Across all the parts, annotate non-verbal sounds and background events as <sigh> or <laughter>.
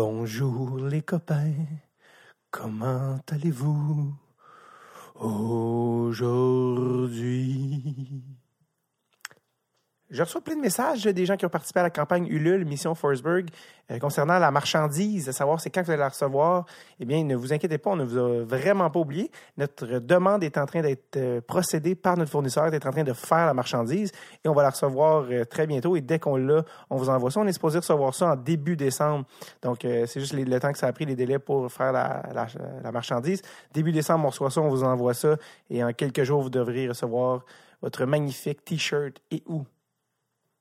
Bonjour les copains, comment allez-vous? Aujourd'hui je reçois plein de messages des gens qui ont participé à la campagne Ulule, Mission Forsberg, euh, concernant la marchandise, à savoir c'est quand vous allez la recevoir. Eh bien, ne vous inquiétez pas, on ne vous a vraiment pas oublié. Notre demande est en train d'être euh, procédée par notre fournisseur, est en train de faire la marchandise et on va la recevoir euh, très bientôt. Et dès qu'on l'a, on vous envoie ça. On est supposé recevoir ça en début décembre. Donc, c'est juste le temps que ça a pris, les délais pour faire la, marchandise. Début décembre, on reçoit ça, on vous envoie ça et en quelques jours, vous devriez recevoir votre magnifique T-shirt et où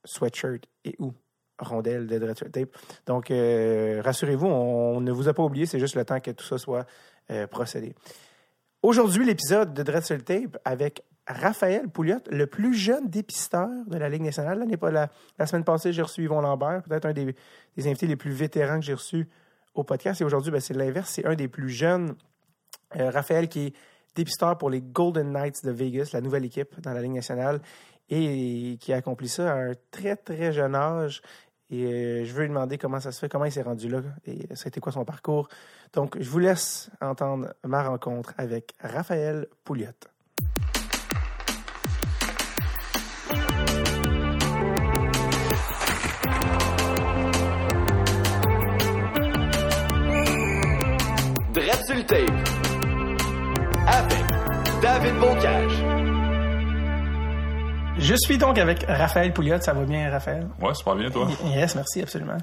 sweatshirt et ou rondelle de Dreadful Tape. Donc, euh, rassurez-vous, on, ne vous a pas oublié, c'est juste le temps que tout ça soit euh, procédé. Aujourd'hui, l'épisode de Dreadful Tape avec Raphaël Pouliot, le plus jeune dépisteur de la Ligue nationale. L'année pas la, la semaine passée, j'ai reçu Yvon Lambert, peut-être un des, invités les plus vétérans que j'ai reçus au podcast. Et aujourd'hui, ben, c'est l'inverse, c'est un des plus jeunes. Euh, Raphaël qui est dépisteur pour les Golden Knights de Vegas, la nouvelle équipe dans la Ligue nationale et qui a accompli ça à un très, très jeune âge. Et euh, je veux lui demander comment ça se fait, comment il s'est rendu là et été quoi son parcours. Donc, je vous laisse entendre ma rencontre avec Raphaël Pouliot. Dread avec David Bocage. Je suis donc avec Raphaël Pouliot. Ça va bien, Raphaël? Ouais, ça va bien, toi? Yes, merci, absolument.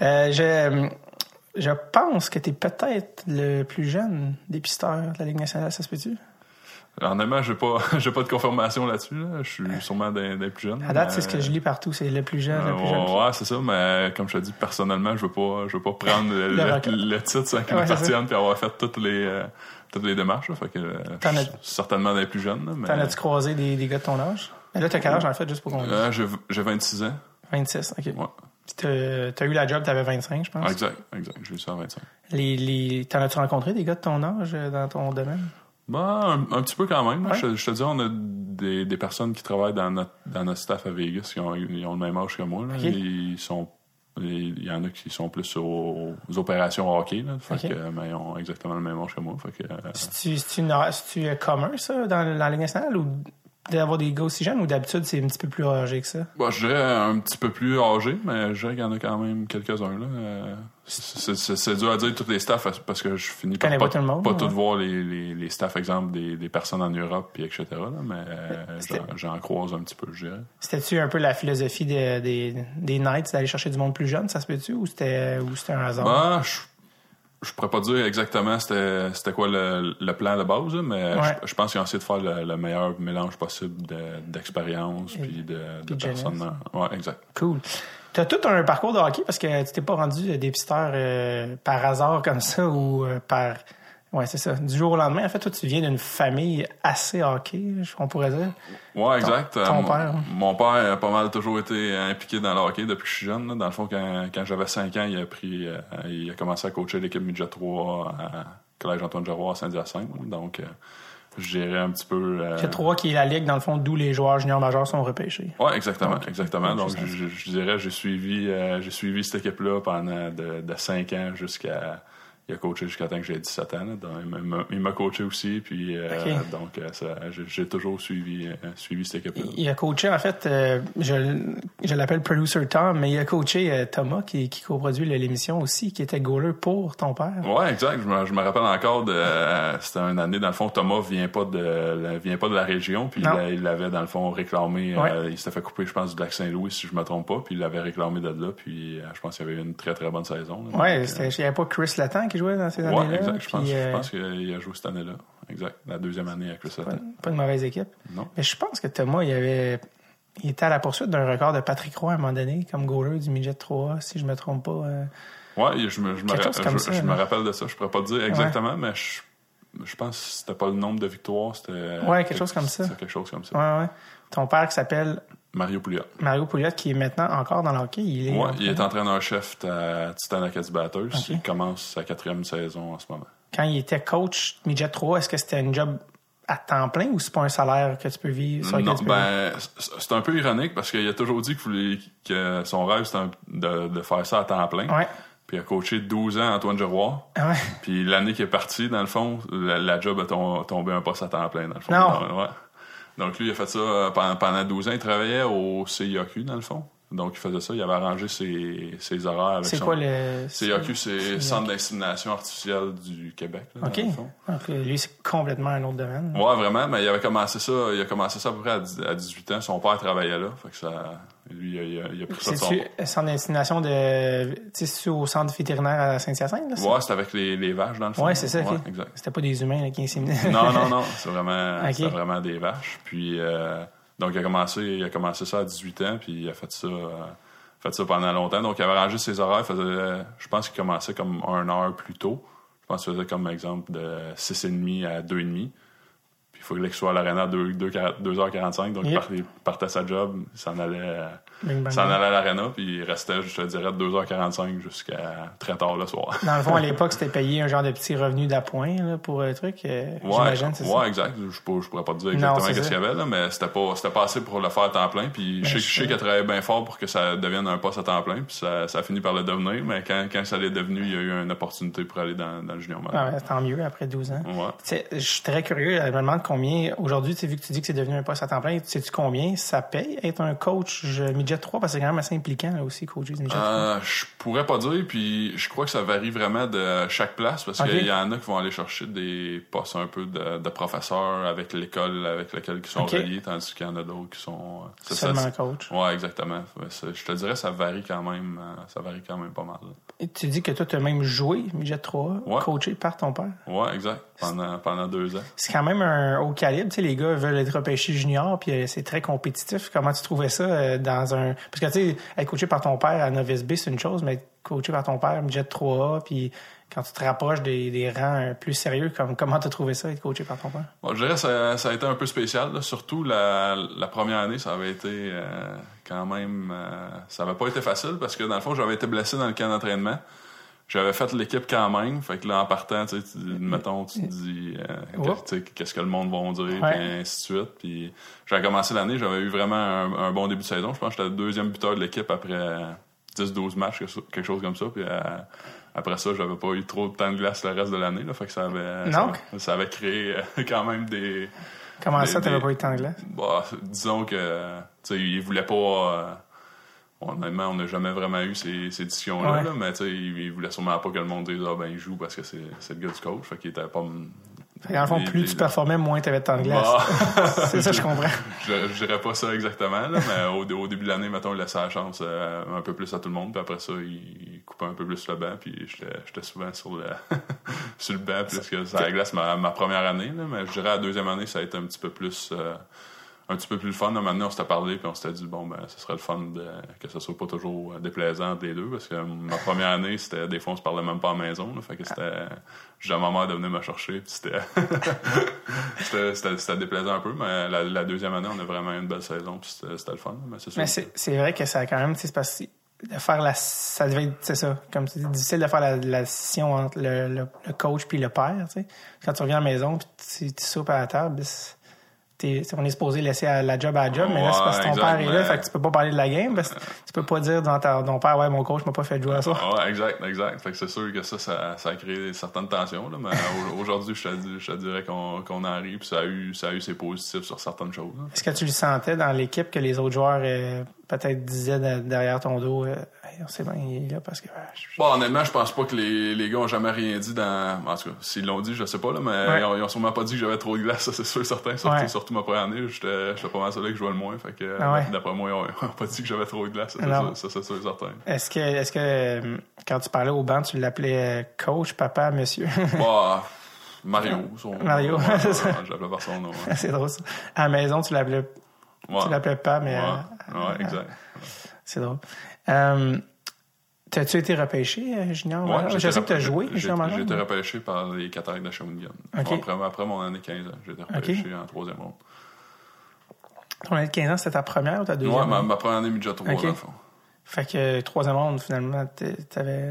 Euh, je, je pense que tu es peut-être le plus jeune dépisteur de la Ligue nationale, ça se peut-tu? Honnêtement, pas, <laughs> j'ai pas de confirmation là-dessus. Je suis sûrement des, plus jeunes. À date, c'est ce que je lis partout, c'est le plus jeune, le plus jeune. Ouais, c'est ça, mais comme je te dis, personnellement, je veux pas, je veux pas prendre <laughs> le, titre sans qu'il m'appartienne puis avoir fait toutes les, euh, toutes les démarches. Fait que, je suis certainement des plus jeunes. T'en as-tu croisé des, des gars de ton âge? Mais là, t'as quel âge, en fait, juste pour qu'on euh, J'ai 26 ans. 26, OK. Ouais. Puis t'as eu la job, t'avais 25, je pense. exact, exact. J'ai eu ça à 25. Les, les... T'en as-tu rencontré des gars de ton âge euh, dans ton domaine? Ben, un, petit peu quand même. Je, te dis, on a des, des personnes qui travaillent dans notre, dans notre staff à Vegas qui ont, ils ont le même âge que moi. Là. Ils sont il y en a qui sont plus aux, opérations hockey. Là, fait que, mais ils ont exactement le même âge que moi. Fait que, euh, C'est-tu commun, ça, dans la Ligue nationale, ou d'avoir des gars aussi jeunes ou d'habitude c'est un petit peu plus âgé que ça? Bah, je dirais un petit peu plus âgé, mais je dirais qu'il y en a quand même quelques-uns. là. Euh, c'est dur à dire tous les staffs parce que je finis par pas, tout, pas tout voir les, les, les staffs, exemple, des, des personnes en Europe, puis etc. Là, mais euh, j'en croise un petit peu, je dirais. C'était-tu un peu la philosophie des, des, des Knights d'aller chercher du monde plus jeune, ça se peut-tu, ou c'était un hasard? Bah, je je pourrais pas dire exactement c'était c'était quoi le, le, plan de base, mais je, pense qu'ils ont essayé de faire le, meilleur mélange possible d'expérience de, puis de, de personnes. Ouais, exact. Cool. Tu as tout un parcours de hockey parce que tu t'es pas rendu dépisteur euh, par hasard comme ça ou euh, par Ouais, c'est ça. Du jour au lendemain, en fait, toi, tu viens d'une famille assez hockey, on pourrait dire. Ouais, exact. Ton, père. Mon, père a pas mal toujours été impliqué dans le hockey depuis que je suis jeune. Dans le fond, quand, quand j'avais 5 ans, il a pris, euh, il a commencé à coacher l'équipe Midget 3 à Collège Antoine Giroir à Saint-Hyacinthe. Donc, euh, je gérais un petit peu. Euh... 3 qui est la ligue, dans le fond, d'où les joueurs juniors majeurs sont repêchés. Ouais, exactement, exactement. Donc, je, je, dirais, j'ai suivi, euh, j'ai suivi cette équipe-là pendant de, de 5 ans jusqu'à il a coaché jusqu'à temps que j'ai 17 ans. il m'a coaché aussi, puis euh, donc euh, j'ai toujours suivi, euh, suivi cette équipe-là. Il a coaché, en fait, je, je l'appelle Producer Tom, mais il a coaché Thomas, qui, qui coproduit l'émission aussi, qui était goaler pour ton père. Oui, exact. Je me, je me, rappelle encore de. C'était une année, dans le fond, Thomas vient pas de vient pas de la région, puis il l'avait, dans le fond, réclamé. il s'était fait couper, je pense, du lac Saint-Louis, si je me trompe pas, puis il l'avait réclamé de là, puis je pense qu'il y avait eu une très, très bonne saison. Oui, il n'y avait pas Chris Latan qui jouait dans ces années-là. Oui, exact. Je pense, euh, pense qu'il a joué cette année-là. Exact. La deuxième année avec le pas, pas une mauvaise équipe. Non. Mais je pense que Thomas, il avait. Il était à la poursuite d'un record de Patrick Roy à un moment donné, comme goaler du midget 3, si je me trompe pas. Euh... Ouais, je me, je me, je, je me rappelle de ça. Je pourrais pas dire exactement, mais je, je pense que c'était pas le nombre de victoires, c'était. Ouais, quelque chose comme ça. quelque chose comme ça. Ouais, ouais. Ton père qui s'appelle Mario Pouliot. Mario Pouliot, qui est maintenant encore dans le hockey. Il est, ouais, il est entraîneur-chef à Titan Academy Batters. Il commence sa quatrième saison en ce moment. Quand il était coach Midget 3, est-ce que c'était un job à temps plein ou c'est pas un salaire que tu peux vivre? non, ben, c'est un peu ironique parce qu'il a toujours dit que son rêve c'était de, de, faire ça à temps plein. Ouais. Puis il a coaché 12 ans Antoine Giroir. Ah ouais. Puis l'année qui est partie, dans le fond, la, la job a tom- tombé un poste à temps plein, dans le fond. Non. Ouais. Donc lui, il a fait ça euh, pendant, pendant 12 ans. Il travaillait au CIAQ, dans le fond. Donc il faisait ça. Il avait arrangé ses, ses horaires avec C'est son... quoi le. CIAQ, c'est Centre d'insémination artificielle du Québec, là, OK. Donc, lui, c'est complètement un autre domaine. Ouais, vraiment, mais il avait commencé ça, il a commencé ça à peu près à, 10 à 18 ans. Son père travaillait là, fait que ça, lui, il a, il pris ça de son... Centre d'insémination de. Tu sais, c'est au centre vétérinaire à Saint-Hyacinthe, là? Ouais, c'était avec les, les vaches, dans le fond. Ouais, c'est ça, Ouais. C'était pas des humains là, qui inséminaient. Non, non, non, <laughs> c'est vraiment, Ok. c'était vraiment des vaches. Puis, euh, donc, il a, commencé, il a commencé ça à 18 ans, puis il a fait ça, euh, fait ça pendant longtemps. Donc, il avait arrangé ses horaires. il Faisait, je pense qu'il commençait comme un heure plus tôt. Je pense qu'il faisait comme exemple de 6h30 à 2h30. Puis, il faut qu'il soit à l'aréna à 2, 2h45. Donc, il Yep. partait, il partait à sa job, il s'en allait, euh, s'en allait à l'aréna, puis il restait, je te dirais, de 2h45 jusqu'à très tard le soir. Dans le fond, à <laughs> l'époque, c'était payé un genre de petit revenu d'appoint là, pour le truc. euh, Ouais, J'imagine, c'est ouais, ça. exact. Je, pourrais- je pourrais pas te dire exactement qu'est-ce ça. qu'il y avait, là, mais c'était pas, c'était pas assez pour le faire à temps plein. Puis je sais, Ben, je sais je- qu'elle travaillait bien fort pour que ça devienne un poste à temps plein. Puis ça, ça a fini par le devenir. Mais quand, quand ça l'est devenu, il y a eu une opportunité pour aller dans, dans le junior Ah tant mieux, après 12 ans. Ouais. Sais, Je suis très curieux. Je me demande combien, aujourd'hui, sais, vu que tu dis que c'est devenu un poste à temps plein, sais-tu combien ça paye être un coach? Euh, midget 3? Parce que c'est quand même assez impliquant là, aussi, coacher du midget 3. Euh, je pourrais pas dire, puis je crois que ça varie vraiment de chaque place, parce qu'il y en a qui vont aller chercher des postes un peu de, de professeurs avec l'école avec laquelle ils sont reliés, tandis qu'il y en a d'autres qui sont... euh, c'est ça, Seulement c'est- coach. Ouais, exactement. Je te dirais, ça varie quand même, euh, ça varie quand même pas mal. Et tu dis que toi, tu as même joué midget 3, Ouais. coaché par ton père. Ouais, exact. Pendant, pendant deux ans. C'est quand même un haut calibre. Tu sais, les gars veulent être repêchés junior, puis c'est très compétitif. Comment tu trouvais ça dans un... Parce que, tu sais, être coaché par ton père à Novice B, c'est une chose, mais être coaché par ton père, midget 3A, puis quand tu te rapproches des, rangs plus sérieux, comme, comment tu trouvais ça, être coaché par ton père? Je dirais que ça, a été un peu spécial. Surtout la, première année, ça avait été euh, quand même... euh, ça avait pas été facile parce que, dans le fond, j'avais été blessé dans le camp d'entraînement. J'avais fait l'équipe quand même. Fait que là, en partant, tu sais, tu- mettons, tu te dis euh, tu sais, qu'est-ce que le monde va dire, Ouais. puis ainsi de suite. Puis j'avais commencé l'année, j'avais eu vraiment un, un bon début de saison. Je pense que j'étais le deuxième buteur de l'équipe après euh, 10-12 matchs, quelque chose- comme ça. Puis euh, après ça, j'avais pas eu trop de temps de glace le reste de l'année. là. Fait que ça avait, ça, ça avait créé euh, <laughs> quand même des... Comment Des- ça, t'avais des- pas eu de temps de glace? Bah, disons que, tu sais, il voulait pas. Honnêtement, on n'a jamais vraiment eu ces, ces discussions-là, Ouais. là, mais tu sais, il, il voulait sûrement pas que le monde dise, ah ben, il joue parce que c'est c'est le gars du coach. Fait qu'il était pas. Fait fond, plus les- tu performais, moins t'avais de temps de glace. Bah, <laughs> c'est ça, je comprends. <laughs> je, je dirais pas ça exactement, là, mais au, au début de l'année, mettons, il laissait la chance euh, un peu plus à tout le monde, puis après ça, il, il coupait un peu plus le banc, puis j'étais souvent sur le, <laughs> sur le banc, plus que ça la glace ma, ma première année, là, mais je dirais la deuxième année, ça a été un petit peu plus. euh, un petit peu plus le fun. Maintenant, on s'était parlé puis on s'était dit, bon, ben, ce serait le fun de, que ce soit pas toujours euh, déplaisant les deux parce que ma première année, c'était, des fois, on se parlait même pas à la maison. Là, fait que c'était, j'ai à ma mère de venir me chercher puis <laughs> c'était, c'était, déplaisant un peu, mais la, deuxième année, on a vraiment eu une belle saison puis c'était, le fun. Mais c'est vrai que ça a quand même, c'est de faire la, ça devait être, c'est ça, comme tu dis, difficile de faire la, la scission entre le, coach puis le père, tu sais. Quand tu reviens à la maison puis tu, tu à la table, on est supposé laisser à la job à la job, mais là, c'est parce que ton père est là, fait que tu peux pas parler de la game, parce que tu peux pas dire devant ta- ton père, ouais, mon coach m'a pas fait jouer à ça. Ah Ouais, exact, exact. Fait que c'est sûr que ça, ça, ça a créé certaines tensions, là, mais au- <laughs> aujourd'hui, je te, dis- je te dirais qu'on, qu'on en rit, puis ça a eu, ça a eu ses positifs sur certaines choses. là. Est-ce que tu le sentais dans l'équipe que les autres joueurs euh, peut-être disaient de- derrière ton dos, euh, Sait bien, il est là parce que. ah, je- Bon, honnêtement, je pense pas que les, les gars ont jamais rien dit dans. En tout cas, s'ils l'ont dit, je sais pas, là, mais Ouais. ils, ont, ils ont sûrement pas dit que j'avais trop de glace, ça c'est sûr certain. Surtout, Ouais. surtout ma première année, j'étais pas mal celui que je jouais le moins. Fait que, Ah ouais. d'après moi, ils ont, <laughs> ils ont pas dit que j'avais trop de glace, ça, c'est sûr- c'est certain. Est-ce que, est-ce que euh, quand tu parlais au banc, tu l'appelais euh, coach, papa, monsieur? <laughs> Bah, Mario. Son, Mario, <laughs> c'est l'appelais par son nom. c'est drôle ça. À la maison, tu l'appelais, tu l'appelais pas, mais Ouais, euh, ouais, exact. c'est drôle. Euh, T'as-tu été repêché, euh, junior? Ouais, je sais que tu as joué, junior J'ai été repêché par les Cataractes de Shawinigan. Ok. Après, après mon année 15 ans, j'ai été repêché en troisième ronde. Ton année de 15 ans, c'était ta première ou ta deuxième? Ouais, ma, ma première année midget 3, Ok. dans le fond. Fait que euh, troisième ronde, finalement,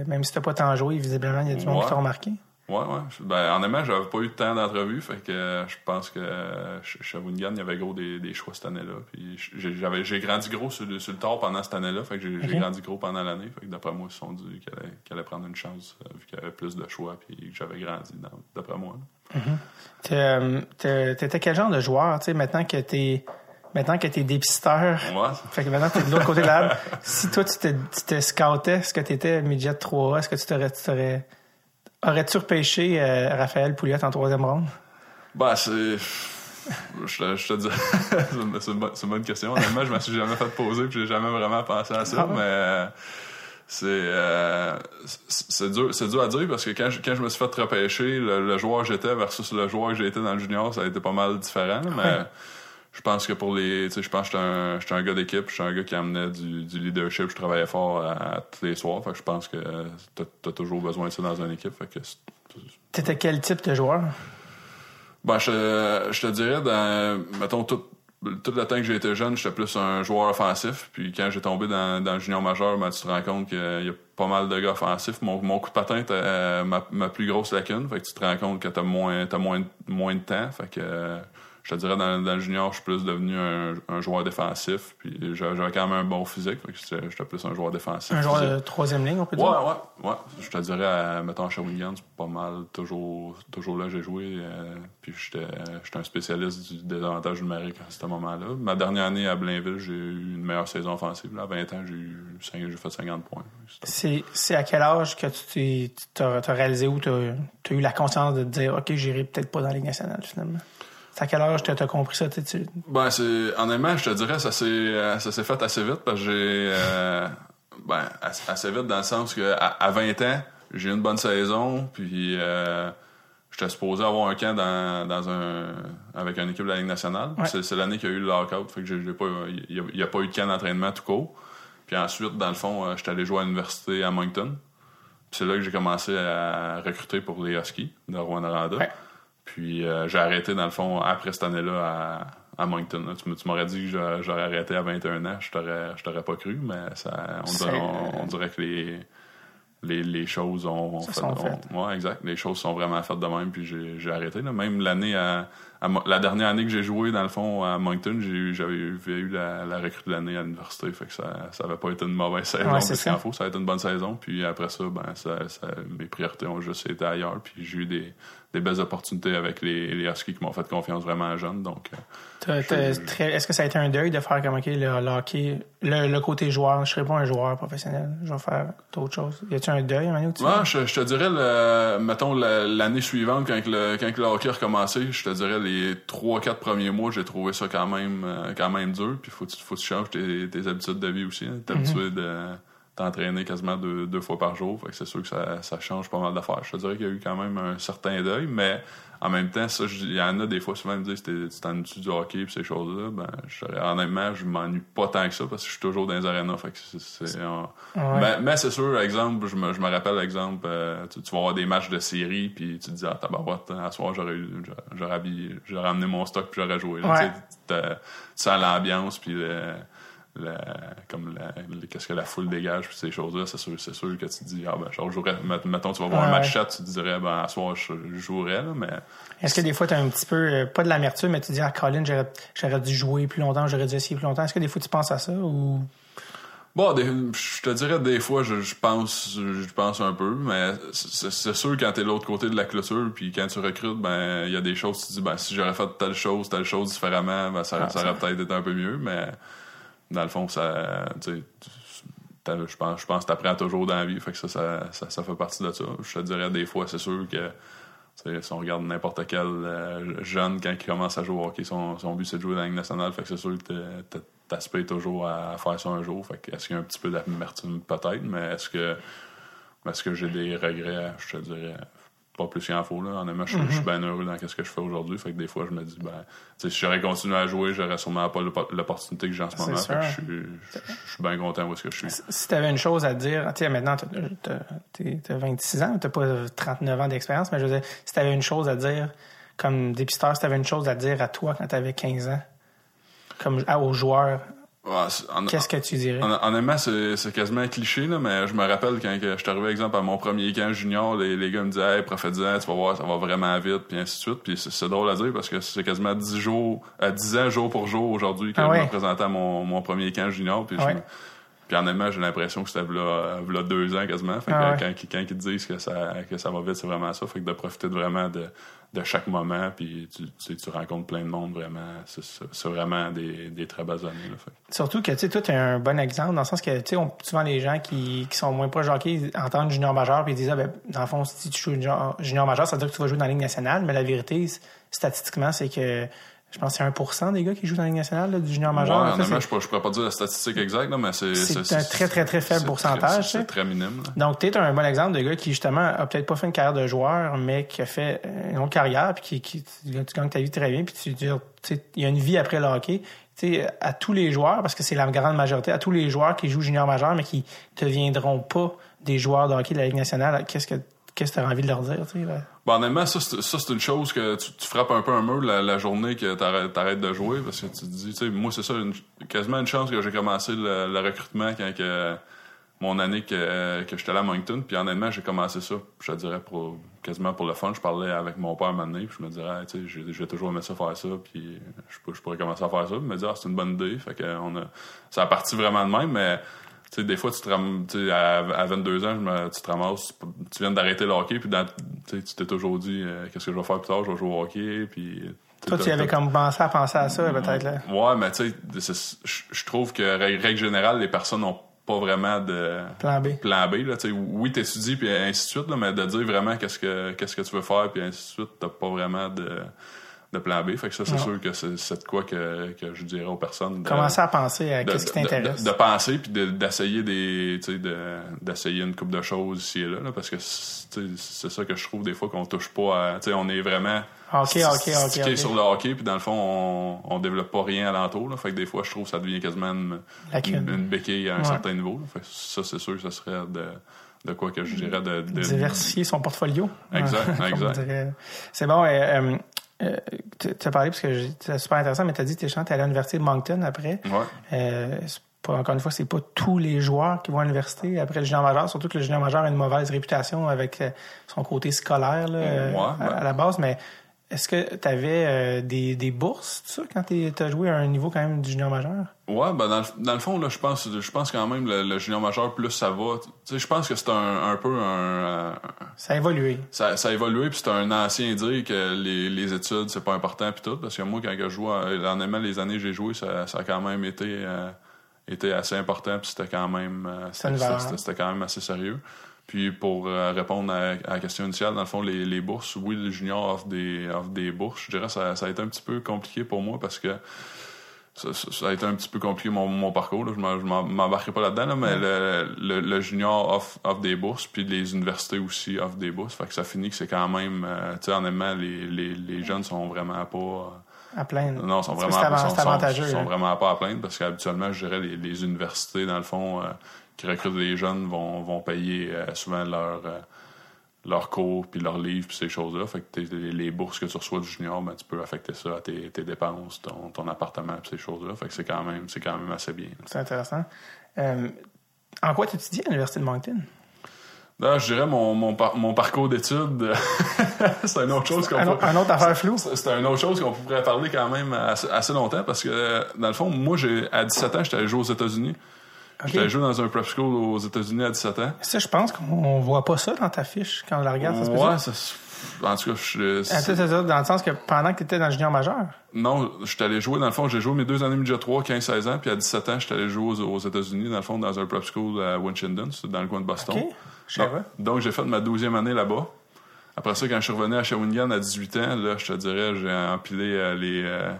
même si t'as pas tant joué, visiblement, il y a du monde Ouais. qui t'a remarqué. Ouais, ouais. Ben, honnêtement, j'avais pas eu de temps d'entrevue, fait que euh, je pense que euh, Shawinigan, il y avait gros des, des choix cette année-là. Puis j'ai- j'avais, j'ai grandi gros sur le, sur le tard pendant cette année-là, fait que j'ai, grandi gros pendant l'année. Fait que d'après moi, ils se sont dit qu'elle allait, prendre une chance, euh, vu qu'il y avait plus de choix, puis que j'avais grandi, d'après moi. euh, t'es- T'étais quel genre de joueur, tu sais, maintenant que t'es maintenant que t'es dépisteur? Ouais. Fait que maintenant, t'es de l'autre côté de la table. Si toi, tu te, tu te scoutais ce que t'étais midget 3A, est-ce que tu t'aurais, tu t'aurais, aurais-tu repêché euh, Raphaël Pouliot en troisième ronde? Ben, c'est. Je te, je te dis. <laughs> c'est une- bonne- question. Honnêtement, je me suis jamais fait poser puis j'ai jamais vraiment pensé à ça. Ah ouais? Mais euh, c'est euh, c'est dur, c'est dur à dire parce que quand je, quand je me suis fait repêcher, le, le joueur que j'étais versus le joueur que j'ai été dans le junior, ça a été pas mal différent. là, Mais Ouais? Je pense que pour les. Tu sais, je pense que j'étais un, j'étais un gars d'équipe, j'étais un gars qui amenait du, du leadership, je travaillais fort à, à tous les soirs. Fait que je pense que t'as as toujours besoin de ça dans une équipe. Fait que T'étais quel type de joueur? Ben, je, je te dirais, dans, mettons, tout, tout le temps que j'ai été jeune, j'étais plus un joueur offensif. Puis quand j'ai tombé dans, dans le junior majeur, ben, tu te rends compte qu'il y a pas mal de gars offensifs. Mon, mon coup de patin était euh, ma, ma plus grosse lacune. Fait que tu te rends compte que t'as moins, t'as moins, moins de temps. Fait que je te dirais, dans, dans le junior, je suis plus devenu un, un joueur défensif. Puis j'avais quand même un bon physique. J'étais plus un joueur défensif. Un joueur de troisième ligne, on peut Ouais, dire? ouais, ouais. Je te dirais, à, mettons, à Shawinigan, c'est pas mal. Toujours, toujours là, j'ai joué. euh, puis j'étais j'étais un spécialiste du désavantage numérique à ce moment-là. Ma dernière année à Blainville, j'ai eu une meilleure saison offensive. Là, à 20 ans, j'ai eu cinq- j'ai fait 50 points. C'est, à quel âge que tu t'es, tu t'as, réalisé ou t'as, t'as eu la conscience de te dire, OK, j'irai peut-être pas dans la Ligue nationale, finalement? À quel âge que t'as compris ça? tu- tu- Ben, c'est, honnêtement, je te dirais, ça s'est, euh, ça s'est fait assez vite parce que j'ai, euh, ben, assez, vite dans le sens que à, à 20 ans, j'ai eu une bonne saison, puis euh, j'étais supposé avoir un camp dans, dans un, avec une équipe de la Ligue nationale. Ouais. C'est, l'année qu'il y a eu le lockout, fait que j'ai, j'ai pas, il n'y a, pas eu de camp d'entraînement tout court. Puis ensuite, dans le fond, euh, j'étais allé jouer à l'université à Moncton. C'est là que j'ai commencé à recruter pour les Huskies de Rwanda. Ouais. Puis euh, j'ai arrêté, dans le fond, après cette année-là, à, à Moncton. là. Tu, m'aurais dit que j'a- j'aurais arrêté à 21 ans, je t'aurais, je t'aurais pas cru, mais ça, on, dirait, on- on dirait que les, les, les choses ont, fait. ouais, exact. Les choses sont vraiment faites de même, puis j'ai, j'ai arrêté. Là. Même l'année à, la dernière année que j'ai joué, dans le fond, à Moncton, j'ai eu, j'avais eu, la, la recrue de l'année à l'université. Fait que ça, ça avait pas été une mauvaise saison. Ouais, c'est faut, ça a été une bonne saison. Puis après ça, ben, ça, ça- mes priorités ont juste été ailleurs. Puis j'ai eu des, des belles opportunités avec les, les Huskies qui m'ont fait confiance vraiment jeune. Donc, euh, Je- est-ce que ça a été un deuil de faire comme, OK, le, le hockey, le, le côté joueur, je serai pas un joueur professionnel, je vais faire d'autres choses. Y a-tu un deuil, Manu, tu Ouais, je, je te dirais, le, mettons, la- l'année suivante, quand le, quand le hockey a recommencé, je te dirais, les 3-4 premiers mois, j'ai trouvé ça quand même, euh, quand même dur. Puis faut, faut que tu changes tes, tes habitudes de vie aussi. Hein. T'es habitué de t'entraîner quasiment deux, deux fois par jour. Fait que c'est sûr que ça, ça change pas mal d'affaires. Je te dirais qu'il y a eu quand même un certain deuil, mais en même temps, ça, il y en a des fois, souvent, ils me disent, tu t'ennuies du hockey pis ces choses-là? Ben, je honnêtement, je m'ennuie pas tant que ça parce que je suis toujours dans les arénas. Fait que c'est, c'est- on- Ouais. mais, mais c'est sûr, exemple, je me, je me rappelle, exemple, euh, tu, tu vas avoir des matchs de série, puis tu te dis, ah, tabarouette, à soir, j'aurais, eu- j'aurais, j'aurais, amené mon stock, puis j'aurais joué. là. Ouais. Tu sens l'ambiance, puis comme la- qu'est-ce que la foule dégage, puis ces choses-là, c'est sûr, c'est sûr que tu dis, ah, ben, genre, jouerais, mettons, tu vas voir un match ouais. chat, tu te dirais, ben, à soir, je, je jouerais, là, mais Est-ce que des fois, tu as un petit peu, euh, pas de l'amertume, mais tu dis, ah, Colin, j'aurais, j'aurais dû jouer plus longtemps, j'aurais dû essayer plus longtemps. Est-ce que des fois, tu penses à ça ou? Bon, des- je te dirais des fois, je, je pense, je pense un peu, mais c'est sûr quand t'es de l'autre côté de la clôture, puis quand tu recrutes, ben il y a des choses, tu te dis, ben si j'aurais fait telle chose, telle chose différemment, ben ça, Ah, ça. aurait peut-être été un peu mieux, mais dans le fond, ça, tu je pense, je pense que t'apprends toujours dans la vie, fait que ça, ça, ça, fait partie de ça. Je te dirais des fois, c'est sûr que tu si on regarde n'importe quel euh, jeune quand il commence à jouer au hockey, son, son but c'est de jouer dans la Ligue nationale. Fait que c'est sûr que t'aspires toujours à faire ça un jour. Fait que est-ce qu'il y a un petit peu d'amertume? Peut-être, mais est-ce que est-ce que j'ai des regrets, je te dirais pas plus qu'il en faut. Là. Honnêtement, je, je suis bien heureux dans ce que je fais aujourd'hui. Fait que des fois, je me dis, ben, si j'aurais continué à jouer, j'aurais sûrement pas l'oppo- l'opportunité que j'ai en ce moment. Fait que je suis, je, je suis bien content où est-ce que je suis. Si tu avais une chose à dire, tu maintenant, tu as 26 ans, tu pas 39 ans d'expérience, mais je veux dire, si tu avais une chose à dire, comme dépisteur, si tu avais une chose à dire à toi quand tu avais 15 ans, comme à- aux joueurs, Qu'est-ce que tu dirais? Honnêtement, c'est quasiment un cliché, là, mais je me rappelle quand je suis arrivé, exemple, à mon premier camp junior, les, les gars me disaient, hey, prophétisant, tu vas voir, ça va vraiment vite, puis ainsi de suite. Puis c'est drôle à dire parce que c'est quasiment 10 jours, à 10 ans jour pour jour aujourd'hui que ah je me présentais à mon, mon premier camp junior. Puis ah puis honnêtement, j'ai l'impression que c'était là, là deux ans quasiment. Fait ah quand, quand, ils te disent que ça, que ça va vite, c'est vraiment ça. Fait que de profiter vraiment de, de chaque moment, puis tu, tu, tu, rencontres plein de monde vraiment. C'est vraiment des, des très belles années. Là, Surtout que tu sais, toi, tu es un bon exemple dans le sens que tu sais, souvent les gens qui, qui sont moins proches de hockey entendent junior majeur puis ils disent ah, ben, dans le fond, si tu joues junior, junior majeur, ça veut dire que tu vas jouer dans la Ligue nationale, mais la vérité, statistiquement, c'est que je pense que c'est 1% des gars qui jouent dans la Ligue nationale, du junior majeur. Ouais, honnêtement, je ne pourrais pas dire la statistique exacte, mais c'est... C'est un très, très, très faible pourcentage. C'est très minime. Donc, tu es un bon exemple de gars qui, justement, a peut-être pas fait une carrière de joueur, mais qui a fait une autre carrière, puis qui, tu gagnes ta vie très bien, puis tu sais, il y a une vie après le hockey. Tu sais, à tous les joueurs, parce que c'est la grande majorité, à tous les joueurs qui jouent junior majeur, mais qui ne deviendront pas des joueurs de hockey de la Ligue nationale, qu'est-ce que qu'est-ce que tu as envie de leur dire? Tu sais, là? Bon, honnêtement, ça, c'est une chose que tu, frappes un peu un mur la, journée que tu arrêtes de jouer parce que tu te dis, tu sais, moi, c'est ça, quasiment une chance que j'ai commencé le, recrutement quand mon année que, j'étais là à Moncton. Puis honnêtement, j'ai commencé ça, je te dirais, pour, quasiment pour le fun. Je parlais avec mon père un puis je me dirais, tu sais, j'ai toujours aimé ça faire ça, puis je, je pourrais commencer à faire ça. Puis me dit, ah, c'est une bonne idée. Fait que ça a parti vraiment de même, mais tu sais, des fois, tu te ram... à, à 22 ans, tu te ramasses, tu viens d'arrêter le hockey, puis tu t'es toujours dit, euh, qu'est-ce que je vais faire plus tard, je vais jouer au hockey, puis... Toi, tu avais comme pensé à penser à ça, peut-être, là. Ouais, mais tu sais, je trouve que, règle générale, les personnes n'ont pas vraiment de... Plan B. Plan B, là, tu sais. Oui, t'étudies, puis ainsi de suite, là, mais de dire vraiment qu'est-ce que, qu'est-ce que tu veux faire, puis ainsi de suite, t'as pas vraiment de de plan B. Fait que ça, c'est sûr que c'est de quoi que, que, je dirais aux personnes. De, Commencer à penser à qu'est-ce qui t'intéresse. De, penser puis d'essayer des, d'essayer une coupe de choses ici et là, parce que c'est ça que je trouve des fois qu'on touche pas à, on est vraiment OK, OK, OK. sur le hockey, puis dans le fond, on, on développe pas rien alentour. Là, fait que des fois, je trouve que ça devient quasiment une, une, béquille à un certain niveau. Fait que ça, c'est sûr que ça serait de, de quoi que je dirais de, de... diversifier son portfolio. Exact, <laughs> exact. C'est bon. Euh, euh, tu as parlé parce que c'est super intéressant, mais tu as dit que tu es allé à l'université de Moncton après. Ouais. Euh, pas, encore une fois, c'est pas tous les joueurs qui vont à l'université après le junior majeur, surtout que le junior majeur a une mauvaise réputation avec euh, son côté scolaire là, à, ben. à, la base. Mais est-ce que tu avais euh, des, des bourses, ça, quand tu as joué à un niveau quand même du junior majeur? Ouais, ben dans, dans le fond, là, je pense je pense quand même le, le junior majeur, plus ça va. Je pense que c'est un, un peu un. ça a évolué. Ça, ça a évolué, puis c'est un ancien dire que les, les études, c'est pas important, puis tout. Parce que moi, quand je jouais, en aimant les années que j'ai joué, ça, ça a quand même été, euh, été assez important, puis c'était quand même. Euh, c'était quand même assez sérieux. Puis pour euh, répondre à, la question initiale, dans le fond, les, les bourses, oui, le junior offre des, offre des bourses. Je dirais que ça, ça a été un petit peu compliqué pour moi parce que ça, ça, a été un petit peu compliqué mon, mon parcours. Là. Je ne m'embarquerai pas là-dedans, là, mais le, le, le, junior offre, offre, des bourses, puis les universités aussi offrent des bourses. Fait que ça finit que c'est quand même, euh, tu sais, honnêtement, les, les, les jeunes sont vraiment pas... à plaindre. Non, sont vraiment, sont, sont, sont, vraiment pas à plaindre parce qu'habituellement, je dirais, les, les universités, dans le fond, euh, qui recrutent des jeunes vont, vont payer euh, souvent leur, euh, leur cours, puis leurs livres, puis ces choses-là. Fait que les, bourses que tu reçois du junior, ben, tu peux affecter ça à tes, tes dépenses, ton, ton appartement, puis ces choses-là. Fait que c'est quand même, quand même assez bien. C'est intéressant. Euh, en quoi tu étudies à l'Université de Moncton? Là, je dirais mon, mon, mon parcours d'études, <laughs> c'est une autre chose qu'on un, un, autre affaire floue. C'est une autre chose qu'on pourrait parler quand même assez, assez, longtemps parce que, dans le fond, moi, j'ai à 17 ans, j'étais allé jouer aux États-Unis. Okay. J'étais joué dans un prep school aux États-Unis à 17 ans? Ça, je pense qu'on voit pas ça dans ta fiche quand on la regarde. Ça ouais, ça, en tout cas, je suis. dans le sens que pendant que tu étais dans le junior majeur? Non, j'étais allé jouer, dans le fond, j'ai joué mes deux années midget 3, 15-16 ans, puis à 17 ans, j'étais allé jouer aux, États-Unis, dans le fond, dans un prep school à Winchendon, dans le coin de Boston. Okay. Je donc, donc, j'ai fait ma douzième année là-bas. Après ça, quand je suis revenu à Shawinigan à 18 ans, là, je te dirais, j'ai empilé euh, les. Euh,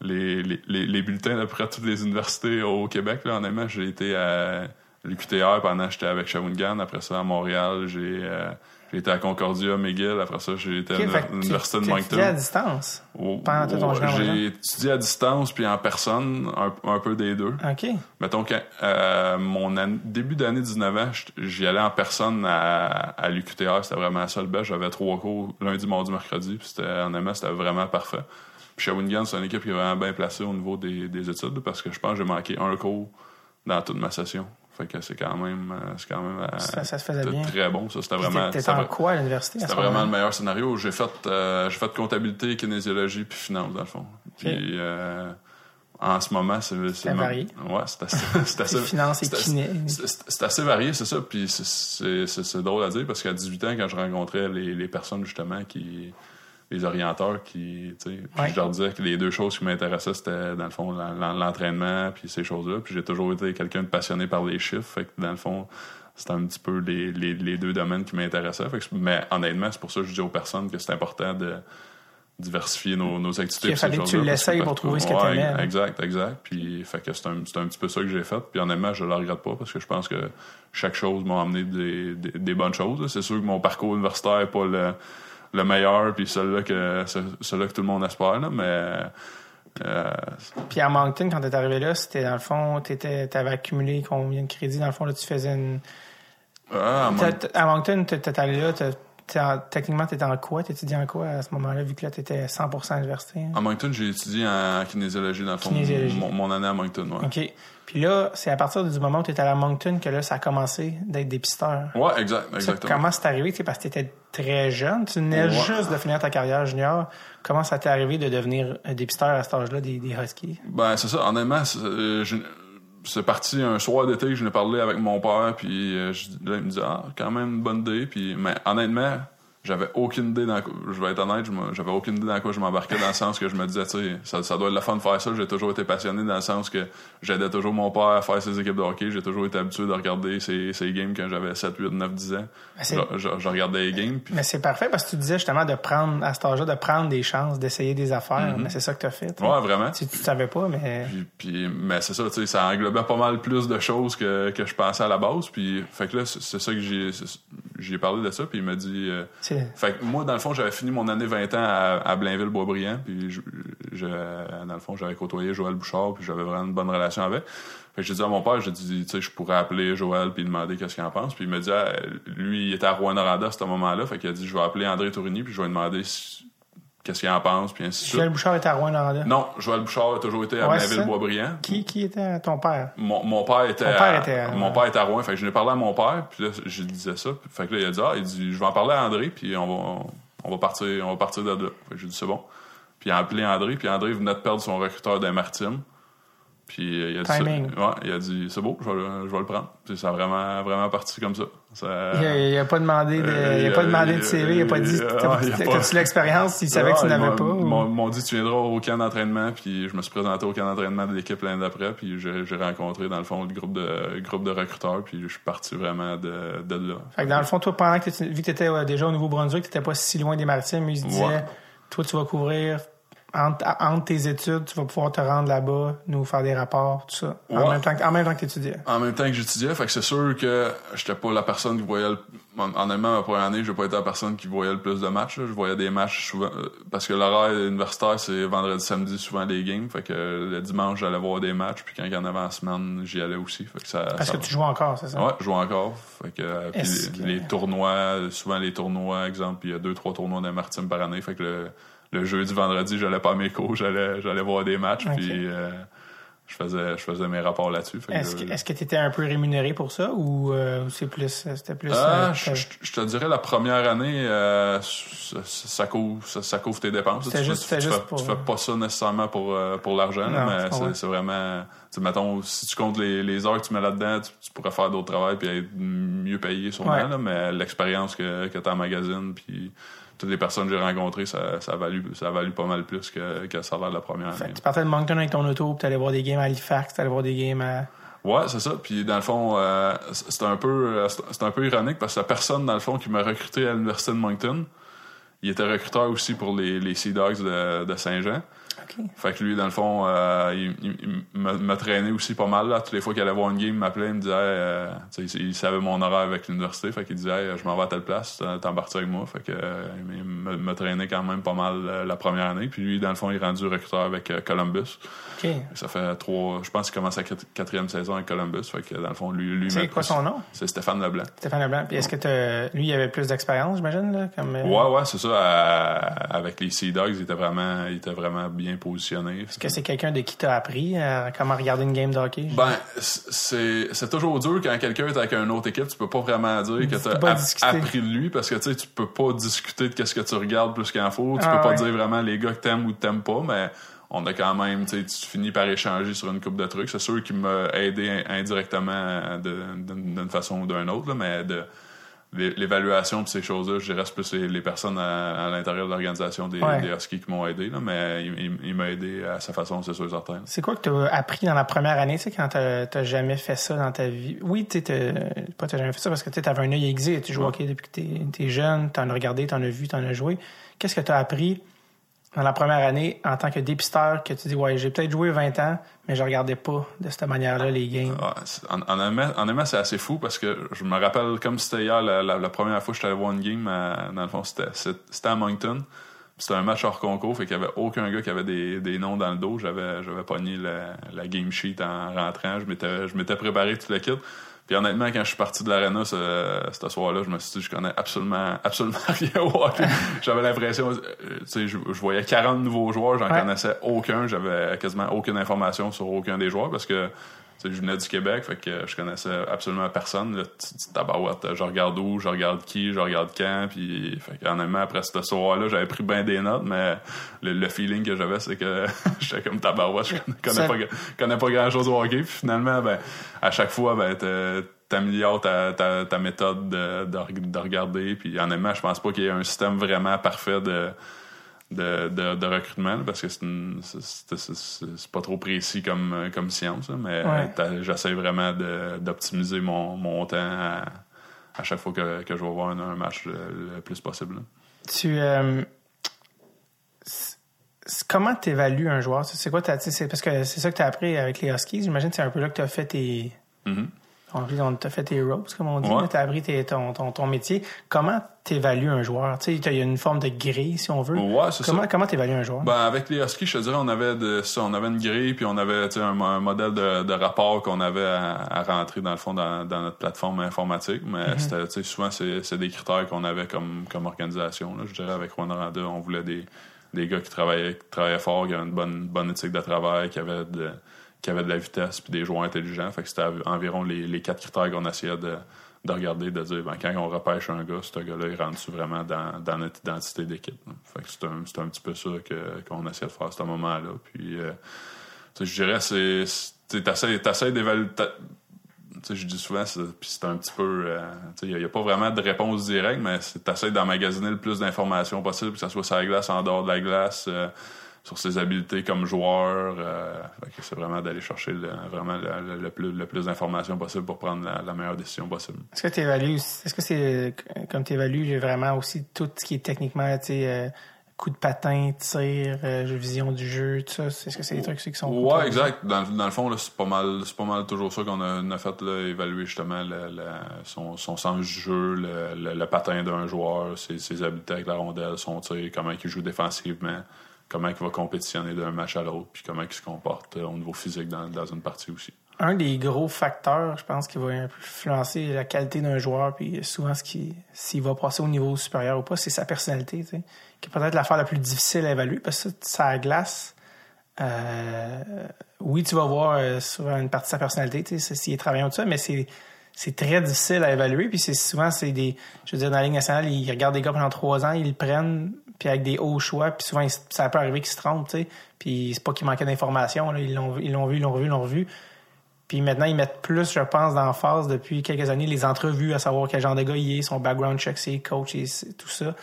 les, les, les, bulletins d'après toutes les universités au Québec. Là, honnêtement, j'ai été à l'UQTR pendant que j'étais avec Shawinigan. Après ça, à Montréal, j'ai euh, été à Concordia, McGill. Après ça, j'ai été à l'Université de Moncton. étudié à distance pendant tout ton J'ai étudié à distance puis en personne, un, peu des deux. OK. Mettons que euh, mon début d'année 19 ans, j'y allais en personne à, à l'UQTR. C'était vraiment la seule belle. J'avais trois cours lundi, mardi, mercredi. Puis c'était, honnêtement, c'était vraiment parfait. Puis Shawinigan, c'est une équipe qui est vraiment bien placée au niveau des, des études parce que je pense que j'ai manqué un cours dans toute ma session. Fait que c'est quand même, euh, c'est quand même euh, Ça, ça se faisait bien. très bon. Ça, c'était vraiment. T'étais en quoi à l'université? c'était vraiment le meilleur scénario. J'ai fait, euh, j'ai fait comptabilité, kinésiologie puis finance, dans le fond. Puis, euh, en ce moment, c'est. c'est varié. Ouais, c'est assez. <laughs> c'est assez finance et c'est- kiné. assez varié, c'est ça. Puis c'est drôle à dire parce qu'à 18 ans, quand je rencontrais les, les personnes, justement, qui. Les orienteurs qui, tu sais, puis Ouais. je leur disais que les deux choses qui m'intéressaient, c'était, dans le fond, l'en- l'en- l'entraînement puis ces choses-là. Puis j'ai toujours été quelqu'un de passionné par les chiffres. Fait que, dans le fond, c'était un petit peu les, les, les deux domaines qui m'intéressaient. Fait que- mais honnêtement, c'est pour ça que je dis aux personnes que c'est important de diversifier nos, nos activités. Ces fallu que tu l'essayes pour trouver ce que ouais, hein. Exact, exact. Puis fait que c'est un, c'est un petit peu ça que j'ai fait. Puis honnêtement, je le regrette pas parce que je pense que chaque chose m'a amené des, des, des bonnes choses. C'est sûr que mon parcours universitaire n'est pas le, le meilleur, puis celui-là que, celui que tout le monde espère, là, mais euh, Puis à Moncton, quand t'es arrivé là, c'était dans le fond, t'étais, t'avais accumulé combien de crédits? Dans le fond, là, tu faisais une. ah, mon- t'as- À Moncton, t'es allé là, t'es en- techniquement, t'étais en quoi? T'étudiais en quoi à ce moment-là, vu que là, t'étais 100% à l'université? hein? à Moncton, j'ai étudié en kinésiologie, dans le fond, Kinésiologie. mon, mon année à Moncton. Ouais, OK. Puis là, c'est à partir du moment où tu étais à Moncton que là, ça a commencé d'être dépisteur. ouais exact, Ça, exactement. comment c'est arrivé? Parce que tu étais très jeune. Tu venais Ouais. juste de finir ta carrière junior. Comment ça t'est arrivé de devenir un dépisteur à cet âge-là des, des Huskies? Ben, c'est ça. Honnêtement, c'est euh, parti un soir d'été je n'ai parlé avec mon père, puis euh, je- là, il me dit Ah, quand même bonne idée. Puis, mais honnêtement, j'avais aucune idée dans quoi, je vais être honnête, j'avais aucune idée dans quoi je m'embarquais, dans le sens que je me disais, tu sais, ça, ça doit être le fun de faire ça. J'ai toujours été passionné dans le sens que j'aidais toujours mon père à faire ses équipes de hockey. J'ai toujours été habitué de regarder ses, ses games quand j'avais 7, 8, 9, 10 ans. Je, je- je regardais les games, puis Mais c'est parfait parce que tu disais justement de prendre, à cet âge-là, de prendre des chances, d'essayer des affaires. Mais c'est ça que tu as fait. Mm-hmm. ouais, vraiment. Tu, tu savais pas, mais. Puis, puis- mais c'est ça, tu sais, ça englobait pas mal plus de choses que, que je pensais à la base. Puis, fait que là, c'est ça que j'ai, j'ai parlé de ça. Puis il m'a dit, euh, fait que moi, dans le fond, j'avais fini mon année 20 ans à, à Blainville-Boisbriand. Puis, je, je- dans le fond, j'avais côtoyé Joël Bouchard. Puis j'avais vraiment une bonne relation avec. Fait que j'ai dit à mon père, j'ai dit, tu sais, je pourrais appeler Joël puis demander qu'est-ce qu'il en pense. Puis il m'a dit, ah, lui, il était à Rouen-Noranda à ce moment-là. Fait qu'il a dit, je vais appeler André Tourigny puis je vais lui demander si- qu'est-ce qu'il en pense. Puis ainsi de suite. Joël Bouchard était à Rouen-Noranda. Non, Joël Bouchard a toujours été à Ouais. Blainville-Boisbriand. Qui, qui était ton père? Mon, mon père était Ton père à, était à- mon père était à Rouen fait que je n'ai parlé à mon père puis là je lui disais ça fait que là il a dit ah il dit je vais en parler à André puis on va on va partir on va partir de là fait que j'ai dit c'est bon puis il a appelé André puis André venait de perdre son recruteur des puis euh, il a dit ça- ouais, il a dit c'est beau je vais, le- je vais le prendre puis ça a vraiment vraiment parti comme ça, Ça- Il, a, il a pas demandé de, Euh, il a pas demandé de CV, il a pas dit, t'as-tu l'expérience? Il savait que tu ils n'avais pas. ou- m'ont dit tu viendras au camp d'entraînement puis je me suis présenté au camp d'entraînement de l'équipe l'année d'après puis j'ai rencontré dans le fond le groupe de le groupe de recruteurs puis je suis parti vraiment de, de là. Fait que dans le fond, toi, pendant que t'étais- vu que tu étais déjà au Nouveau-Brunswick, tu n'étais pas si loin des Maritimes, ils se disaient, Ouais. toi, tu vas couvrir entre, entre tes études, tu vas pouvoir te rendre là-bas, nous faire des rapports, tout ça, en, même temps que, en même temps que tu étudiais. En même temps que j'étudiais, fait que c'est sûr que j'étais pas la personne qui voyait le... Honnêtement, ma première année, j'ai pas été la personne qui voyait le plus de matchs. là. Je voyais des matchs souvent... euh, Parce que l'horaire universitaire, c'est vendredi, samedi, souvent des games. Fait que le dimanche, j'allais voir des matchs. Puis quand il y en avait en semaine, j'y allais aussi. Fait que ça... Parce ça- que tu joues encore, c'est ça? Ouais, je joue encore. Fait que, euh, puis Est-ce les, que- les tournois, souvent les tournois, exemple, il y a deux, trois tournois d'un Martin par année. Fait que le, le jeudi, vendredi, j'allais pas à mes cours, j'allais, j'allais voir des matchs, puis euh, je faisais, je faisais mes rapports là-dessus. Que Est-ce je- que est-ce que tu étais un peu rémunéré pour ça ou euh, c'est plus c'était plus Ah, euh, je, te dirais la première année, ça, ça couvre, ça, ça couvre tes dépenses. C'était Tu juste- tu, c'était tu juste fais, pour- tu fais pas ça nécessairement pour, pour l'argent, mais c'est, c'est vraiment. mettons, si tu comptes les, les heures que tu mets là-dedans, tu, pourrais faire d'autres travails puis être mieux payé sûrement, Ouais. là, mais l'expérience que, que tu magazine puis toutes les personnes que j'ai rencontrées, ça, ça, a valu, ça pas mal plus que, que le salaire de la première Fait année. que tu partais de Moncton avec ton auto, puis tu allais voir des games à Halifax, tu allais voir des games à Ouais, c'est ça. Puis dans le fond, euh, c'est un peu, euh, c'est un peu ironique parce que la personne dans le fond qui m'a recruté à l'université de Moncton, il était recruteur aussi pour les, les Sea Dogs de, de Saint-Jean. Fait que lui, dans le fond, euh, il, il- il me, traînait aussi pas mal. Là. Toutes les fois qu'il allait voir une game, il m'appelait, il me disait, euh, il, savait mon horaire avec l'université. Fait qu'il disait, Hey, je m'en vais à telle place, t'en- t'embarques avec moi? Fait que euh, il me, me traînait quand même pas mal euh, la première année. Puis lui, dans le fond, il est rendu recruteur avec euh, Columbus. OK. Ça fait trois, je pense qu'il commence sa quat- quatrième saison avec Columbus. Fait que dans le fond, lui, lui C'est quoi son nom? C'est Stéphane Leblanc. Stéphane Leblanc. Puis est-ce que lui, il avait plus d'expérience, j'imagine? Comme, euh, Ouais, ouais, c'est ça. à- avec les Sea Dogs, il était vraiment, il était vraiment bien positionné. Est-ce que c'est quelqu'un de qui t'a appris à comment regarder une game de hockey? Ben, c'est, c'est toujours dur quand quelqu'un est avec une autre équipe, tu peux pas vraiment dire que tu as appris de lui parce que tu sais, tu peux pas discuter de qu'est-ce que tu regardes plus qu'en faut. Tu ah peux pas dire vraiment les gars que t'aimes ou que t'aimes pas, mais on a quand même, tu finis par échanger sur une coupe de trucs. C'est sûr qu'il m'a aidé indirectement d'une façon ou d'une autre, mais de l'évaluation de ces choses-là, je reste plus les, personnes à, l'intérieur de l'organisation des, Huskies qui m'ont aidé, là, mais il, m'a aidé à sa façon, c'est sûr certain. C'est quoi que tu as appris dans la première année, tu sais, quand t'as jamais fait ça dans ta vie? Oui, tu pas t'as jamais fait ça parce que tu avais un œil aiguisé, tu joues au hockey depuis que tu es, jeune, tu en as regardé, tu en as vu, tu en as joué. Qu'est-ce que tu as appris dans la première année en tant que dépisteur que tu dis ouais j'ai peut-être joué 20 ans mais je regardais pas de cette manière-là les games. Ah, en, en, c'est assez fou parce que je me rappelle comme c'était hier la, première fois que j'étais allé voir une game dans le fond c'était à Moncton. C'était un match hors concours fait qu'il y avait aucun gars qui avait des, des noms dans le dos. J'avais pogné la, la game sheet en rentrant. Je m'étais préparé toute la kit puis honnêtement, quand je suis parti de l'arena ce, ce soir-là, je me suis dit, je connais absolument, absolument <laughs> rien au hockey. J'avais l'impression, euh, tu sais, je, voyais 40 nouveaux joueurs, j'en connaissais aucun, j'avais quasiment aucune information sur aucun des joueurs parce que je venais du Québec, fait que je connaissais absolument personne. Là, tabarouette, je regarde où, je regarde qui, je regarde quand, puis fait honnêtement, après ce soir-là, j'avais pris bien des notes, mais le, feeling que j'avais, c'est que <laughs> j'étais comme tabarouette, je connais, pas, connais pas grand-chose au hockey, puis finalement, ben, à chaque fois, ben, t'améliores ta, ta, ta méthode de, de, regarder, puis honnêtement, je pense pas qu'il y ait un système vraiment parfait de de, de, recrutement parce que c'est pas trop précis comme, comme science, mais j'essaie vraiment d'optimiser mon, mon temps à, chaque fois que, que je vais voir un, match le, plus possible. Tu euh, comment tu évalues un joueur? C'est quoi parce que c'est ça que tu as appris avec les Huskies. J'imagine que c'est un peu là que tu as fait tes. Mm-hmm. On t'a fait tes ropes, comme on dit. Tu as appris ton, ton, ton, métier. Comment t'évalues un joueur? Tu sais, il y a une forme de grille, si on veut. Ouais, c'est comment, Comment t'évalues un joueur? Ben, avec les Huskies, je te dirais, on avait de ça. On avait une grille, puis on avait un, un modèle de, de rapport qu'on avait à, rentrer, dans le fond, dans, dans notre plateforme informatique. Mais mm -hmm. souvent, c'est des critères qu'on avait comme, comme organisation. Là. Je dirais, avec Randa, on voulait des, des gars qui travaillaient, qui travaillaient fort, qui avaient une bonne, bonne éthique de travail, qui avaient de qui avait de la vitesse puis des joueurs intelligents. Fait que c'était environ les, quatre critères qu'on essayait de, de regarder, de dire ben, quand on repêche un gars, ce gars-là, il rentre vraiment dans, dans notre identité d'équipe. Fait que c'est un, un, petit peu ça qu'on essayait de faire à ce moment-là. Puis euh, je dirais c'est. T'essayes, t'essayes d'évaluer. je dis souvent, c'est un petit peu. Euh, il n'y a, pas vraiment de réponse directe, mais t'essayes d'emmagasiner le plus d'informations possible, que ce soit sur la glace, en dehors de la glace. Euh, sur ses habiletés comme joueur. Euh, c'est vraiment d'aller chercher le, vraiment le, plus, le plus d'informations possible pour prendre la, meilleure décision possible. Est-ce que tu évalues, est-ce que c'est comme tu évalues vraiment aussi tout ce qui est techniquement, tu sais, euh, coup de patin, tir, euh, vision du jeu, tout ça? Est-ce que c'est des trucs qui sont. Ouais, exact. Dans, dans, le fond, c'est pas mal c'est pas mal toujours ça qu'on a, a, fait, là, évaluer justement son, son, sens du jeu, le, patin d'un joueur, ses, ses habiletés avec la rondelle, son tir, comment il joue défensivement comment il va compétitionner d'un match à l'autre, puis comment il se comporte euh, au niveau physique dans, une partie aussi. Un des gros facteurs, je pense, qui va influencer la qualité d'un joueur, puis souvent ce qui, s'il va passer au niveau supérieur ou pas, c'est sa personnalité, tu qui est peut-être l'affaire la plus difficile à évaluer, parce que ça glace. Euh, oui, tu vas voir euh, souvent une partie de sa personnalité, tu sais, s'il est travaillant tout ça, mais c'est c'est très difficile à évaluer. Puis c'est souvent, c'est des. Je veux dire, dans la Ligue nationale, ils regardent des gars pendant trois ans, ils le prennent, puis avec des hauts choix, puis souvent, ça peut arriver qu'ils se trompent, tu sais. Puis c'est pas qu'il manquait d'informations, ils l'ont ils l'ont vu, ils l'ont revu, ils l'ont revu. Puis maintenant, ils mettent plus, je pense, d'emphase depuis quelques années, les entrevues, à savoir quel genre de gars il est, son background check, ses coachs et tout ça.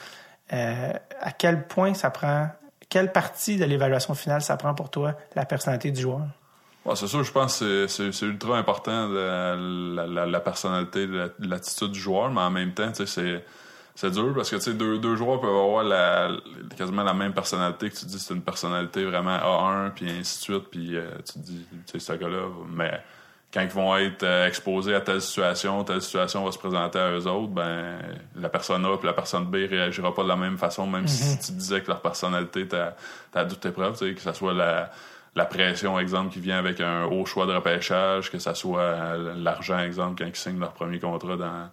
Euh, à quel point ça prend, quelle partie de l'évaluation finale ça prend pour toi, la personnalité du joueur? c'est sûr, je pense que c'est ultra important la, la, la, personnalité, l'attitude du joueur, mais en même temps, c'est c'est dur parce que deux, deux joueurs peuvent avoir la, quasiment la même personnalité que tu dis c'est une personnalité vraiment A1 puis ainsi de suite puis euh, tu te dis tu sais ce gars-là mais quand ils vont être euh, exposés à telle situation telle situation va se présenter à eux autres ben la personne A puis la personne B réagira pas de la même façon même si mm-hmm. tu disais que leur personnalité t'as as toutes tes preuves tu sais que ça soit la la pression, exemple, qui vient avec un haut choix de repêchage, que ça soit l'argent, exemple, quand ils signent leur premier contrat dans,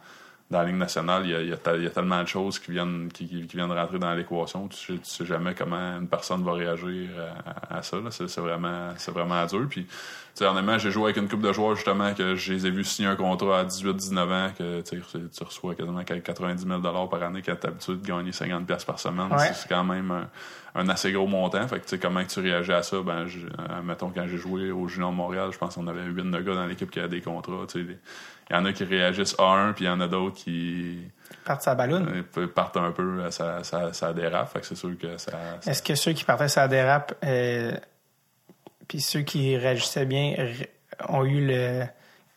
dans la Ligue nationale, il y a, il y tellement de choses qui viennent, qui, qui- qui viennent rentrer dans l'équation. Tu sais, tu sais jamais comment une personne va réagir à, à ça. C'est, vraiment, c'est vraiment dur. Puis, tu honnêtement, j'ai joué avec une couple de joueurs, justement, que je les ai vus signer un contrat à 18-19 ans, que tu tu reçois quasiment 90 000 par année quand t'es habitué de gagner 50 pièces par semaine. Ouais. C'est, quand même un, un assez gros montant. Fait que, tu sais, comment tu réagis à ça? Ben, je- euh, mettons, quand j'ai joué au Junior de Montréal, je pense qu'on avait 8 de gars dans l'équipe qui avaient des contrats. tu Il y en a qui réagissent à un, puis il y en a d'autres qui Partent sa ballonne. euh, partent un peu, ça, ça, ça dérape. Fait que c'est sûr que ça. ça- Est-ce que ceux qui partaient ça dérape, euh, puis ceux qui réagissaient bien, ont eu le.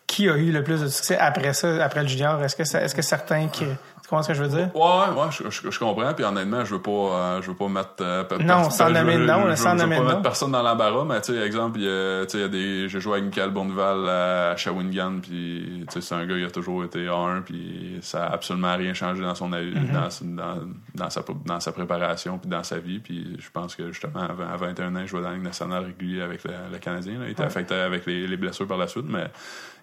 Qui a eu le plus de succès après ça, après le junior? Est-ce que, ça- est-ce que certains qui. Tu comprends ce que je veux dire? Ouais, ouais, je, je- je comprends. Puis honnêtement, je veux pas, euh, je veux pas mettre. euh, Non, sans nommer de nom, sans je veux pas mettre personne dans l'embarras, mais tu sais, exemple, il y a, des, j'ai joué avec Michael Bonneval à Shawinigan, puis tu sais, c'est un gars qui a toujours été A1, puis ça a absolument rien changé dans son avis, Mm-hmm. dans, dans, dans sa dans sa préparation, puis dans sa vie. Puis je pense que justement, à, 20 à 21 ans, il jouait dans la Ligue nationale régulier avec le, le Canadien. là. Il était Ouais. affecté avec les, les blessures par la suite, mais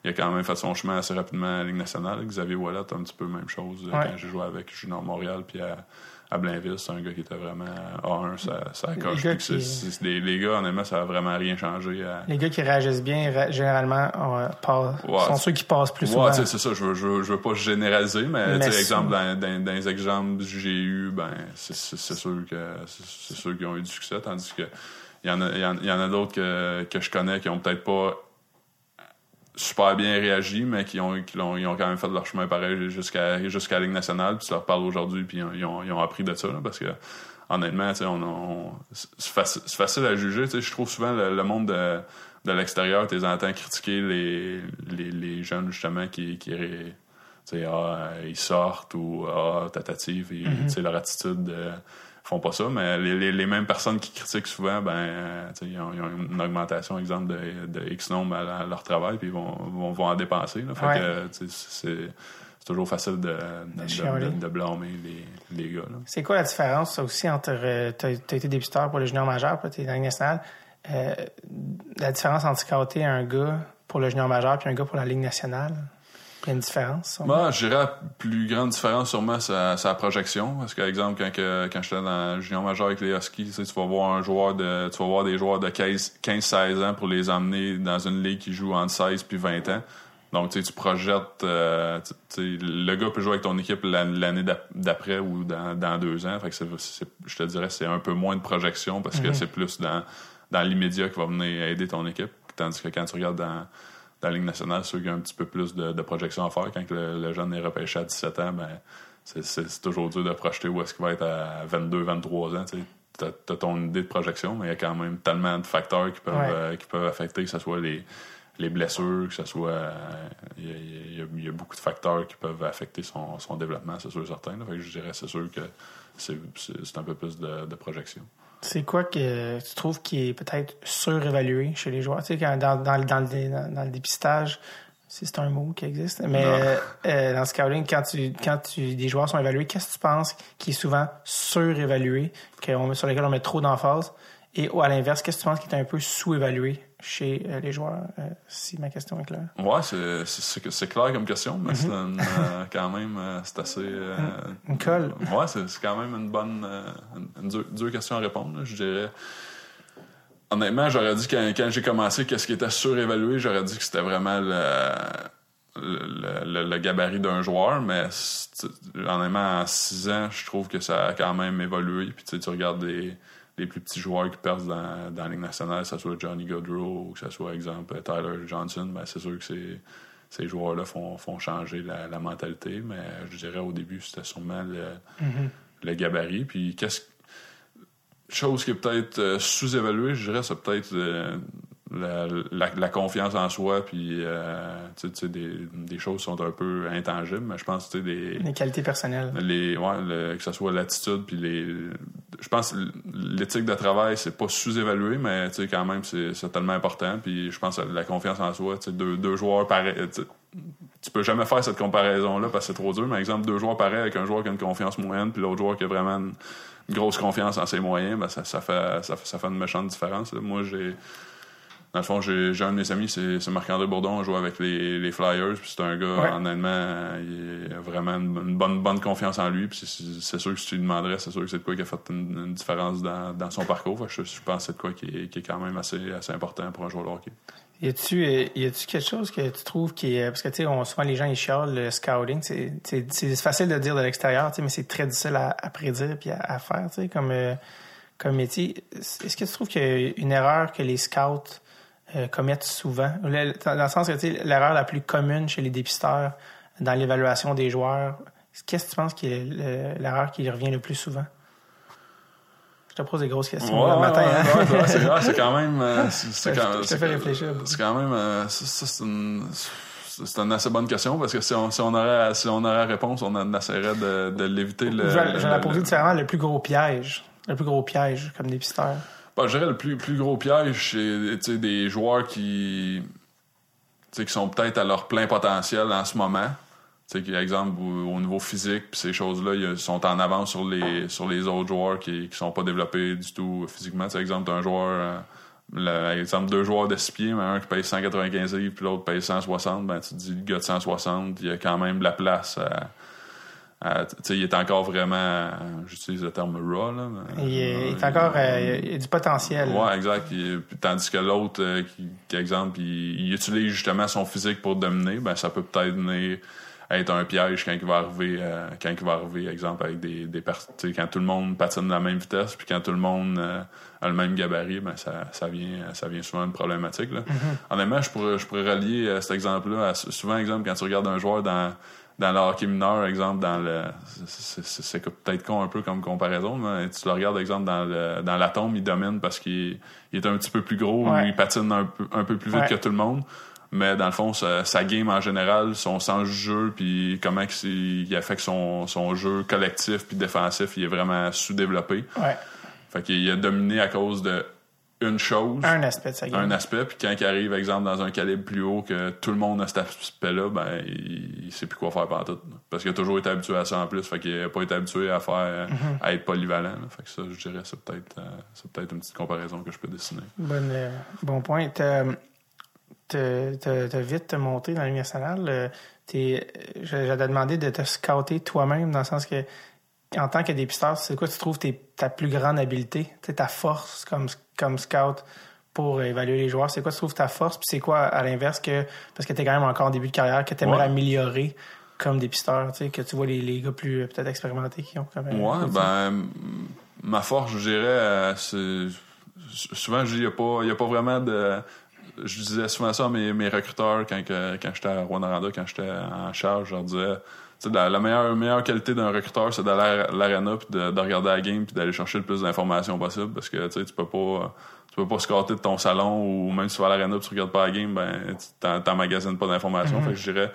il a quand même fait son chemin assez rapidement à la Ligue nationale. Xavier Wallet, un petit peu même chose euh, Ouais. quand j'ai joué avec Junior Montréal puis à, à Blainville. C'est un gars qui était vraiment A1, ça, ça coche. c'est- qui- des- les gars, honnêtement, ça a vraiment rien changé. À... Les gars qui réagissent bien, ra- généralement, euh, Ouais. sont ceux qui passent plus Ouais, souvent. c'est ça. Je veux, je, veux, je veux pas généraliser, mais, Mais exemple, dans, dans, dans les exemples que j'ai eu, ben, c'est sûr que c'est sûr qu'ils ont eu du succès, tandis que il y en a, il y en, il y en a d'autres que, que je connais qui ont peut-être pas super bien réagi, mais qui ont, qui l'ont, ils ont quand même fait leur chemin pareil jusqu'à jusqu'à la Ligue nationale. Puis tu leur parles aujourd'hui, puis ils ont, ils ont appris de ça, là, parce que honnêtement, on, on- c'est facile, facile à juger. tu sais, Je trouve souvent le, le monde de, de l'extérieur, tu les entends critiquer les, les, les jeunes justement qui, qui ré- tu sais, ah, ils sortent ou ah, tatative, et, tu sais, leur attitude. euh, font pas ça, mais les, les, les mêmes personnes qui critiquent souvent, ben, euh, ils, ont, ils ont une augmentation, exemple, de, de X nombre à, leur travail, puis ils vont, vont, vont en dépenser. Là. Fait Ouais. que, tu sais, c'est, c'est toujours facile de, de, de, de blâmer les, les gars. C'est quoi la différence ça aussi entre. tu as, été débuteur pour le junior majeur, puis tu es dans la Ligue nationale. Euh, la différence entre scouter un gars pour le junior majeur puis un gars pour la Ligue nationale? Il y a une différence. Moi, je dirais la plus grande différence, sûrement, c'est la- projection. Parce que, exemple, quand, que- quand j'étais dans le junior majeur avec les Huskies, tu, sais, tu vas voir un joueur de, tu vas voir des joueurs de 15 15-16 ans pour les emmener dans une ligue qui joue entre 16 puis 20 ans. Donc, tu sais, tu projettes, euh, tu tu sais, le gars peut jouer avec ton équipe l'an- l'année d'ap- d'après ou dans, dans deux ans. Fait que je te dirais, c'est un peu moins de projection parce que c'est plus dans, dans l'immédiat qui va venir aider ton équipe. Tandis que quand tu regardes dans, dans la Ligue nationale, ceux qui ont un petit peu plus de, de projection à faire, quand le, le jeune est repêché à 17 ans, ben, c'est, toujours dur de projeter où est-ce qu'il va être à 22, 23 ans. Tu as, ton idée de projection, mais il y a quand même tellement de facteurs qui peuvent, Ouais. euh, qui peuvent affecter, que ce soit les, les blessures, que ce soit. euh, Il y, a- y y beaucoup de facteurs qui peuvent affecter son, son développement, c'est sûr certain. là. Fait que je dirais, c'est sûr que c'est un peu plus de, de projection. C'est quoi que tu trouves qui est peut-être surévalué chez les joueurs? Tu sais, quand dans, dans, le- dans, le, dans, dans le dépistage, si c'est un mot qui existe, mais euh, euh, dans le scouting, quand, tu, quand tu, des joueurs sont évalués, qu'est-ce que tu penses qui est souvent surévalué, sur lesquels on met trop d'emphase? Et ou à l'inverse, qu'est-ce que tu penses qui est un peu sous-évalué? Chez euh, les joueurs, euh, si ma question est claire? Ouais, c'est, clair comme question, mais c'est une, euh, quand même, c'est assez. Une colle. Ouais, c'est, quand même une bonne. une, une dure, dure question à répondre, là, je dirais. Honnêtement, j'aurais dit quand, quand j'ai commencé, qu'est-ce qui était surévalué, j'aurais dit que c'était vraiment le, le, le- le gabarit d'un joueur, mais honnêtement, en six ans, je trouve que ça a quand même évolué. Puis tu sais, tu regardes les, les plus petits joueurs qui percent dans, dans la Ligue nationale, que ce soit Johnny Gaudreau ou que ce soit, exemple, Tyler Johnson, ben, c'est sûr que c'est, ces joueurs-là font, font changer la, la mentalité, mais je dirais au début, c'était sûrement le, le gabarit. Puis qu'est-ce chose qui est peut-être euh, sous-évaluée, je dirais, c'est peut-être euh, la, la- la confiance en soi, puis euh, des, des choses sont un peu intangibles, mais je pense que des, Les qualités personnelles. les ouais, le- que ce soit l'attitude puis les je pense que l'éthique de travail c'est pas sous-évalué mais tu sais quand même c'est tellement important puis je pense que la confiance en soi tu sais deux, deux joueurs pareils tu peux jamais faire cette comparaison là parce que c'est trop dur mais exemple deux joueurs pareils avec un joueur qui a une confiance moyenne puis l'autre joueur qui a vraiment une, grosse confiance en ses moyens ben ça, ça fait ça, fait ça fait une méchante différence là. moi j'ai dans le fond, j'ai j'ai un de mes amis, c'est c'est Marc-André Bourdon, on joue avec les, les Flyers, puis c'est un gars, Ouais. honnêtement, il a vraiment une, une bonne, bonne confiance en lui, puis c'est- sûr que si tu lui demanderais, c'est sûr que c'est de quoi qui a fait une, une différence dans, dans son parcours. Fait que je, je pense que c'est de quoi qui est, qui est quand même assez, assez important pour un joueur de hockey. Y a-tu euh, y a-tu quelque chose que tu trouves qui est parce que tu sais souvent les gens ils chialent le scouting c'est facile de dire de l'extérieur mais c'est très difficile à, à prédire puis à, à faire tu sais comme euh, comme métier est-ce que tu trouves qu'il y a une erreur que les scouts euh, commettent souvent Le- dans le sens que l'erreur la plus commune chez les dépisteurs dans l'évaluation des joueurs qu'est-ce que tu penses qui est le- l'erreur qui revient le plus souvent? Je te pose des grosses questions Ouais, le matin ouais, hein? ouais, c'est quand même. euh, <laughs> c'est- quand- réfléchir. C'est quand même. euh, c'est une. c'est une assez bonne question parce que si on, si on aurait si on aurait la réponse, on essaierait de, de l'éviter. Je le- la le- différemment. Le plus gros piège. Le plus gros piège comme dépisteur. Bon, je dirais le plus, plus gros piège, c'est des joueurs qui, qui sont peut-être à leur plein potentiel en ce moment. Qui, exemple, au, au niveau physique, puis ces choses-là, ils sont en avance sur les, sur les autres joueurs qui qui sont pas développés du tout physiquement. Sais, exemple, un joueur, euh, le- exemple, deux joueurs de 6 pieds, mais un qui paye 195 livres, puis l'autre paye 160, ben, tu te dis, le gars de 160, il y a quand même de la place à- sais, il est encore vraiment, j'utilise le terme raw, là. mais- Il, est- il est encore. euh, il y a du potentiel. Ouais, exact. Il- tandis que l'autre, euh, qui, qui, exemple, il, il utilise justement son physique pour dominer, ben ça peut peut-être venir être un piège quand il va arriver, euh, quand il va arriver, exemple, avec des, des sais, quand tout le monde patine à la même vitesse, puis quand tout le monde euh, a le même gabarit, ben ça, ça vient, ça vient souvent une problématique. Là. Honnêtement, je pourrais, je pourrais relier euh, cet exemple-là à souvent, exemple, quand tu regardes un joueur dans dans le hockey mineur, exemple, dans le. c'est- peut-être con un peu comme comparaison, mais tu le regardes, exemple, dans le dans l'atome, il domine parce qu'il il est un petit peu plus gros, Ouais. il patine un peu, un peu plus vite Ouais. que tout le monde. Mais dans le fond, sa, sa game en général, son sens du jeu, puis comment c'est- il affecte son, son jeu collectif puis défensif, il est vraiment sous-développé. Ouais. Fait qu'il a dominé à cause de une chose Un aspect de sa game. un aspect, puis quand il arrive, exemple, dans un calibre plus haut que tout le monde a cet aspect-là, ben, il, il sait plus quoi faire par tout. Parce qu'il a toujours été habitué à ça en plus, fait qu'il n'a pas été habitué à faire, à être polyvalent. là. Fait que ça, je dirais, c'est peut-être, euh, c'est peut-être une petite comparaison que je peux dessiner. Bonne, euh, bon point. T'as vite monté dans la Ligue nationale. euh, t'ai demandé de te scouter toi-même dans le sens que, en tant que dépisteur, c'est quoi tu trouves tes- ta plus grande habileté, ta force comme, comme scout pour évaluer les joueurs? C'est quoi tu trouves ta force? Puis c'est quoi, à l'inverse, que parce que tu es quand même encore en début de carrière, que tu aimerais Ouais. améliorer comme dépisteur, tu sais, que tu vois les, les gars plus euh, peut-être expérimentés qui ont quand même. Ouais, ben, ma force, je dirais, euh, c'est. Souvent, je dis, il n'y a, pas- y a pas vraiment de. Je disais souvent ça à mes, mes recruteurs quand, que- quand j'étais à Rwanda, quand j'étais en charge, je leur disais. La, la meilleure, meilleure qualité d'un recruteur, c'est d'aller à l'arena puis de, de regarder la game puis d'aller chercher le plus d'informations possible parce que tu sais, tu peux pas tu peux pas scotter de ton salon ou même si tu vas à l'arena tu regardes pas la game, ben t'emmagasines pas d'informations. Fait que je dirais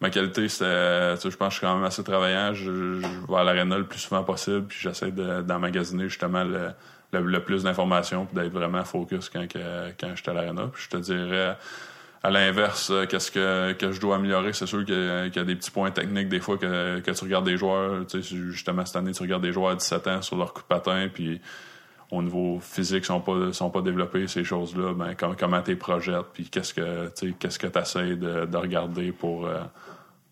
ma qualité c'est tu sais, je pense que je suis quand même assez travaillant, je, je- je vais à l'arena le plus souvent possible puis j'essaie de- d'emmagasiner justement le, le, le plus d'informations puis d'être vraiment focus quand que, quand j'étais à l'arena. Puis je te dirais à l'inverse, euh, qu'est-ce que, que je dois améliorer? C'est sûr qu'il y a des petits points techniques des fois que, que tu regardes des joueurs, tu sais, justement cette année, tu regardes des joueurs à 17 ans sur leur coup de patin, puis au niveau physique, sont pas, sont pas développés, ces choses-là, ben, com- comment tu les projettes, puis qu'est-ce que tu qu'est-ce que essaies de, de regarder pour, euh,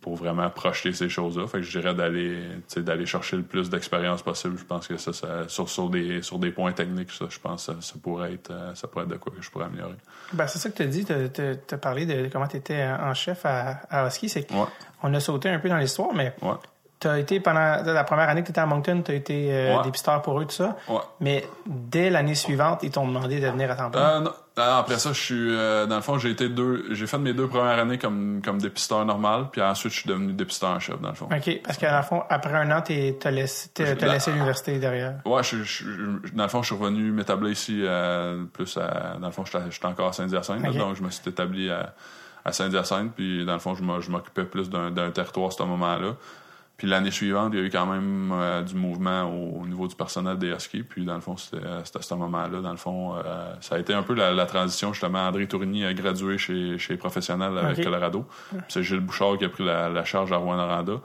pour vraiment projeter ces choses-là. Fait que je dirais d'aller d'aller chercher le plus d'expérience possible. Je pense que ça, ça sur, sur, des, sur des points techniques, ça, je pense que ça, ça pourrait être euh, ça pourrait être de quoi que je pourrais améliorer. Ben, c'est ça que tu as dit. Tu as parlé de comment tu étais en chef à, à Husky. C'est Ouais, qu'on a sauté un peu dans l'histoire, mais ouais, tu as été pendant la première année que tu étais à Moncton, tu as été euh, Ouais. dépisteur pour eux, tout ça. Mais dès l'année suivante, ils t'ont demandé de venir à temps plein. Euh, après ça, je suis euh, dans le fond, j'ai été deux, j'ai fait mes deux premières années comme comme dépisteur normal, puis ensuite je suis devenu dépisteur en chef dans le fond. OK, parce que dans le fond, après un an, tu as laissé, t'as- t'as laissé l'université derrière. Ouais, je, je- je- dans le fond, je suis revenu m'établir ici euh, plus à, dans le fond, j'étais encore à Saint-Hyacinthe, là, Ok. donc je me suis établi à, à Saint-Hyacinthe, puis dans le fond, je m'o- je m'occupais plus d'un territoire à ce moment-là. Puis l'année suivante, il y a eu quand même euh, du mouvement au, au niveau du personnel des Huskies. Puis dans le fond, c'était c'était à ce moment-là. Dans le fond, euh, ça a été un peu la, la transition. Justement, André Tourigny a gradué chez, chez les professionnels avec. Colorado. Puis c'est Gilles Bouchard qui a pris la, la charge à Rouen-Noranda.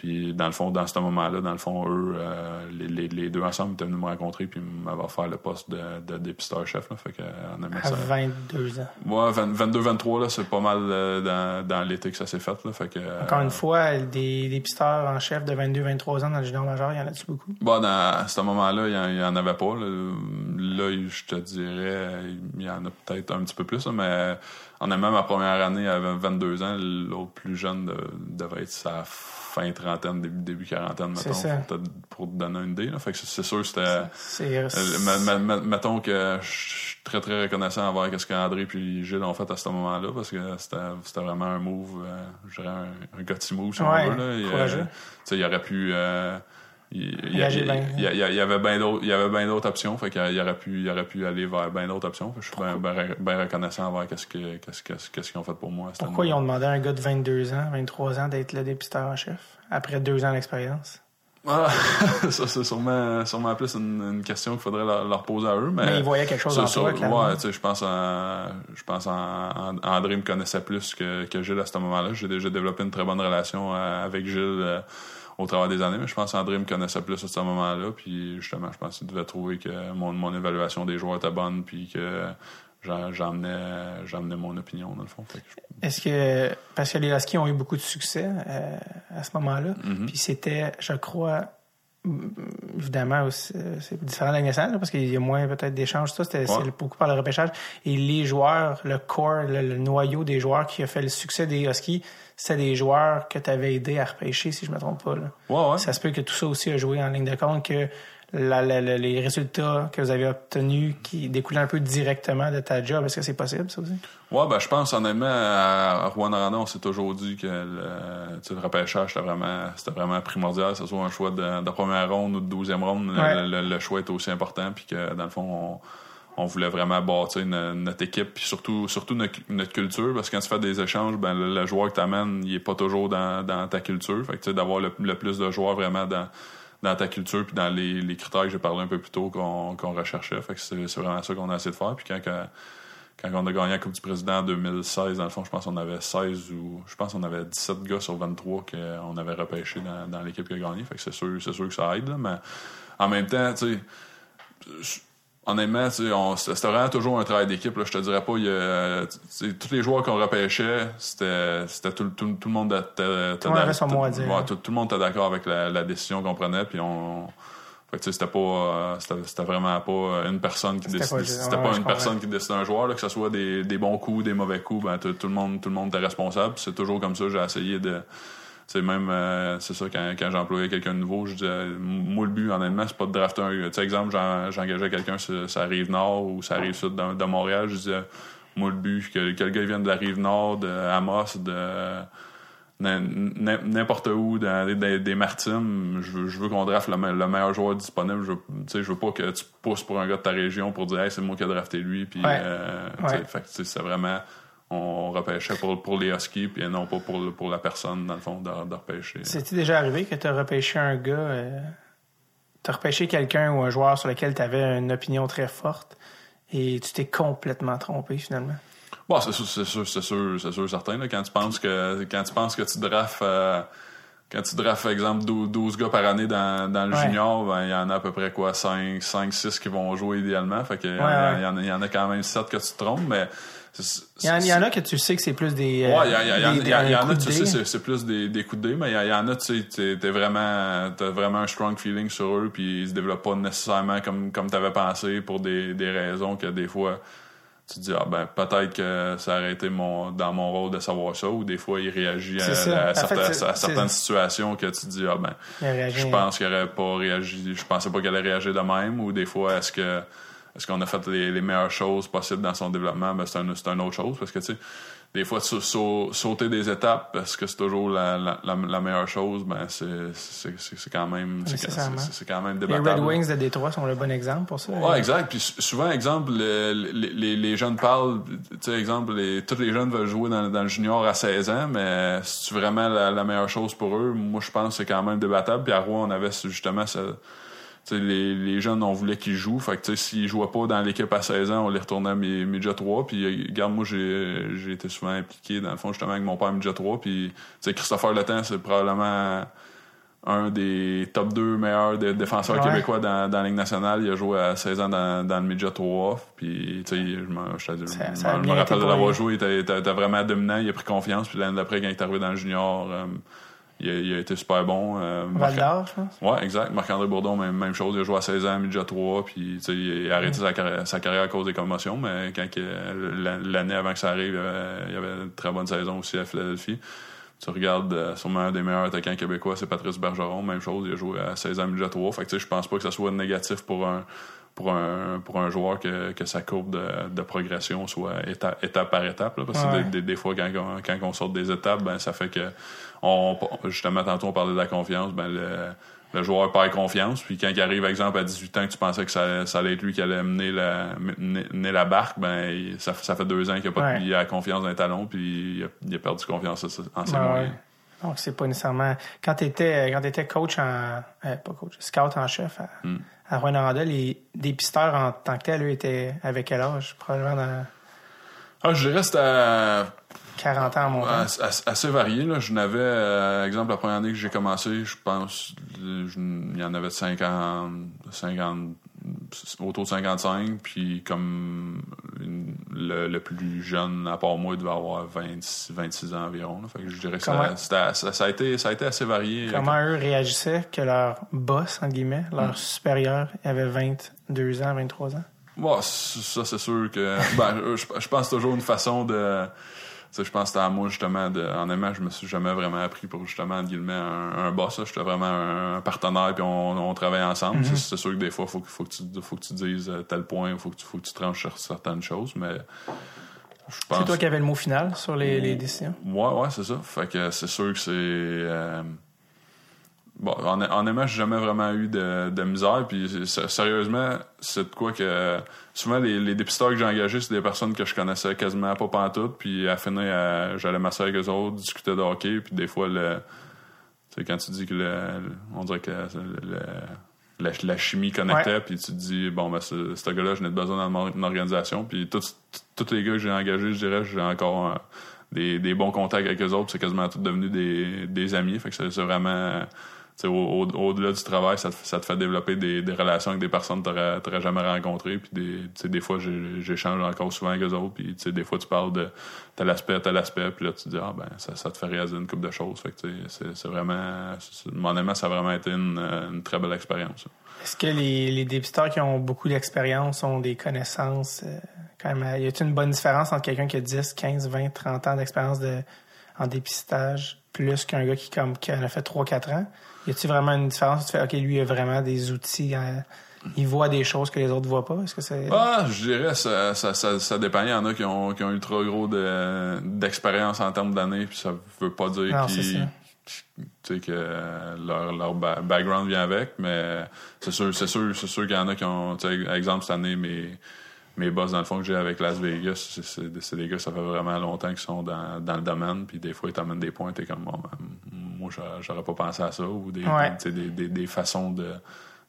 Puis dans le fond, dans ce moment-là, dans le fond, eux, euh, les, les, les deux ensemble, ils étaient venus me rencontrer puis m'avaient offert le poste de, de dépisteur chef. Là, fait que, on aimait À ça. 22 ans. Ouais, 22-23, là, c'est pas mal euh, dans, dans l'été que ça s'est fait. Là, fait que, Encore euh, une fois, des dépisteurs en chef de 22-23 ans dans le junior majeur, il y en a-tu beaucoup? Bon, dans, à ce moment-là, il y en- avait pas. Là, Là, je te dirais, il y en a peut-être un petit peu plus, mais en même ma première année, avait 22 ans, l'autre plus jeune de- devait être sa fin trentaine, début, début quarantaine, mettons, pour te, pour te donner une idée. Là. Fait que c'est sûr, c'était... C'est. Euh, ma- mettons que je suis très très reconnaissant envers ce qu'André puis Gilles ont fait à ce moment-là parce que c'était vraiment un move, euh, je dirais un, un gutsy move si Ouais, on veut. Là. Courageux. euh, il aurait pu. euh, il, y avait bien d'autres il y avait bien d'autres options fait qu'il aurait pu il aurait pu aller vers bien d'autres options je suis bien, bien, bien reconnaissant envers qu'est-ce que qu'est-ce que- qu'est-ce qu'ils ont fait pour moi à Pourquoi ils ont demandé à un gars de 22 ans, 23 ans d'être le dépisteur en chef après deux ans d'expérience? Ah, <laughs> ça c'est sûrement sûrement plus une, une question qu'il faudrait leur, leur poser à eux mais Mais ils voyaient quelque chose en toi, ouais, tu sais, je pense en, je pense en, en- André me connaissait plus que, que Gilles à ce moment-là. J'ai déjà développé une très bonne relation euh, avec Gilles euh, au travers des années, mais je pense qu'André me connaissait plus à ce moment-là. Puis justement, je pense qu'il devait trouver que mon, mon évaluation des joueurs était bonne, puis que j'emmenais, j'emmenais mon opinion dans le fond. Je- Est-ce que. Parce que les Huskies ont eu beaucoup de succès euh, à ce moment-là. Mhm. Puis c'était, je crois, évidemment, aussi, euh, c'est différent de la nationale, parce qu'il y a moins peut-être d'échanges. Ça, c'était Ouais. c'est beaucoup par le repêchage. Et les joueurs, le corps, le, le noyau des joueurs qui a fait le succès des Huskies, c'est des joueurs que tu avais aidé à repêcher, si je me trompe pas. Là. Ouais, ouais. Ça se peut que tout ça aussi a joué en ligne de compte, que la- la- la- les résultats que vous avez obtenus qui découlaient un peu directement de ta job, est-ce que c'est possible, ça aussi? Ouais, ben, je pense, honnêtement, à, à Rouen on s'est toujours dit que le, tu le repêchage, c'était vraiment, c'était vraiment primordial, que ce soit un choix de, de première ronde ou de douzième ronde, le- Ouais. le, le choix est aussi important, puis que, dans le fond, on, on voulait vraiment bâtir no- notre équipe, puis surtout, surtout notre, notre culture, parce que quand tu fais des échanges, ben, le, joueur que t'amènes, il est pas toujours dans, dans ta culture. Fait que, tu sais, d'avoir le, le plus de joueurs vraiment dans, dans ta culture, puis dans les, critères que j'ai parlé un peu plus tôt qu'on recherchait. Fait que c'est vraiment ça qu'on a essayé de faire. Puis quand, quand on a gagné la Coupe du Président en 2016, dans le fond, je pense qu'on avait 16 ou je pense qu'on avait 17 gars sur 23 qu'on avait repêché dans, dans l'équipe qui a gagné. Fait que c'est sûr, sûr que ça aide, là, mais en même temps, tu sais, honnêtement, c'était vraiment toujours un travail d'équipe. Je te dirais pas, il y a, tous les joueurs qu'on repêchait, c'était tout, tout, tout le monde était, était le monde avait d'ac- son mot à dire. ouais, tout, tout le monde était d'accord avec la, la décision qu'on prenait, puis on c'était pas euh, c'était vraiment pas une personne qui C'était décidait pas- c'était ouais, pas une personne qui décide un joueur là, que ce soit des, des bons coups des mauvais coups ben tout, tout le monde tout le monde était responsable c'est toujours comme ça j'ai essayé de c'est même euh, c'est ça quand, quand j'employais quelqu'un de nouveau je disais moi le but honnêtement c'est pas de drafter un tu sais exemple j'en- j'engageais quelqu'un sur ça rive nord ou ça rive sud de, de Montréal je disais moi le but que, que le gars vienne de la rive nord de Amos de n'im- n'importe où dans des, des, je veux, je veux qu'on draft le, me- le meilleur joueur disponible. Je veux, sais, je veux pas que tu pousses pour un gars de ta région pour dire hey, c'est moi qui ai drafté lui. Puis, Ouais. euh, sais, Ouais. fait sais, c'est vraiment on repêchait pour, pour les Huskies puis non pas pour, le- pour la personne dans le fond de, de repêcher. C'est-tu déjà arrivé que tu as repêché un gars, euh, tu as repêché quelqu'un ou un joueur sur lequel tu avais une opinion très forte et tu t'es complètement trompé finalement? Bon, c'est sûr, c'est sûr, c'est sûr, c'est sûr, certain. Là, quand tu penses que quand tu penses que tu drafts euh, quand tu drafts, par exemple, 12, 12 gars par année dans, dans le Ouais. junior, ben, il y en a à peu près quoi, 5, 5 6 qui vont jouer idéalement. Fait que il y Ouais, ouais. y, en a- il y en a quand même 7 que tu te trompes, mais Il y, en, il y en a que tu sais que c'est plus des. Ouais, il y, en a, de tu sais, c'est- plus des, des coups de dé, mais il y, en a, tu sais, t'es vraiment, t'as vraiment un strong feeling sur eux, puis ils se développent pas nécessairement comme, comme t'avais pensé pour des, des raisons que des fois, tu te dis, ah ben, peut-être que ça aurait été mon, dans mon rôle de savoir ça, ou des fois, il réagit à, certaines, fait, c'est- à certaines c'est- situations que tu te dis, ah ben, je pense qu'il aurait pas réagi, je pensais pas qu'elle allait réagir de même, ou des fois, est-ce que, est-ce qu'on a fait les, les meilleures choses possibles dans son développement? Ben, c'est un, c'est une autre chose, parce que, tu sais, des fois, sau- sau- sauter des étapes, parce que c'est toujours la, la, la, la meilleure chose, ben, c'est, quand même, c'est, quand même Les débattable. Red Wings de Détroit sont le bon exemple pour ça. Ouais, exact. Puis sou- souvent, exemple, le- les, les, les jeunes parlent, tu sais, exemple, les, tous les jeunes veulent jouer dans, dans le junior à 16 ans, mais c'est vraiment la, la meilleure chose pour eux? Moi, je pense que c'est quand même débattable. Puis à Rouen, on avait justement ce, les, les jeunes, on voulait qu'ils jouent. Fait que, s'ils jouaient pas dans l'équipe à 16 ans, on les retournait à mi- Midget 3. Puis, euh, regarde, moi, j'ai, j'ai été souvent impliqué, dans le fond, justement, avec mon père Midget 3. Puis, tu sais, Christopher Le Temps, c'est probablement un des top 2 meilleurs dé- défenseurs Ouais. québécois dans, dans la Ligue nationale. Il a joué à 16 ans dans, dans le Midget 3. Puis, tu sais, je me, je Ça- je rappelle de l'avoir joué. Il était, était- était vraiment dominant. Il a pris confiance. Puis l'année d'après, quand il est arrivé dans le junior, euh, il, a, il a été super bon. Euh, Val d'Or, je pense. Ouais, exact. Marc-André Bourdon, même, même chose. Il a joué à 16 ans, Midget 3, puis tu sais, il a arrêté sa, carrière, sa carrière à cause des commotions, mais quand l'année avant que ça arrive, il y avait, il y avait une très bonne saison aussi à Philadelphie. Tu regardes euh, sûrement un des meilleurs attaquants québécois, c'est Patrice Bergeron, même chose, il a joué à 16 ans, Midget 3. Fait que tu sais, je pense pas que ça soit négatif pour un pour un pour un joueur que, que sa courbe de, de progression soit étape, étape par étape. là, parce que Ouais. des, des- des fois, quand, on- quand on sort des étapes, ben ça fait que on, justement, tantôt, on parlait de la confiance, ben le, le joueur perd confiance, puis quand il arrive, par exemple, à 18 ans, que tu pensais que ça, ça allait être lui qui allait mener la, mener, la barque, ben il- ça, ça fait deux ans qu'il a pas Ouais. il a confiance dans les talons, puis il a, il a perdu confiance en ses Ouais, moyens. ouais. Donc, c'est pas nécessairement. Quand tu étais, quand étais coach en. euh, pas coach, scout en chef à, Hmm. à les dépisteurs en tant que tel, eux, étaient avec quel âge Probablement dans Ah, je dirais c'était à- 40 ans en montant. assez, assez- assez varié. Là. Je n'avais, euh, exemple, la première année que j'ai commencé, je pense, il y en avait 50, 50, autour de 55, puis comme une- le, le plus jeune, à part moi, il devait avoir 26, 26 ans environ. là. Fait que je dirais que ça, ça, ça a été, ça a été assez varié. Comment eux réagissaient que leur boss, entre guillemets, Hmm. leur supérieur, avait 22 ans, 23 ans? Bon, ça, c'est sûr que. Ben, je, je pense toujours une façon de. Je pense que c'était à moi, justement, de, en aimant, je me suis jamais vraiment appris pour, justement, entre guillemets, un, un boss. J'étais vraiment un, partenaire, puis on, on travaille ensemble. C'est- C'est sûr que des fois, faut, que- faut, que tu, faut que tu dises euh, tel point, faut, que tu- faut que tu tranches sur certaines choses, mais. C'est toi qui avais le mot final sur les, les décisions? Ouais, ouais, c'est ça. Fait que c'est sûr que c'est. euh, Bon, en, honnêtement, j'ai jamais vraiment eu de, de misère. Puis sérieusement, c'est de quoi que. Souvent, les, les dépisteurs que j'ai engagés, c'est des personnes que je connaissais quasiment pas pantoute. Puis à finir, euh, j'allais m'asseoir avec eux autres, discuter de hockey. Puis des fois, le. Tu sais, quand tu dis que le. on dirait que le- la, la chimie connectait, puis tu te dis, bon, ben, ce, gars-là, je n'ai besoin dans mon organisation. Puis tous les gars que j'ai engagés, je dirais, j'ai encore euh, des, des bons contacts avec eux autres. C'est quasiment tout devenu des, des amis. Fait que c'est vraiment. Sais, Au, au-delà du travail, ça te, ça te fait développer des, des relations avec des personnes que tu n'aurais jamais rencontrées. Puis des, des fois, j'échange encore souvent avec eux autres. Puis des fois, tu parles de tel aspect, tel aspect. Puis là, tu te dis, ah ben, ça, ça te fait réaliser une couple de choses. Fait que c'est vraiment. Mon aimant, ça a vraiment été une, très belle expérience. Est-ce que les, les qui ont beaucoup d'expérience ont des connaissances euh, quand même Y a-t-il une bonne différence entre quelqu'un qui a 10, 15, 20, 30 ans d'expérience de, en dépistage plus qu'un gars qui, comme, qui en a fait 3-4 ans? Y a-t-il vraiment une différence? Tu fais, OK, lui, il a vraiment des outils, hein, il voit des choses que les autres voient pas? Est-ce que c'est. Ah, je dirais ça, ça, ça, ça dépend. Il y en a qui ont, qui ont eu trop gros de- d'expérience en termes d'années, puis ça veut pas dire qu'ils tu sais que leur, leur ba- background vient avec, mais c'est sûr, c'est sûr, c'est sûr qu'il y en a qui ont, tu sais, exemple cette année, mes, mes boss dans le fond que j'ai avec Las Vegas, c'est- des gars, ça fait vraiment longtemps qu'ils sont dans, dans le domaine, puis des fois ils t'amènent des points, t'es comme, Bon, ben, moi j'aurais- pas pensé à ça, ou des, Ouais. tu sais, des, des, des façons de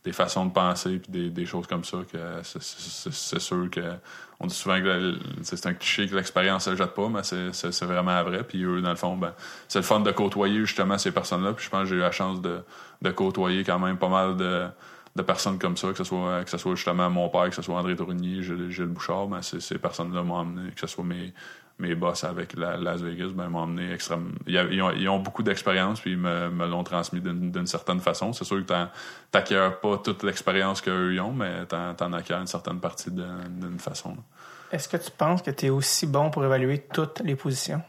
des façons de penser puis des, des choses comme ça que c'est- sûr que on dit souvent que c'est un cliché que l'expérience ne jette pas mais c'est vraiment vrai puis eux dans le fond ben c'est le fun de côtoyer justement ces personnes là puis je pense que j'ai eu la chance de, de côtoyer quand même pas mal de de personnes comme ça, que ce soit que ce soit justement mon père, que ce soit André Tourigny, Gilles, Gilles Bouchard, ben ces personnes-là m'ont amené, que ce soit mes, mes boss avec la, Las Vegas, ben m'ont amené extrêmement. Ils, ont, ils ont beaucoup d'expérience, puis ils me, me l'ont transmis d'une d'une certaine façon. C'est sûr que t'acquiers pas toute l'expérience qu'eux ont, mais t'en t'en acquiers une certaine partie d'une façon. Est-ce que tu penses que tu es aussi bon pour évaluer toutes les positions?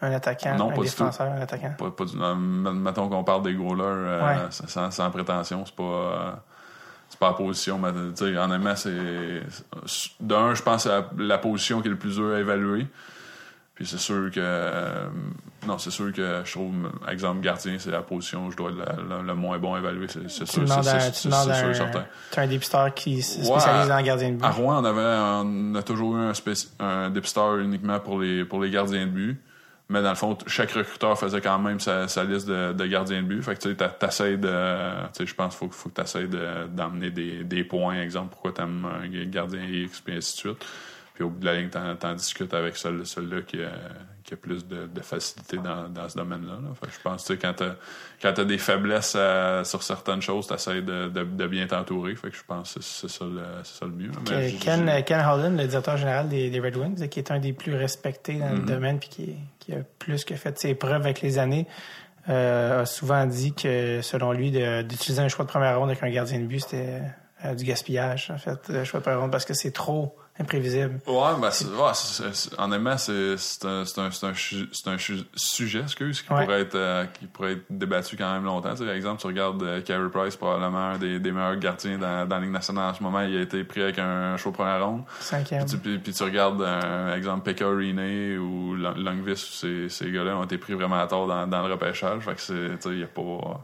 Un attaquant, Non, un pas du défenseur, un attaquant? Pas, pas du- euh, mettons qu'on parle des gros euh, Ouais. sans, sans prétention, c'est pas. C'est pas la position, mais honnêtement, c'est. D'un, je pense que c'est la, la position qui est le plus dur à évaluer. Puis c'est sûr que. euh, non, c'est sûr que je trouve, exemple, gardien, c'est la position où je dois être le, moins bon à évaluer. C'est sûr, c'est- à- c'est- tu sûr, à un- certain. dépisteur qui se Ouais, spécialise dans le gardien de but. À Rouen, on avait on a toujours eu un, un dépisteur uniquement pour les, pour les gardiens de but. Mais dans le fond, chaque recruteur faisait quand même sa, sa liste de, de gardiens de but. Fait que tu sais, t'essayes de. Tu je pense faut, faut que tu d'emmener des, des points. Exemple, pourquoi tu aimes un gardien X, puis ainsi de suite. Puis au bout de la ligne, t'en, t'en discutes avec celui- celui-là qui, a- qui a plus de, de facilité dans, dans ce domaine-là. là. Fait que je pense que quand t'as, quand t'as des faiblesses à- sur certaines choses, t'essaies de, de, de bien t'entourer. Fait que je pense que c'est, c'est ça, le, c'est ça le mieux. Mais j- Ken, j- Ken Holland, le directeur général des, des Red Wings, qui est un des plus respectés dans Mm-hmm. le domaine puis qui, qui a plus que fait ses preuves avec les années, euh, a souvent dit que, selon lui, de- d'utiliser un choix de première ronde avec un gardien de but, c'était euh, du gaspillage, en fait, le choix de première ronde, parce que c'est trop imprévisible. Ouais, ben, c'est- ouais, c'est- c'est- honnêtement, c'est c'est un, c'est un, c'est un, un sujet, excuse, qui, Ouais. pourrait être, euh, qui pourrait être débattu quand même longtemps. Tu sais, par exemple, tu regardes euh, Carey Price, probablement un des, des meilleurs gardiens dans, dans la Ligue nationale en ce moment. Il a été pris avec un show première ronde. Cinquième. Puis tu, puis, puis tu regardes, un exemple, Pekka Rinne ou Long- Longvis, ces, ces gars-là ont été pris vraiment à tort dans, dans le repêchage. Fait que c'est, tu sais, il y a pas...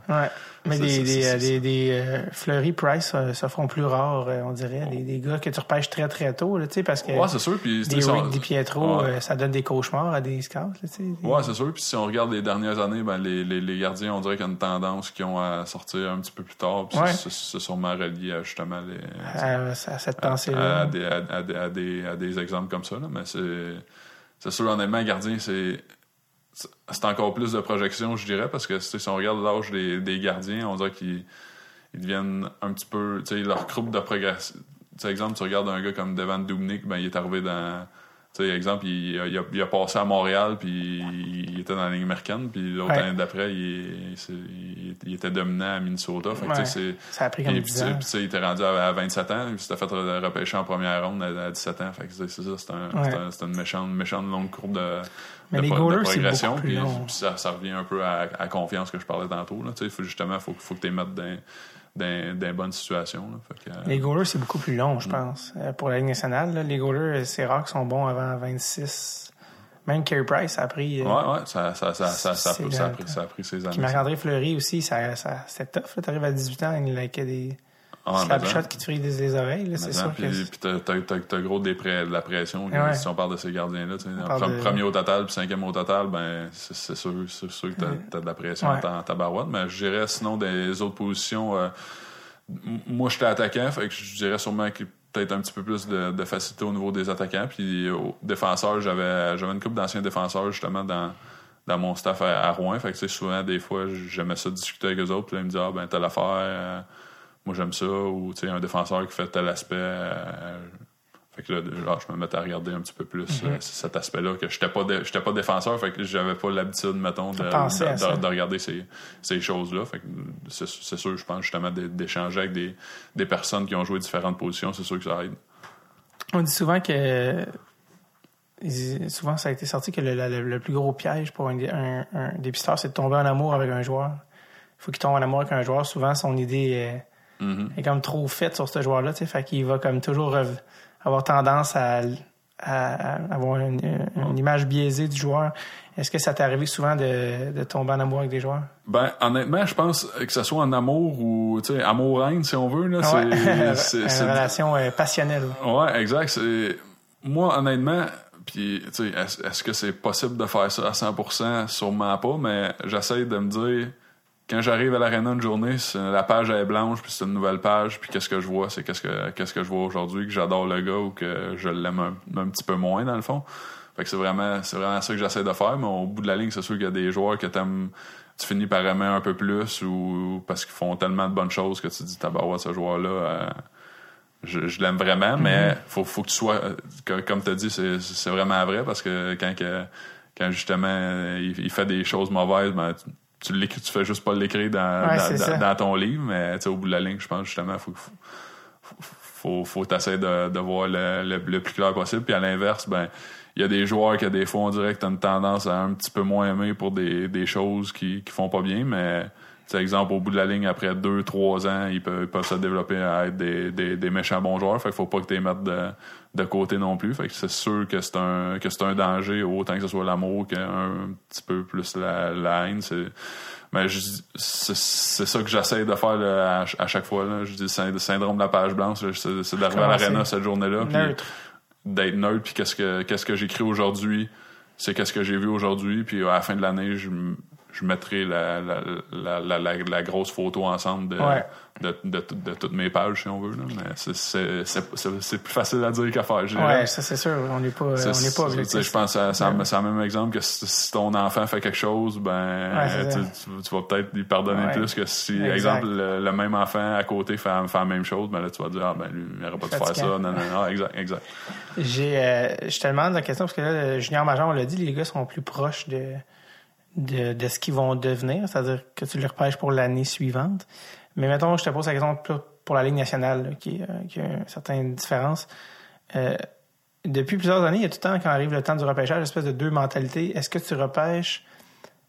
Ouais. Mais C'est- des, des, euh, des, des euh, Fleury Price euh, se font plus rares, euh, on dirait. Des, des gars que tu repêches très très tôt, là, tu sais, parce que Ouais, c'est sûr. Puis, tu des Rick Di Pietro, Ouais. euh, ça donne des cauchemars à des scouts, là, tu sais. Des- Ouais, c'est sûr. Puis si on regarde les dernières années, ben, les, les, les gardiens, on dirait qu'il y a une tendance qui ont à sortir un petit peu plus tard. Puis Ouais. c'est- sûrement relié à justement les, à, à cette pensée-là. à des, des, à, des, à des exemples comme ça. Là. Mais c'est c'est sûr, honnêtement, gardien, c'est c'est encore plus de projection, je dirais, parce que si on regarde l'âge des, des gardiens, on dirait qu'ils ils deviennent un petit peu, tu sais, leur groupe de progression. Tu sais, exemple, tu regardes un gars comme Devan Dubnik, ben, il est arrivé dans, tu sais, exemple, il, il a, il a passé à Montréal, puis il était dans la ligne américaine, puis l'autre Ouais. année d'après, il, était dominant à Minnesota. Fait que, tu sais, Ouais. c'est- Ça a pris comme puis, puis, 10 tu sais, ans. puis, tu sais, il était rendu à, à 27 ans, il s'était fait re- repêcher en première ronde à, à 17 ans. Fait que c'est ça, c'est un, Ouais. un- une méchante, méchante longue courbe de, Mais les goalers, c'est beaucoup plus long. puis ça, ça revient un peu à, à confiance que je parlais tantôt. Là. Faut, justement, il faut, faut que tu les mettes dans, dans, dans bonnes situations. Là. Que, euh, Les goalers, c'est beaucoup plus long, je pense. Euh, pour la Ligue nationale, là, les goalers, c'est rare qu'ils sont bons avant 26. Même Carey Price a pris. euh, ouais, ouais, ça, ça, ça, ça, ça, a pris- ça a pris, ça a pris ses années. Marc-André Fleury aussi, ça, ça, c'était tough. Tu arrives à 18 ans, il a des Ah, slap mais shots ça. qui te frient des, des oreilles. C'est sûr que. Puis, puis t'as, gros des de la pression. Ouais. Si on parle de ces gardiens-là, de- premier au total puis cinquième au total, ben c'est, sûr, c'est sûr que t'as, t'as de la pression Ouais. ta barouette. Mais je dirais sinon des autres positions, euh, moi j'étais attaquant, fait que je dirais sûrement que peut-être un petit peu plus de, de facilité au niveau des attaquants. Puis au défenseur, j'avais j'avais une couple d'anciens défenseurs justement dans dans mon staff à, à Rouen. Fait que tu sais, souvent des fois j'aimais ça discuter avec eux autres. Puis là, ils me disaient ah ben telle affaire. Moi j'aime ça ou tu sais un défenseur qui fait tel aspect euh, fait que là genre, je me mettais à regarder un petit peu plus Mhm. euh, cet aspect là que j'étais pas j'étais pas défenseur fait que j'avais pas l'habitude mettons de, de- ça. de- de regarder ces, ces choses là fait que c'est sûr je pense justement d'é- d'échanger avec des, des personnes qui ont joué différentes positions c'est sûr que ça aide On dit souvent que. Souvent, ça a été sorti que le, le- le plus gros piège pour un, un, un dépisteur, c'est de tomber en amour avec un joueur. Il faut qu'il tombe en amour avec un joueur. Souvent, son idée est, Mhm. est comme trop faite sur ce joueur-là. tu sais. Fait qu'il va comme toujours avoir tendance à, à- à avoir une, une image biaisée du joueur. Est-ce que ça t'est arrivé souvent de, de tomber en amour avec des joueurs? Ben, honnêtement, je pense que ce soit en amour ou, tu sais, amour-haine, si on veut, là, Ouais. c'est, <laughs> une relation euh, passionnelle. Ouais, exact. Moi honnêtement, puis tu sais, est-ce, est-ce que c'est possible de faire ça à 100% Sûrement pas, mais j'essaie de me dire quand j'arrive à l'aréna une journée, la page elle est blanche, puis c'est une nouvelle page, puis qu'est-ce que je vois, c'est qu'est-ce que qu'est-ce que je vois aujourd'hui, que j'adore le gars ou que je l'aime un, un petit peu moins dans le fond. Fait que c'est vraiment c'est vraiment ça que j'essaie de faire, mais au bout de la ligne, c'est sûr qu'il y a des joueurs que t'aimes tu finis par aimer un peu plus ou parce qu'ils font tellement de bonnes choses que tu te dis tabarouette ce joueur là je, je l'aime vraiment, mais faut, faut que tu sois, euh, que- comme tu as dit, c'est, c'est vraiment vrai parce que quand, que, quand justement euh, il, il fait des choses mauvaises, ben, tu, l'écris- tu fais juste pas l'écrire dans, Ouais, dans, ton livre, mais tu sais, au bout de la ligne, je pense justement, faut, faut, faut, faut t'essayer de, de voir le, le, le plus clair possible. Puis à l'inverse, ben, il y a des joueurs que des fois on dirait que t'as une tendance à un petit peu moins aimer pour des, des choses qui, qui font pas bien, mais par exemple, au bout de la ligne, après deux, trois ans, ils peuvent, ils peuvent se développer à être des, des, des méchants bons joueurs. Fait qu'il faut pas que tu les mettes de, de côté non plus. Fait que c'est sûr que c'est un, que c'est un danger, autant que ce soit l'amour qu'un petit peu plus la, la haine. C'est, mais c'est, c'est ça que j'essaie de faire là, à, à chaque fois. Là. Je dis le syndrome de la page blanche, c'est, d'arriver à l'aréna cette journée-là. d'être neutre puis qu'est-ce que qu'est-ce que j'écris aujourd'hui c'est qu'est-ce que j'ai vu aujourd'hui puis à la fin de l'année je, je mettrai la, la, la, la, grosse photo ensemble de, Ouais. de, de, toutes mes pages, si on veut. Là. Mais c'est- plus facile à dire qu'à faire. Ouais, ça c'est sûr. On n'est pas, on pas objectif. Je pense que c'est le même exemple que si, si ton enfant fait quelque chose, ben Ouais, tu, ça. tu- tu vas peut-être lui pardonner Ouais. plus que si, Exact. exemple, le, le même enfant à côté fait, fait la même chose, ben là tu vas dire ah ben lui il n'aurait pas dû faire ça, non non non, exact exact. J'ai, euh, je te demande la question parce que là, le junior major, on l'a dit, les gars sont plus proches de, de, ce qu'ils vont devenir, c'est-à-dire que tu les repêches pour l'année suivante. Mais mettons, je te pose plus pour la Ligue nationale, euh, qui a une certaine différence. Euh, depuis plusieurs années, il y a tout le temps, quand arrive le temps du repêchage, une espèce de deux mentalités. Est-ce que tu repêches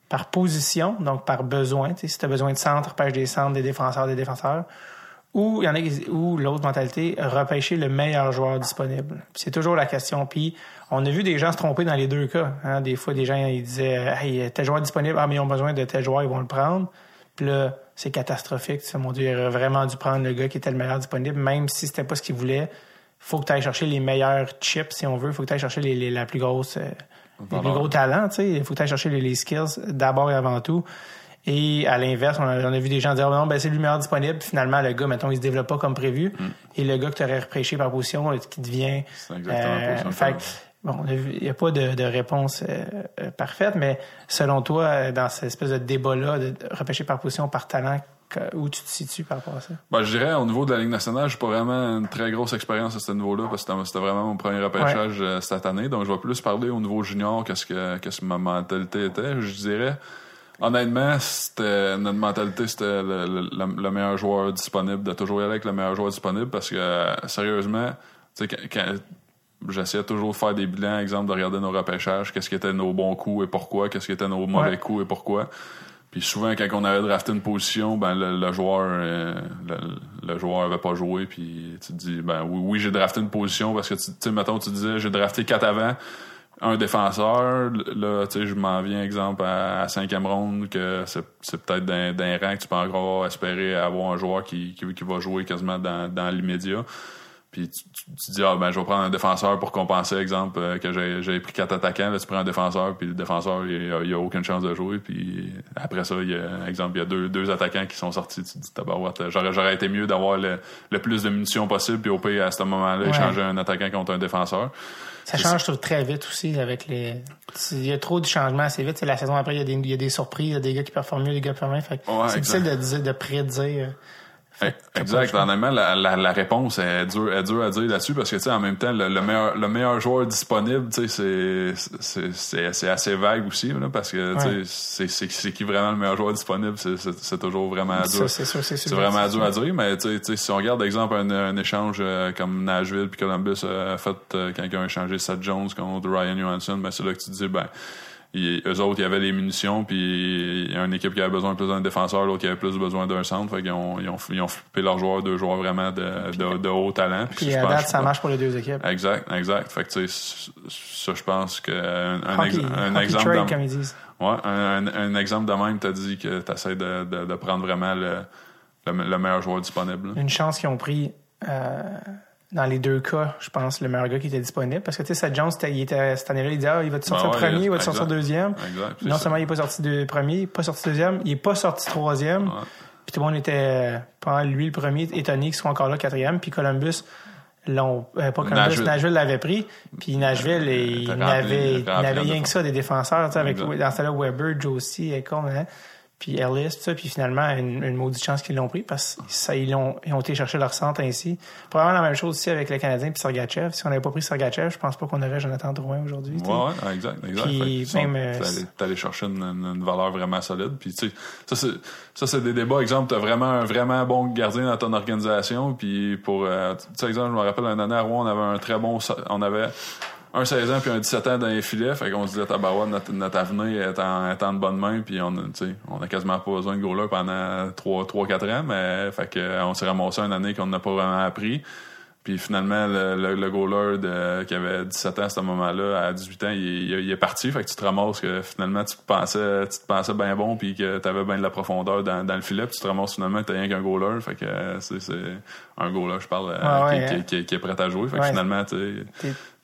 par position, donc par besoin, si tu as besoin de centre, repêche des centres, des défenseurs, des défenseurs, ou il y en a ou l'autre mentalité, repêcher le meilleur joueur disponible? C'est toujours la question. Puis on a vu des gens se tromper dans les deux cas. hein. Des fois, des gens ils disaient Hey, tel joueur disponible, ah mais ils ont besoin de tel joueur, ils vont le prendre. Puis là, c'est catastrophique. Tu sais, mon Dieu, il aurait vraiment dû prendre le gars qui était le meilleur disponible, même si c'était pas ce qu'il voulait. Faut que tu ailles chercher les meilleurs chips, si on veut. Faut que tu ailles chercher les, les- la plus grosse, euh, les plus gros talents. Tu sais, il faut que tu ailles chercher les, les skills d'abord et avant tout. Et à l'inverse, on a, on a vu des gens dire, oh non, ben, c'est lui le meilleur disponible. Puis finalement, le gars, mettons, il se développe pas comme prévu. Et le gars que tu aurais repêché par position, euh, qui devient. C'est exactement la position fait que que, bon, il n'y a pas de, de réponse euh, euh, parfaite, mais selon toi, euh, dans cette espèce de débat-là, de repêcher par position, par talent, où tu te situes par rapport à ça? Ben, je dirais, au niveau de la Ligue nationale, j'ai pas vraiment une très grosse expérience à ce niveau-là, parce que c'était- vraiment mon premier repêchage cette année. Donc, je vais plus parler au niveau junior, qu'est-ce que, qu'est-ce que ma mentalité était. Je dirais, honnêtement, c'était, notre mentalité, c'était le, le- le- le meilleur joueur disponible, de toujours y aller avec le meilleur joueur disponible, parce que, sérieusement, tu sais, quand, quand- J'essayais toujours de faire des bilans, exemple, de regarder nos repêchages, qu'est-ce qui étaient nos bons coups et pourquoi, qu'est-ce qui étaient nos mauvais Ouais. coups et pourquoi. Puis souvent, quand on avait drafté une position, ben le, le joueur euh, le, le joueur avait pas joué, puis tu te dis, ben oui, oui j'ai drafté une position parce que, tu tu sais, mettons, tu disais, j'ai drafté quatre avant, un défenseur, là, tu sais, je m'en viens, exemple, à, à cinquième ronde, que c'est c'est peut-être d'un d'un rang que tu peux encore espérer avoir un joueur qui, qui, qui va jouer quasiment dans, dans l'immédiat. Puis tu, tu, tu dis, ah ben je vais prendre un défenseur pour compenser, exemple, euh, que j'ai pris quatre attaquants, là tu prends un défenseur, puis le défenseur, il il a aucune chance de jouer, puis après ça, il y a, exemple, il y a deux, deux attaquants qui sont sortis, tu te dis, tabarouette, j'aurais, j'aurais été mieux d'avoir le, le plus de munitions possible, puis au pire, à ce moment-là, Ouais. échanger un attaquant contre un défenseur. Ça change je trouve, très vite aussi avec les. Il y a trop de changements assez vite. La saison après, il y, a des, il y a des surprises, il y a des gars qui performent mieux, des gars qui performent moins. Ouais, c'est difficile de, de prédire. Exact. Honnêtement, la, la, la réponse est dure, est dure à dire là-dessus parce que, tu sais, en même temps, le, le meilleur, le meilleur joueur disponible, tu sais, c'est, c'est, c'est, c'est assez vague aussi, là, parce que, tu sais, c'est, qui vraiment le meilleur joueur disponible, c'est, toujours vraiment dur. c'est sûr, c'est C'est sûr. vraiment dur à dire, mais tu sais, si on regarde, exemple, un, un échange euh, comme Nashville puis Columbus a fait euh, quand ils ont échangé Seth Jones contre Ryan Johansson, ben c'est là que tu dis, ben, ils- eux autres, il y avait les munitions, puis il y a une équipe qui avait besoin de plus d'un défenseur, l'autre qui avait plus besoin d'un centre, fait qu'ils ont, ils ont, ils ont flippé leurs joueurs, deux joueurs vraiment de, de, de haut talent. Puis je à pense- date, ça marche pour les deux équipes. Exact, exact. Fait que tu sais, ça, je pense que un, un, Hockey, ex- un hockey exemple trade, de- comme ils disent. Ouais, un, un, un exemple de même, t'as dit que t'essaies de, de, de prendre vraiment le, le, le meilleur joueur disponible. Une chance qu'ils ont pris euh, dans les deux cas, je pense, le meilleur gars qui était disponible. Parce que tu sais, Seth Jones, il était, cette année-là, il disait Ah, il va te sortir Ben ouais, premier, il va te sortir deuxième? Exact. Non seulement il n'est pas sorti de premier, il n'est pas sorti deuxième, il n'est pas sorti troisième. Ouais. Puis tout le monde était, euh, pendant lui le premier, étonné qu'il soit encore là quatrième. Puis Columbus, l'ont, euh, pas Columbus, Nashville. Nashville, l'avait pris. Puis Nashville, il n'avait, rien que ça des défenseurs, tu sais, avec, dans ce là Weber, Josie, Econ, hein, puis Ellis, tout ça. Puis finalement, une, une maudite chance qu'ils l'ont pris parce qu'ils ont, ils ont été chercher leur centre ainsi. Probablement la même chose aussi avec le Canadien puis Sergachev. Si on n'avait pas pris Sergachev, je pense pas qu'on aurait Jonathan Drouin aujourd'hui. Ouais, ouais, exact, exact. Puis même, euh, t'es allé- chercher une, une- valeur vraiment solide. Puis tu sais, ça c'est ça c'est des débats. Exemple, t'as vraiment un vraiment bon gardien dans ton organisation. Puis pour, euh, tu sais, exemple, je me rappelle un année à Rouen, on avait un très bon, on avait un 16 ans puis un 17 ans dans les filets. Fait qu'on se disait, tabarouette, notre, notre avenir est en, est en de bonne main. Puis on, on a quasiment pas besoin de goaler pendant 3-4 ans. Mais fait que, on s'est ramassé une année qu'on n'a pas vraiment appris. Puis finalement, le, le, le goaler de, qui avait 17 ans à ce moment-là, à 18 ans, il, il- il est parti. Fait que tu te ramasses que finalement, tu te pensais, tu te pensais bien bon puis que tu avais bien de la profondeur dans, dans le filet. Puis tu te ramasses finalement que tu rien qu'un goaler. Fait que c'est, un goaler, je parle, euh, Ouais, qui, ouais, qui- hein. qui- qui est prêt à jouer. Fait que Ouais. finalement, tu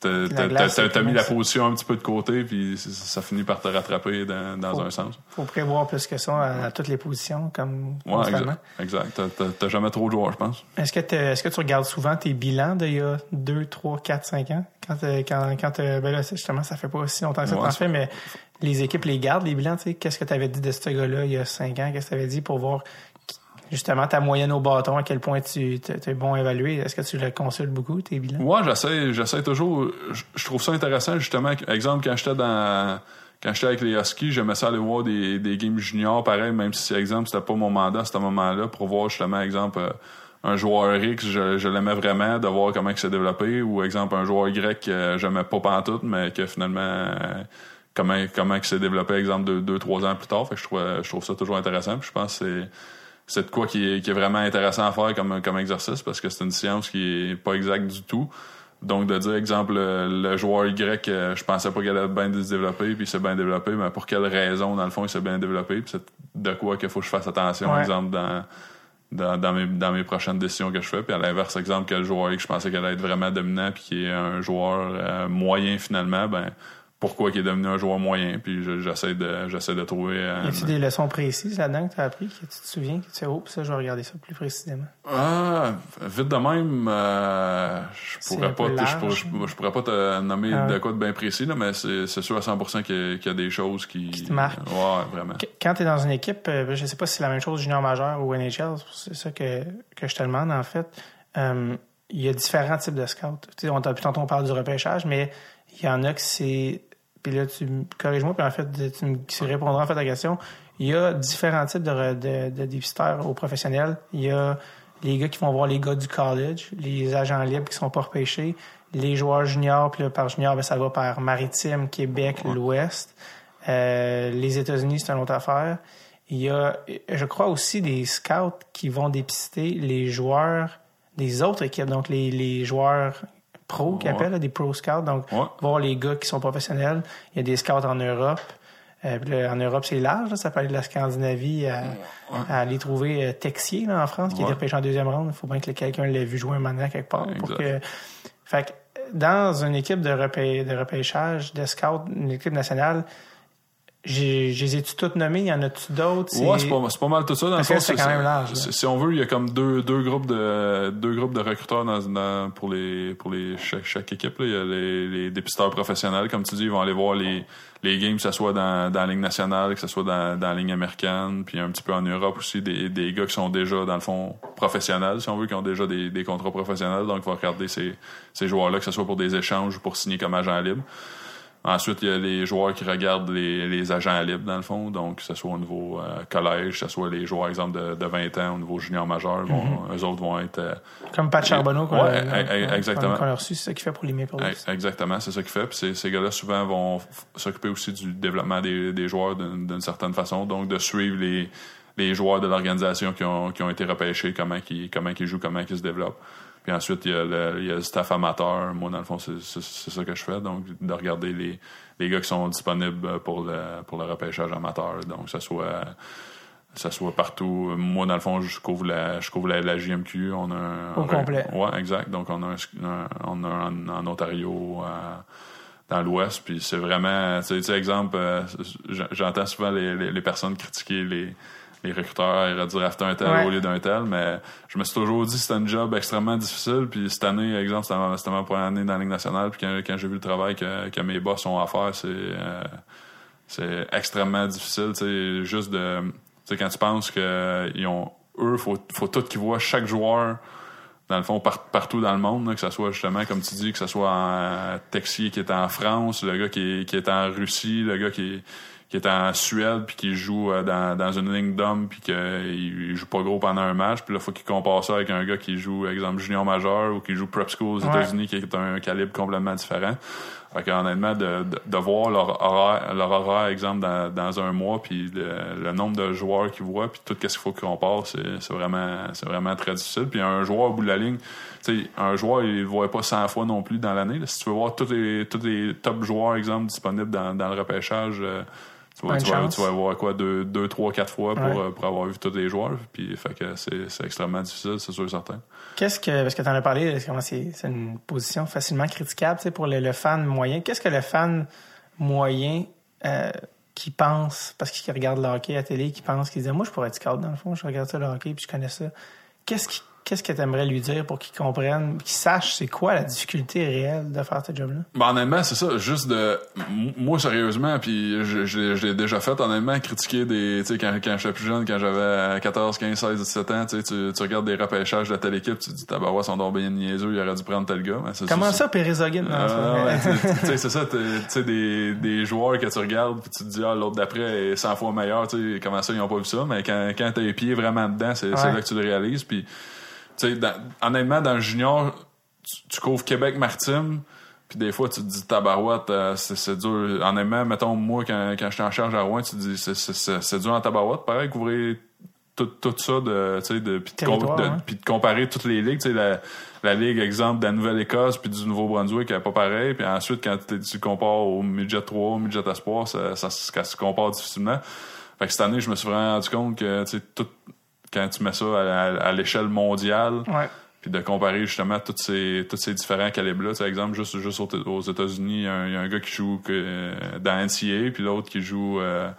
t'as- mis la position un petit peu de côté, puis ça finit par te rattraper dans, dans un sens. faut prévoir plus que ça à, à toutes les positions, comme Ouais, exact. exact. T'as- jamais trop de joueurs, je pense. Est-ce que, est-ce que tu regardes souvent tes bilans d'il y a 2, 3, 4, 5 ans? Quand, t'as- quand, quand t'as- ben là, justement, ça fait pas aussi longtemps que ça Ouais, t'en fait, mais les équipes les gardent, les bilans, tu sais. Qu'est-ce que tu avais dit de ce gars-là il y a 5 ans? Qu'est-ce que tu avais dit pour voir justement ta moyenne au bâton, à quel point tu es bon évalué? Est-ce que tu le consultes beaucoup, tes bilans? Moi, j'essaie, j'essaie toujours. Je, trouve ça intéressant, justement. Exemple, quand j'étais dans. Quand j'étais avec les Huskies, j'aimais ça aller voir des, des games juniors, pareil, même si, exemple, c'était pas mon mandat à ce moment-là, pour voir justement, exemple, euh, un joueur X, je, l'aimais vraiment, de voir comment il s'est développé, ou exemple, un joueur Y que j'aimais pas pantoute, mais que finalement, comment, comment il s'est développé, exemple, deux, trois ans plus tard. Fait que je trouve, je trouve ça toujours intéressant. Je pense que c'est c'est de quoi qui est, qui est vraiment intéressant à faire comme, comme exercice parce que c'est une science qui est pas exacte du tout. Donc, de dire, exemple, le, le joueur Y, euh, je pensais pas qu'il allait bien se développer, puis il s'est bien développé, mais pour quelle raison, dans le fond, il s'est bien développé, puis c'est de quoi qu'il faut que je fasse attention, Ouais. exemple, dans, dans, dans, mes, dans mes prochaines décisions que je fais. Puis à l'inverse, exemple, que le joueur Y, je pensais qu'il allait être vraiment dominant, puis qui est un joueur euh, moyen finalement, ben pourquoi il est devenu un joueur moyen, puis je- j'essaie de j'essaie de trouver... euh, Y a-tu des leçons précises là-dedans que tu as appris, que tu te souviens, que tu sais, oh, ça, je vais regarder ça plus précisément? Ah, vite de même, euh, je pourrais pas, je, pourrais, je pas te nommer Ah. de quoi de bien précis, là, mais c'est sûr à 100% qu'il y, a- qu'il y a des choses qui... Qui te marquent. Ouais, vraiment. Qu- Quand tu es dans une équipe, euh, je sais pas si c'est la même chose junior majeur ou NHL, c'est ça que, que je te demande en fait. Euh, il y a différents types de scouts. Tu sais, on t'a- tantôt on parle du repêchage, mais il y en a que c'est. Puis là, tu me- corrige-moi, puis en fait, tu, me- tu répondras en fait à ta question. Il y a différents types de, de, de dépisteur aux professionnels. Il y a les gars qui vont voir les gars du college, les agents libres qui sont pas repêchés, les joueurs juniors, puis là, par junior, ben, ça va par Maritime, Québec, l'Ouest. Euh, les États-Unis, c'est une autre affaire. Il y a, je crois aussi, des scouts qui vont dépister les joueurs des autres équipes, donc les, les joueurs pro, qui Ouais. appellent, là, des pro scouts, donc Ouais. voir les gars qui sont professionnels. Il y a des scouts en Europe. Euh, là, en Europe, c'est large, là, ça peut aller de la Scandinavie à, à aller trouver euh, Texier là, en France, qui est repêché en deuxième ronde. Il faut bien que quelqu'un l'ait vu jouer un moment quelque part. Pour que... Fait que dans une équipe de, repê- de repêchage, de scout, une équipe nationale, j'ai, les ai-tu toutes nommées? Il y en a-tu d'autres? Ouais, c'est pas, mal tout ça. Dans le fond, c'est quand même large, Si on veut, il y a comme deux, deux groupes de deux groupes de recruteurs dans, dans- pour les pour les chaque, chaque équipe. Là. Il y a les, les dépisteurs professionnels, comme tu dis, ils vont aller voir les les games, que ce soit dans, dans la ligne nationale, que ce soit dans, dans la ligne américaine, puis un petit peu en Europe aussi, des, des gars qui sont déjà dans le fond professionnels, si on veut, qui ont déjà des, des contrats professionnels. Donc, il va regarder ces ces joueurs-là, que ce soit pour des échanges ou pour signer comme agent libre. Ensuite, il y a les joueurs qui regardent les, les agents libres, dans le fond. Donc, que ce soit au niveau euh, collège, que ce soit les joueurs, exemple, de, de 20 ans au niveau junior majeur, vont, eux autres vont être... euh, Comme Pat Charbonneau qu'on Ouais, a, e- e- exactement. qu'on a reçu, c'est ça qu'il fait pour les Maple Leafs. e- exactement, c'est ça qu'il fait. Puis ces, ces gars-là, souvent, vont s'occuper aussi du développement des, des joueurs d'une d'une certaine façon. Donc, de suivre les, les joueurs de l'organisation qui ont, qui ont été repêchés, comment ils, comment ils jouent, comment ils se développent. Puis ensuite, il y, a le, il y a le staff amateur. Moi, dans le fond, c'est ça que je fais. Donc, de regarder les, les gars qui sont disponibles pour le, pour le repêchage amateur. Donc, ce soit, ça soit partout. Moi, dans le fond, je couvre la, je couvre la, la JMQ. On a un, Au complet. Ouais, exact. Donc, on a un, on a un en Ontario, euh, dans l'Ouest. Puis c'est vraiment, tu sais, exemple, euh, j'entends souvent les, les, les personnes critiquer les, les recruteurs et dire after un tel Ouais. au lieu d'un tel, mais je me suis toujours dit que c'était un job extrêmement difficile. Puis cette année, exemple, c'était ma, première année dans la Ligue nationale. Puis quand, quand j'ai vu le travail que, que mes boss ont à faire, c'est euh, c'est extrêmement difficile. Sais, juste de, sais, quand tu penses que ils ont, eux, faut, faut tout qu'ils voient chaque joueur dans le fond, par- partout dans le monde, là, que ce soit justement, comme tu dis, que ce soit en Texier qui est en France, le gars qui est, qui est en Russie, le gars qui est, qui est en Suède, puis qui joue euh, dans, dans une ligne d'hommes, puis qu'il il joue pas gros pendant un match, puis là, faut qu'il compare ça avec un gars qui joue, exemple, junior majeur ou qui joue prep school aux Ouais. États-Unis, qui est un calibre complètement différent. Fait honnêtement, de, de, de voir leur horaire, leur horaire, exemple, dans, dans un mois, puis le, le nombre de joueurs qu'ils voient, puis tout ce qu'il faut qu'ils comparent, c'est c'est vraiment, c'est vraiment très difficile. Puis un joueur au bout de la ligne, tu sais, un joueur, il ne voit pas 100 fois non plus dans l'année. Si tu veux voir tous les, tous les top joueurs, exemple, disponibles dans, dans le repêchage, euh, tu vas, Une tu vas, chance. tu vas avoir quoi, deux, deux trois, quatre fois pour, Ouais. euh, pour avoir vu tous les joueurs. Puis, fait que c'est c'est extrêmement difficile, c'est sûr et certain. Qu'est-ce que, parce que tu en as parlé, c'est c'est une position facilement critiquable pour le, le fan moyen. Qu'est-ce que le fan moyen euh, qui pense, parce qu'il regarde le hockey à la télé, qui pense, qu'il dit Moi, je pourrais être scout dans le fond, je regarde ça le hockey, puis je connais ça. Qu'est-ce qui- Qu'est-ce que tu aimerais lui dire pour qu'il comprenne, qu'il sache c'est quoi la difficulté réelle de faire ce job-là? Ben, honnêtement, c'est ça. Juste de. Moi, sérieusement, puis je, je l'ai- je l'ai déjà fait, honnêtement, critiquer des. Tu sais, quand, quand j'étais plus jeune, quand j'avais 14, 15, 16, 17 ans, tu sais, tu, regardes des repêchages de telle équipe, tu te dis, tabarouette, son donc bien niaiseux, il aurait dû prendre tel gars. Comment ça, Pérezogin? Non, Ah, tu- sais, c'est ça, tu sais, des, des joueurs que tu regardes, puis tu te dis, ah, l'autre d'après est 100 fois meilleur, tu sais, comment ça, ils ont pas vu ça, mais quand, quand t'as les pieds vraiment dedans, c'est Ouais. là que tu le réalises, puis, dans- honnêtement, dans le junior, tu, tu couvres Québec-Martime, puis des fois, tu te dis, tabarouette, euh, c'est dur. Honnêtement, mettons, moi, quand, quand j'étais en charge à Rouen, tu te dis, c'est- dur en tabarouette, pareil, couvrir tout, tout ça de, tu sais, de, puis de, comparer toutes les ligues, tu sais, la, la ligue, exemple, de la Nouvelle-Écosse puis du Nouveau-Brunswick, elle est pas pareil. Puis ensuite, quand tu compares au midget 3, au midget espoir, ça, ça, ça se compare difficilement. Fait que cette année, je me suis vraiment rendu compte que, tu sais, tout, quand tu mets ça à, à- à l'échelle mondiale, Ouais. puis de comparer justement tous ces, tous ces différents calibres-là. Tu sais, exemple, juste, juste aux, aux États-Unis, il y, a un- il y a un gars qui joue que, dans NCAA, puis l'autre qui joue euh,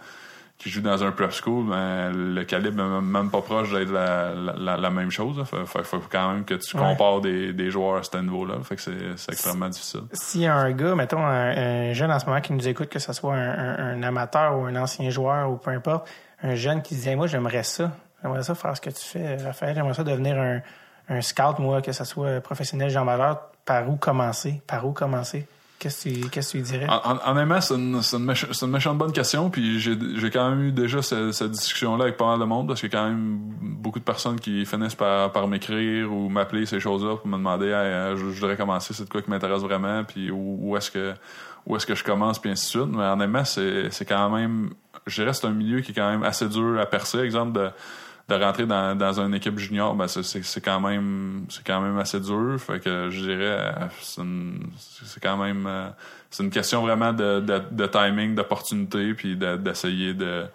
qui joue dans un prep school, ben, le calibre est même, pas proche d'être la, la, même chose. Il faut, faut- faut quand même que tu Ouais. compares des, des joueurs à ce niveau-là. Fait que c'est c'est extrêmement difficile. S'il y a un gars, mettons, un, un jeune en ce moment qui nous écoute, que ce soit un, un- un amateur ou un ancien joueur ou peu importe, un jeune qui disait, moi, j'aimerais ça. J'aimerais ça faire ce que tu fais, Raphaël. J'aimerais ça devenir un, un scout, moi, que ce soit professionnel, Jean Majeur. Par où commencer? Par où commencer? Qu'est-ce que tu, qu'est-ce que tu dirais? En- en- Honnêtement, c'est une, c'est une, c'est une méchante bonne question. Puis j'ai j'ai quand même eu déjà ce- cette, discussion-là avec pas mal de monde parce qu'il y a quand même beaucoup de personnes qui finissent par, par m'écrire ou m'appeler ces choses-là pour me demander Hey, euh, je, voudrais commencer, c'est quoi qui m'intéresse vraiment, puis où, où est-ce que où est-ce que je commence, puis ainsi de suite. Mais honnêtement, c'est c'est quand même, je dirais, c'est un milieu qui est quand même assez dur à percer. Exemple de de rentrer dans, dans une équipe junior, ben c'est- c'est c'est quand même c'est quand même assez dur. Fait que je dirais c'est c'est quand même euh, c'est une question vraiment de, de, de timing, d'opportunité, puis de- d'essayer de.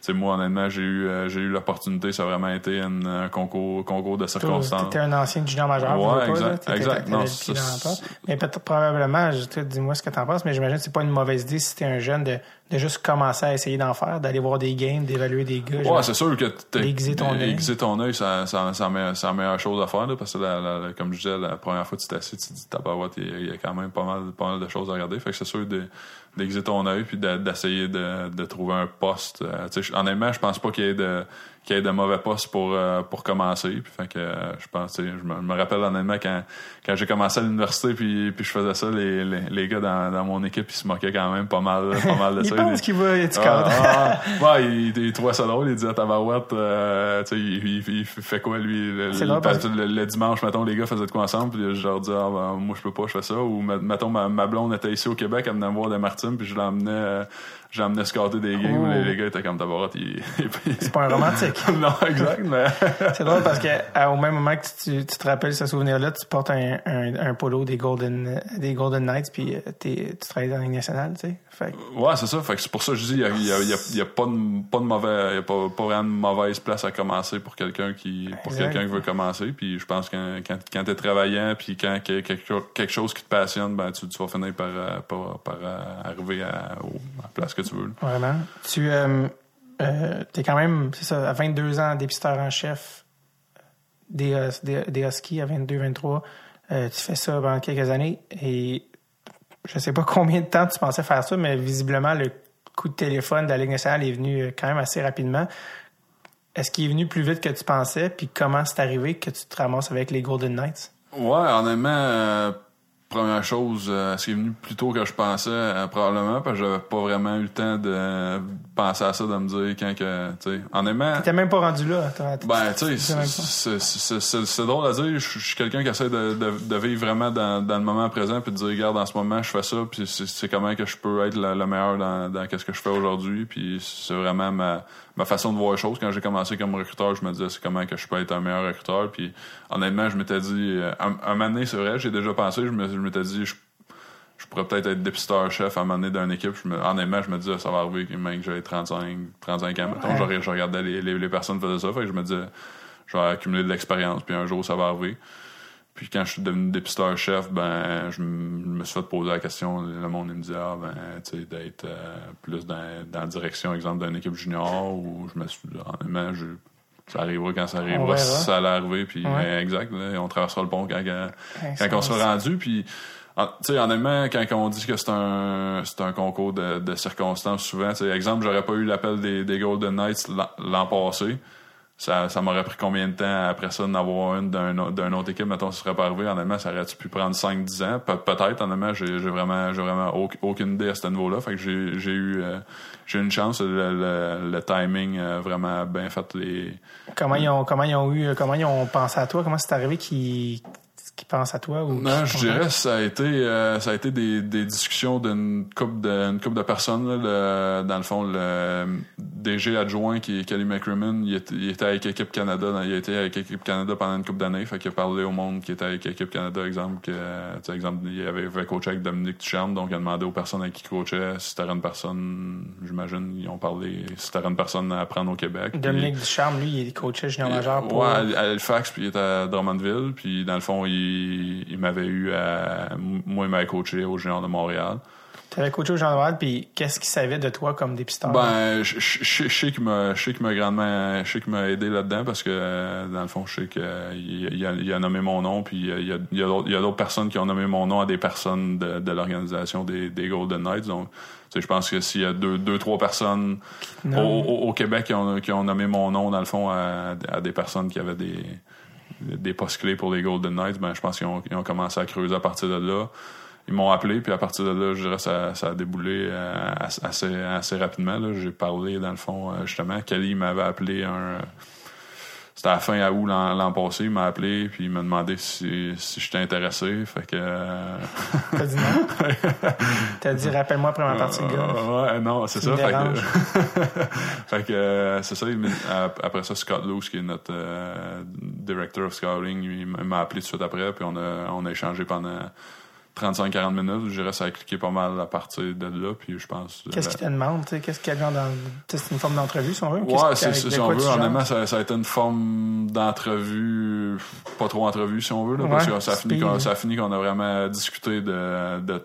Sais, moi, honnêtement, j'ai eu, euh, j'ai eu l'opportunité, ça a vraiment été une- un concours, concours de circonstances. T'étais un ancien junior majeur. Ouais, pas, exact, là. Exact. Non, c'est- c'est-. Mais peut-être probablement, dis-moi ce que t'en penses, mais j'imagine que c'est pas une mauvaise idée si t'es un jeune de, de juste commencer à essayer d'en faire, d'aller voir des games, d'évaluer des gars. Ouais, c'est sûr que Aiguiser ton œil. aiguiser ton œil, ça, ça, ça met- c'est la meilleure chose à faire, là, parce que la- la- la- comme je disais, la première fois que tu t'assis, tu te dis, tabarouette, il y a- il y a quand même pas mal, pas mal de choses à regarder. Fait que c'est sûr de, ton œil puis de- d'essayer de, de trouver un poste. Euh, honnêtement, je pense pas qu'il y ait de, qu'il y ait de mauvais postes pour, euh, pour commencer. Puis fait que, euh, je pense, tu sais, je me, me rappelle honnêtement quand, quand j'ai commencé à l'université puis, puis je faisais ça, les, les, les gars dans, dans mon équipe, ils se moquaient quand même pas mal, pas mal de <laughs> ça. Ils- qu'il va être ah, ah, ah. ouais, il, il trouvait ça drôle. Il disait à Tabarouette, euh, tu sais, il, il- il fait quoi, lui, le, le- parce le- le dimanche, mettons, les gars faisaient de quoi ensemble, puis je leur disais, ah, ben, moi, je peux pas, je fais ça. Ou, met- mettons, ma, ma blonde était ici au Québec, elle venait me voir de Martine, puis je l'emmenais, euh, j'emmenais scotter des games. Oh. Les, les gars étaient comme Tabarouette, il, il- C'est pas un romantique. <laughs> non, exact, mais. <laughs> C'est drôle parce que à- au même moment que tu, tu te rappelles ce souvenir-là, tu portes un, un, un polo des Golden, des Golden Knights, puis euh, tu travailles dans la Ligue nationale, tu sais. Fait que- Ouais, c'est ça. Fait que c'est pour ça que je dis, il y a, y a, il y a, il y a pas de, pas de mauvais, y a pas, pas vraiment de mauvaise place à commencer pour quelqu'un qui, pour Exact. quelqu'un qui veut commencer. Puis je pense que quand, quand t'es travaillant, puis quand qu'il y a quelque, chose- quelque chose qui te passionne, ben tu, tu vas finir par, euh, par, par, euh, arriver à la place que tu veux. Vraiment. Tu euh, euh, es quand même, c'est ça, à 22 ans, dépisteur en chef des, Hus- des, des Huskies, à 22-23. Euh, tu fais ça pendant quelques années et je sais pas <laughs> combien de temps tu pensais faire ça, mais visiblement, le coup de téléphone de la Ligue nationale est venu euh, quand même assez rapidement. Est-ce qu'il est venu plus vite que tu pensais? Puis comment c'est arrivé que tu te ramasses avec les Golden Knights? Ouais, honnêtement, euh, première chose, euh, c'est venu plus tôt que je pensais, euh, probablement, parce que j'avais pas vraiment eu le temps de penser à ça, de me dire quand que, tu sais, honnêtement. T'es même pas rendu là. toi. Ben, tu sais, c'est- drôle à dire. Je suis quelqu'un qui essaie de, de, de vivre vraiment dans, dans le moment présent puis de dire, regarde, en ce moment, je fais ça, puis c'est- comment que je peux être le, le meilleur dans, dans ce que je fais aujourd'hui. Puis c'est vraiment ma, ma façon de voir les choses. Quand j'ai commencé comme recruteur, je me disais, c'est comment que je peux être un meilleur recruteur. Puis honnêtement, je m'étais dit, euh, un, moment donné, c'est vrai, j'ai déjà pensé, je m'étais dit, je, je pourrais peut-être être dépisteur-chef à un moment donné d'une équipe. Je me, honnêtement, je me disais, ça va arriver, même que j'avais 35, 35 ans. Mettons, je, je regardais les, les, les personnes qui faisaient ça, fait que je me disais, je vais accumuler de l'expérience, puis un jour, ça va arriver. Puis quand je suis devenu dépisteur-chef, ben, je me suis fait poser la question. Le monde il me disait, ah, ben, tu sais, d'être euh, plus dans, dans la direction, exemple, d'une équipe junior, ou je me suis dit, honnêtement, je, ça arrivera quand ça arrivera, si ça allait arriver, puis Ouais. ben, exact, là, on traversera le pont quand, quand, quand on sera rendu, puis en- tu sais, honnêtement, quand on dit que c'est un c'est un concours de, de circonstances, souvent, tu sais, exemple, j'aurais pas eu l'appel des, des Golden Knights l'an passé. Ça, ça m'aurait pris combien de temps après ça d'en avoir une d'une autre équipe, mettons, ça serait pas arrivé. Honnêtement, ça aurait pu prendre 5-10 ans? Pe- Peut-être, honnêtement, j'ai vraiment, j'ai vraiment auc- aucune idée à ce niveau-là. Fait que j'ai eu, euh, j'ai une chance. Le, timing a vraiment bien fait les, Comment ils ont, comment ils ont eu, comment ils ont pensé à toi? Comment c'est arrivé qu'ils, qu'ils pensent à toi? Ou Non, je dirais ça a été euh, ça a été des, des discussions d'une couple de une couple de personnes là, le- dans le fond le DG adjoint qui est Kelly McCrimmon, il était, il était avec Équipe Canada, il été avec Équipe Canada pendant une couple d'années, fait qu'il a parlé au monde qui était avec Équipe Canada exemple que exemple il avait, avait coaché avec Dominique Ducharme, donc il a demandé aux personnes avec qui il coachait si c'était une personne, j'imagine ils ont parlé si c'était une personne à prendre au Québec. Dominique Ducharme, lui, il est coaché junior majeur pour. Ouais, à à Halifax, puis il était à Drummondville. Puis dans le fond, il, il m'avait eu à... Moi, il m'avait coaché au Junior de Montréal. Tu avais coaché au junior majeur, puis qu'est-ce qu'il savait de toi comme dépisteur? Ben, je sais qu'il m'a grandement... Je sais qu'il m'a aidé là-dedans parce que, euh, dans le fond, je sais qu'il il a, il a nommé mon nom. Puis il y a, il y a d'autres a d'autres personnes qui ont nommé mon nom à des personnes de, de l'organisation des, des Golden Knights. Donc, je pense que s'il y a deux, deux trois personnes au, Non. au- au Québec qui ont, qui ont nommé mon nom, dans le fond, à, à des personnes qui avaient des, des postes clés pour les Golden Knights, ben, je pense qu'ils ont, ont commencé à creuser à partir de là. Ils m'ont appelé, puis à partir de là, je dirais ça, ça a déboulé euh, assez, assez rapidement. J'ai parlé, dans le fond, euh, justement. Kelly m'avait appelé un... C'était à la fin août l'an passé, il m'a appelé, puis il m'a demandé si, si j'étais intéressé. Fait que... euh, T'as dit non? <laughs> T'as dit, rappelle-moi après ma partie de golf. Euh, ouais, non, c'est ça. Fait que, <laughs> fait que euh, c'est ça. après ça, Scott Luce, qui est notre director of scouting, il m'a- m'a appelé tout de suite après, puis on a, on a échangé pendant 35-40 minutes. Je dirais ça a cliqué pas mal à partir de là, puis je pense. Qu'est-ce euh, qu'il te demande? Qu'est-ce qu'il y a dans. C'est une forme d'entrevue, si on veut? ou Ouais, c'est de si on veut. Honnêtement, ça, ça a été une forme d'entrevue, pas trop entrevue, si on veut, là, parce que ça a fini qu'on ça a fini qu'on a vraiment discuté de, de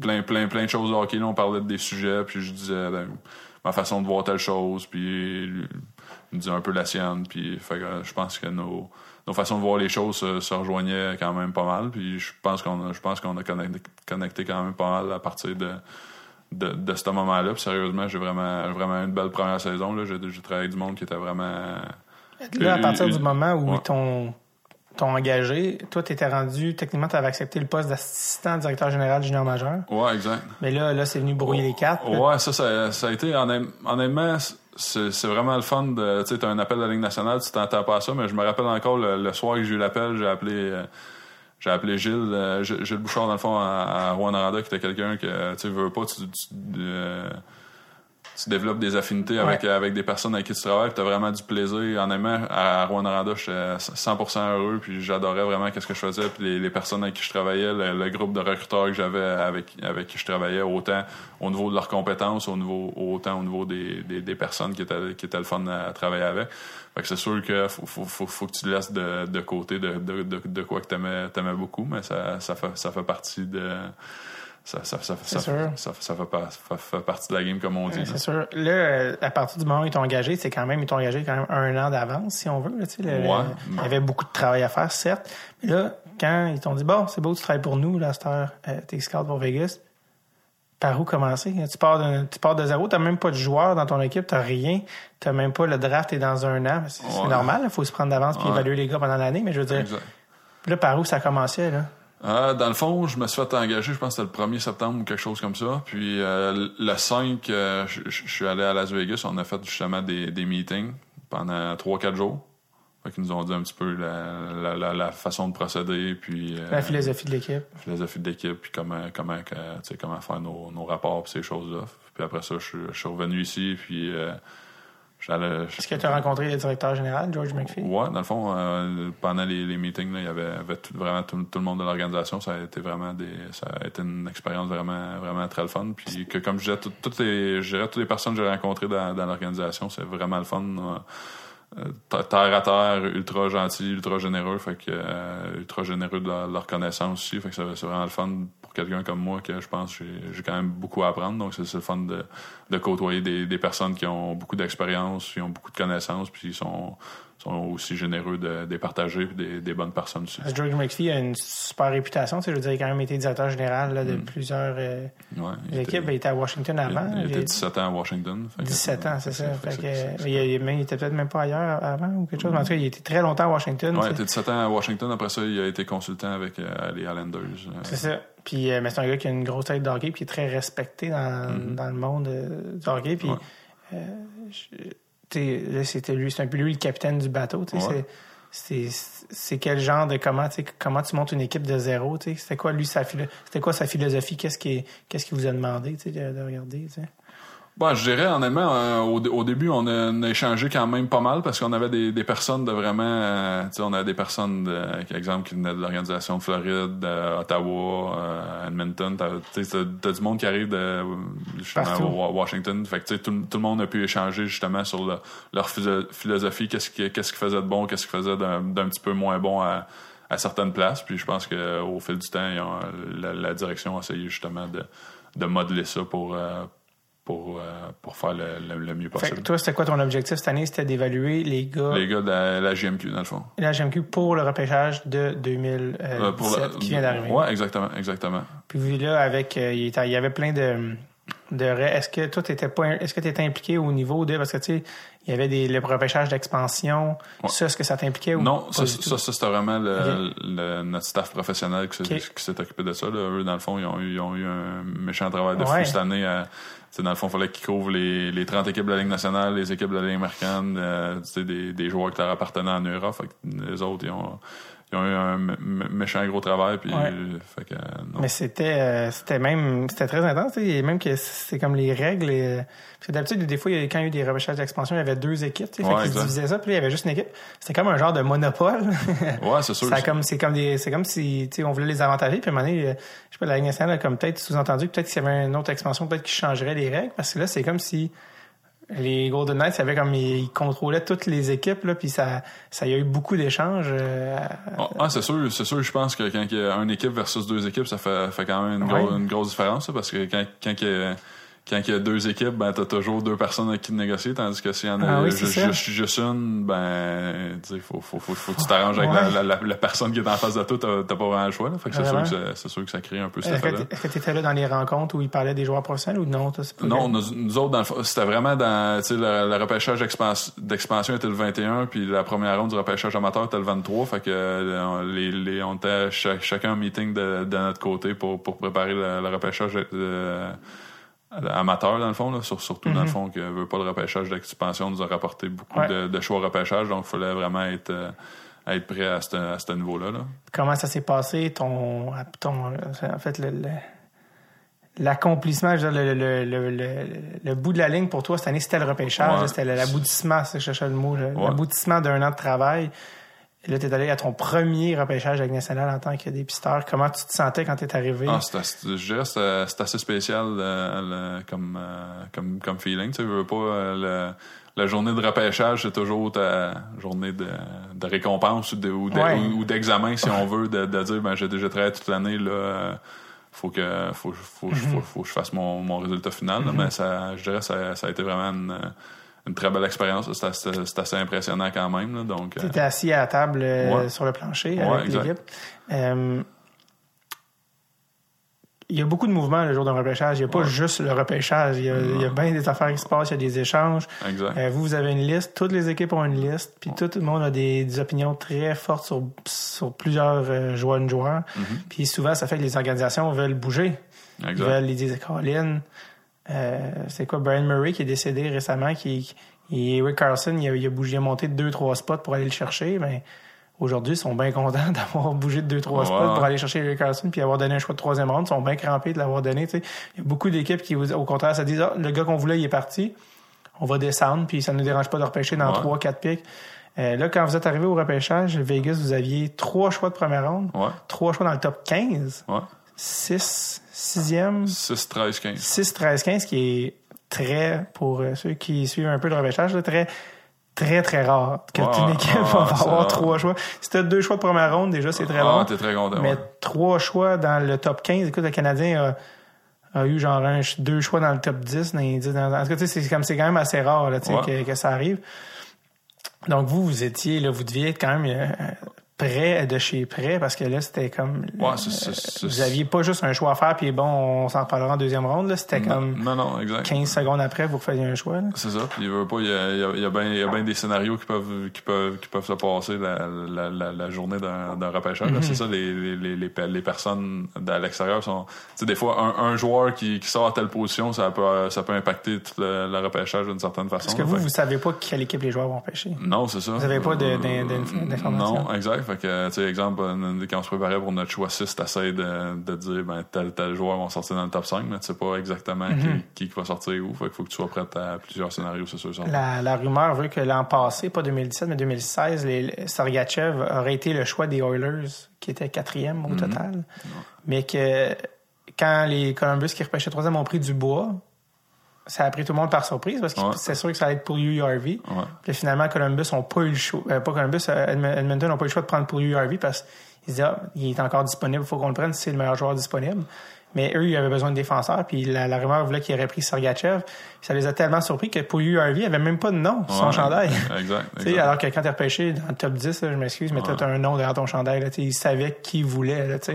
plein, plein, plein de choses de hockey. Là, on parlait des sujets, puis je disais ben, ma façon de voir telle chose, puis il me disait un peu la sienne, puis fait que, je pense que nos, nos façons de voir les choses se, se rejoignaient quand même pas mal, puis je pense qu'on a, je pense qu'on a connecté, connecté quand même pas mal à partir de de, de ce moment-là. Puis sérieusement, j'ai vraiment, vraiment une belle première saison. là. J'ai travaillé avec du monde qui était vraiment. Là, à partir Euh, du moment où ouais. ils t'ont t'ont engagé, toi, tu étais rendu, techniquement, tu avais accepté le poste d'assistant directeur général junior majeur. Ouais, exact. Mais là, là c'est venu brouiller les quatre. là. Ouais, ça, ça, ça a été honnêt- honnêtement, c'est vraiment le fun de. Tu sais, t'as un appel de la Ligue nationale, tu t'entends pas à ça, mais je me rappelle encore le, soir que j'ai eu l'appel, j'ai appelé. euh, j'ai appelé Gilles, euh, Gilles Bouchard, dans le fond, à, à Rwanda, qui était quelqu'un que, tu veux pas, tu, tu, euh, tu développes des affinités avec, Ouais. avec des personnes avec qui tu travailles, tu as vraiment du plaisir. Honnêtement, à Rwanda, j'étais 100% heureux, puis j'adorais vraiment qu'est-ce que je faisais, puis les, les personnes avec qui je travaillais, le, le groupe de recruteurs que j'avais avec, avec qui je travaillais, autant au niveau de leurs compétences, au niveau, autant au niveau des, des, des personnes qui étaient, qui étaient le fun à travailler avec. Fait que c'est sûr que faut, faut, faut, faut que tu laisses de, de côté de, de, de, de quoi que t'aimais, t'aimais beaucoup, mais ça, ça, fait, ça fait partie de... Ça, ça, ça, ça, sûr. ça, ça fait, pas- ça fait partie de la game, comme on dit. Ouais, c'est sûr. Là, à partir du moment où ils t'ont engagé, c'est quand même, ils t'ont engagé quand même un an d'avance, si on veut. là, le-. Il y avait beaucoup de travail à faire, certes. Mais là, quand ils t'ont dit, bon, c'est beau, tu travailles pour nous, là, cette heure, euh, t'es scout pour Vegas, par où commencer? Tu pars de, tu pars de zéro, t'as même pas de joueur dans ton équipe, t'as rien, t'as même pas le draft, t'es dans un an. C'est Ouais. normal, il faut se prendre d'avance puis évaluer les gars pendant l'année, mais je veux dire, Exact. là, par où ça commençait, là? Euh, dans le fond, je me suis fait engager, je pense que c'était le 1er septembre ou quelque chose comme ça. Puis euh, le 5, euh, je, suis allé à Las Vegas. On a fait justement des, des meetings pendant 3-4 jours. Fait qu'ils nous ont dit un petit peu la, la, la, la façon de procéder, puis La philosophie de l'équipe. la philosophie de l'équipe, puis comment, comment, faire nos, nos rapports, puis ces choses-là. Puis après ça, je, suis- je suis revenu ici, puis j'allais. Est-ce que tu as rencontré le directeur général, George McPhee? Ouais, dans le fond, euh, pendant les, les meetings, là, il y avait, avait tout, vraiment tout, tout le monde de l'organisation. Ça a été vraiment des, ça a été une expérience vraiment, vraiment très le fun. Puis que, comme je disais, tout- toutes les, je dirais, toutes les personnes que j'ai rencontrées dans, dans l'organisation, c'est vraiment le fun. Euh, terre à terre, ultra gentil, ultra généreux, fait que euh, ultra généreux de leur, leur connaissance aussi, fait que c'est vraiment le fun pour quelqu'un comme moi que je pense j'ai quand même beaucoup à apprendre, donc c'est c'est le fun de, de côtoyer des, des personnes qui ont beaucoup d'expérience, qui ont beaucoup de connaissances, puis ils sont, sont aussi généreux de, de partager, des, des bonnes personnes aussi. Que George McPhee a une super réputation. Je veux dire, il a quand même été directeur général là, de plusieurs euh, Ouais, il équipes. était- Il était à Washington avant. il était Il- 17 ans à Washington. fait que- 17 ans, c'est ça. il, il- mais il était peut-être même pas ailleurs avant ou quelque chose. Mais en tout cas, il était très longtemps à Washington. Il était 17 ans à Washington. Après ça, il a été consultant avec euh, les Highlanders. Euh, C'est ça. Puis, euh, mais c'est un gars qui a une grosse tête de hockey, puis qui est très respecté dans, Mhm. dans le monde euh, du hockey. Puis, Ouais. euh, je- tu sais, là, c'était lui, c'est un peu lui le capitaine du bateau. Ouais. C'est, quel genre de comment, comment tu montes une équipe de zéro. C'était quoi lui sa c'était quoi sa philosophie Qu'est-ce qui, qu'est-ce qui vous a demandé de, de regarder? Bon, je dirais honnêtement, euh, au, au début, on a, on a échangé quand même pas mal parce qu'on avait des, des personnes de vraiment, euh, tu sais, on avait des personnes, de, par exemple, qui venaient de l'organisation de Floride, d'Ottawa, euh, Edmonton. Tu sais, t'as- du monde qui arrive de justement Washington. Fait que tu sais, tout, tout le monde a pu échanger justement sur le- leur philo- philosophie, qu'est-ce qui, qu'est-ce qui faisait de bon, qu'est-ce qui faisait d'un, d'un petit peu moins bon à, à certaines places. Puis je pense que au fil du temps, ils ont- la, la direction a essayé justement de, de modeler ça pour euh, pour, euh, pour faire le, le- le mieux Fait que possible. toi, c'était quoi ton objectif cette année? C'était d'évaluer les gars, Les gars de la, la GMQ, dans le fond. la GMQ pour le repêchage de 2017 Euh, pour le- qui vient d'arriver. Ouais, exactement, exactement. Puis vu là, avec, euh, il y avait plein de, de Est-ce que toi, t'étais pas, est-ce que tu étais impliqué au niveau de, parce que tu sais, il y avait des, le repêchage d'expansion. Ouais. Ça, est-ce que ça t'impliquait ou Non, pas ça, ça, ça, c'était vraiment le, le- notre staff professionnel qui s'est, Ok. qui s'est occupé de ça. Là. Eux, dans le fond, ils ont eu, ils ont eu un méchant travail de fou Ouais. cette année. à- sais, dans le fond, il fallait qu'ils couvrent les, les 30 équipes de la Ligue nationale, les équipes de la Ligue américaine, euh, tu sais, des, des joueurs qui leur appartenaient en Europe. Fait que les autres, ils ont, ils ont eu un mé- mé- méchant gros travail. Puis, Ouais. fait que, non. Mais c'était, euh, c'était même, c'était très intense, et même que c'est comme les règles. et- parce que d'habitude, des fois, quand il y a eu des repêchages d'expansion, il y avait deux équipes, fait Ouais, qu'ils exact. divisaient ça, puis là, il y avait juste une équipe. C'était comme un genre de monopole. <laughs> Ouais, c'est sûr. Ça comme, c'est comme des, c'est comme si, on voulait les avantager, puis à un moment donné, euh, je sais pas, la Ligue nationale a comme peut-être sous-entendu, que peut-être qu'il y avait une autre expansion, peut-être qui changerait les règles, parce que là, c'est comme si les Golden Knights avaient comme, ils contrôlaient toutes les équipes, là, puis ça, ça y a eu beaucoup d'échanges. euh, Ah, ah, c'est sûr, c'est sûr, je pense que quand il y a une équipe versus deux équipes, ça fait, fait quand même une, Ouais. gros- une grosse différence, ça, parce que quand, quand il y a, quand il y a deux équipes, ben, t'as toujours deux personnes avec qui négocier, tandis que s'il y en a Ah oui, juste, juste une, ben, tu sais, faut, faut, faut, faut que tu t'arranges avec Ouais. la, la, la, la personne qui est en face de toi, t'as pas vraiment le choix, là. Fait que c'est sûr sûr que ça crée un peu cet Est-ce que effet-là. t'é- est-ce que tu étais là dans les rencontres où ils parlaient des joueurs professionnels ou non? Non, nous, nous autres, dans le fond, c'était vraiment dans, le, le repêchage d'expans- d'expansion était le 21, puis la première ronde du repêchage amateur était le 23, fait que euh, les, les, on était cha- chacun en meeting de, de notre côté pour, pour préparer le, le repêchage euh, amateur, dans le fond, là, sur- surtout dans le fond, que veut pas le repêchage d'expansion nous a rapporté beaucoup Ouais. de, de choix au repêchage, donc il fallait vraiment être, euh, être prêt à ce, à ce niveau-là. Là. Comment ça s'est passé, ton, ton en fait, le, le- l'accomplissement, le, le, le, le- le bout de la ligne pour toi cette année, c'était le repêchage, Ouais. c'était l'aboutissement, c'est que je cherchais le mot, Ouais. l'aboutissement d'un an de travail. Et là, tu es allé à ton premier repêchage avec National en tant que dépisteur. Comment tu te sentais quand tu es arrivé? Ah, c'est assez- je dirais que c'est c'est assez spécial euh, le- comme, euh, comme, comme feeling. Tu veux pas, euh, le- la journée de repêchage, c'est toujours ta journée de, de récompense ou de- Ouais. d'examen, si on veut, de, de dire ben j'ai déjà travaillé toute l'année, là. faut que faut, faut, faut, faut, faut que je fasse mon, mon résultat final. là. Mais ça, je dirais que ça, ça a été vraiment une, une très belle expérience. C'est assez, impressionnant quand même. Là, donc, euh, Tu étais assis à la table euh, Ouais. sur le plancher Ouais, avec l'équipe. Euh, il y a beaucoup de mouvements le jour d'un repêchage. Il n'y a pas Ouais. juste le repêchage. Il y a, il y a bien des affaires qui se passent, il y a des échanges. exact. Euh, vous, vous avez une liste. Toutes les équipes ont une liste. Puis tout le monde a des, des opinions très fortes sur, sur plusieurs euh, joueurs de joueurs. Puis souvent, ça fait que les organisations veulent bouger. Ils veulent, ils disent, c'est quoi, Brian Murray qui est décédé récemment, qui, et Eric Carlson, il a, il a bougé, monté de deux, trois spots pour aller le chercher, mais aujourd'hui, ils sont bien contents <laughs> d'avoir bougé de deux, trois Ouais. spots pour aller chercher Eric Carlson puis avoir donné un choix de troisième ronde. Ils sont bien crampés de l'avoir donné, tu sais. Il y a beaucoup d'équipes qui, au contraire, se disent, ah, le gars qu'on voulait, il est parti. on va descendre, puis ça ne nous dérange pas de repêcher dans trois, quatre pics. Euh, là, quand vous êtes arrivé au repêchage, Vegas, vous aviez trois choix de première ronde, Ouais, trois choix dans le top 15, ouais. 6, 6e, 6, 13, 15. 6, 13, 15, qui est très, pour euh, ceux qui suivent un peu le repêchage, là, très, très, très rare que Ouais, une équipe va avoir trois choix. Si tu as deux choix de première ronde, déjà, c'est très Ah, bon. t'es très content. Mais ouais. trois choix dans le top 15. Écoute, le Canadien a, a eu genre un, deux choix dans le top 10. Dans les 10 dans- en tout cas, tu sais, c'est comme c'est quand même assez rare là, tu sais, Ouais. que, que ça arrive. Donc vous, vous étiez là, vous deviez être quand même euh, près de chez près parce que là, c'était comme Ouais, euh, vous aviez pas juste un choix à faire puis bon, on s'en reparlera en deuxième ronde. Là, c'était comme Non, non, exact. 15 secondes après, vous faisiez un choix. Là. C'est ça. Puis il veut pas, il y a, il y a- il y a bien il y a bien des scénarios qui peuvent, qui peuvent, qui peuvent se passer la, la, la, la journée d'un d'un repêchage. là. C'est ça, les, les, les, les, pe- les personnes à l'extérieur sont. Tu sais, des fois, un, un joueur qui, qui sort à telle position, ça peut, ça peut impacter tout le, le repêchage d'une certaine façon. Parce que vous, vous savez pas quelle équipe les joueurs vont pêcher. Non, c'est ça. Vous avez pas Euh, d'in- d'in- d'informations. Non, exact. Fait que, tu sais, exemple, quand on se préparait pour notre choix 6, t'essayes de, de dire, ben, tel, tel joueur va sortir dans le top 5, mais tu sais pas exactement Mhm. qui, qui va sortir où. Fait qu'il faut que tu sois prêt à plusieurs scénarios, c'est sûr. La, la rumeur veut que l'an passé, pas 2017, mais 2016, les, Sergachev aurait été le choix des Oilers, qui était quatrième Mhm. au total. Mais que quand les Columbus qui repêchaient troisième ont pris du bois, ça a pris tout le monde par surprise parce que Ouais. c'est sûr que ça allait être pour URV. Ouais. Puis finalement, Columbus n'ont pas eu le choix. euh, pas Columbus, euh, Edm- Edmonton n'ont pas eu le choix de prendre pour URV parce qu'ils disaient, ah, il est encore disponible, il faut qu'on le prenne, c'est le meilleur joueur disponible. Mais eux, ils avaient besoin de défenseurs, puis la, la rumeur voulait qu'ils auraient pris Sergachev. Ça les a tellement surpris que pour URV, il n'y avait même pas de nom sur son chandail. <laughs> Exact. <laughs> Tu exact. alors que quand t'es repêché dans le top 10, là, je m'excuse, mais Ouais. t'as un nom derrière ton chandail. Là, tu ils savaient qui voulait. Là, tu.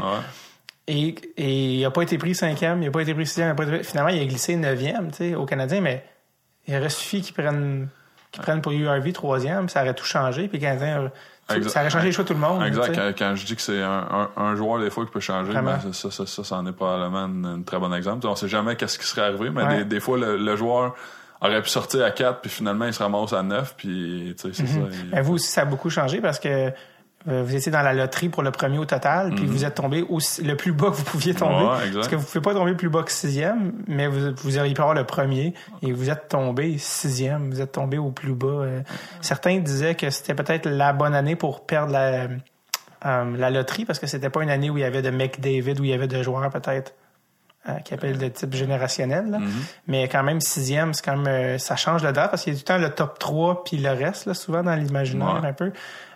Et, et il n'a pas été pris cinquième, il n'a pas été pris sixième, il été finalement, il a glissé neuvième tu sais, au Canadien, mais il aurait suffi qu'ils prennent, qu'ils prennent pour URV troisième, ça aurait tout changé, puis le Canadien, ça aurait changé les choix de tout le monde. Exact. Quand, quand je dis que c'est un, un, un joueur des fois qui peut changer, ben, ça, ça, ça, ça, en est probablement une très bon exemple. On sait jamais qu'est-ce qui serait arrivé, mais Ouais. des, des fois le, le joueur aurait pu sortir à 4 puis finalement il se ramasse à 9 puis tu sais c'est ça. il- Mais vous aussi, ça a beaucoup changé parce que euh, vous étiez dans la loterie pour le premier au total, puis vous êtes tombé aussi, le plus bas que vous pouviez tomber. Mhm. Ouais. Parce que vous ne pouvez pas tomber plus bas que sixième, mais vous, vous auriez pu avoir le premier et vous êtes tombé sixième. Vous êtes tombé au plus bas. euh. Certains disaient que c'était peut-être la bonne année pour perdre la, euh, la loterie parce que c'était pas une année où il y avait de McDavid, où il y avait de joueurs peut-être euh, qui appellent de type générationnel. là. Mhm. Mais quand même, sixième, c'est quand même, euh, ça change le draft parce qu'il y a tout le temps le top 3 puis le reste, là, souvent dans l'imaginaire Ouais. un peu.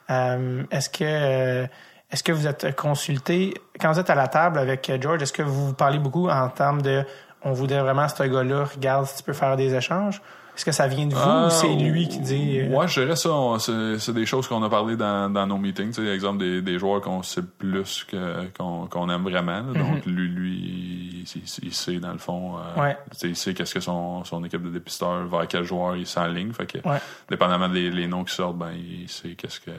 Euh, est-ce que euh, est-ce que vous êtes consulté? Quand vous êtes à la table avec euh, George, est-ce que vous vous parlez beaucoup en termes de on voudrait vraiment ce gars-là, regarde si tu peux faire des échanges? Est-ce que ça vient de vous ou c'est lui qui dit euh, Ouais, je dirais ça. C'est des choses qu'on a parlé dans, dans nos meetings. Tu sais, exemple, des, des joueurs qu'on sait plus que qu'on aime vraiment. là. Donc, lui, lui il, il- il sait, dans le fond, euh, Mhm. Ouais. tu sais, il sait qu'est-ce que son, son équipe de dépisteurs, vers quel joueur il s'enligne. Fait que, Ouais. dépendamment des les noms qui sortent, ben, il sait qu'est-ce que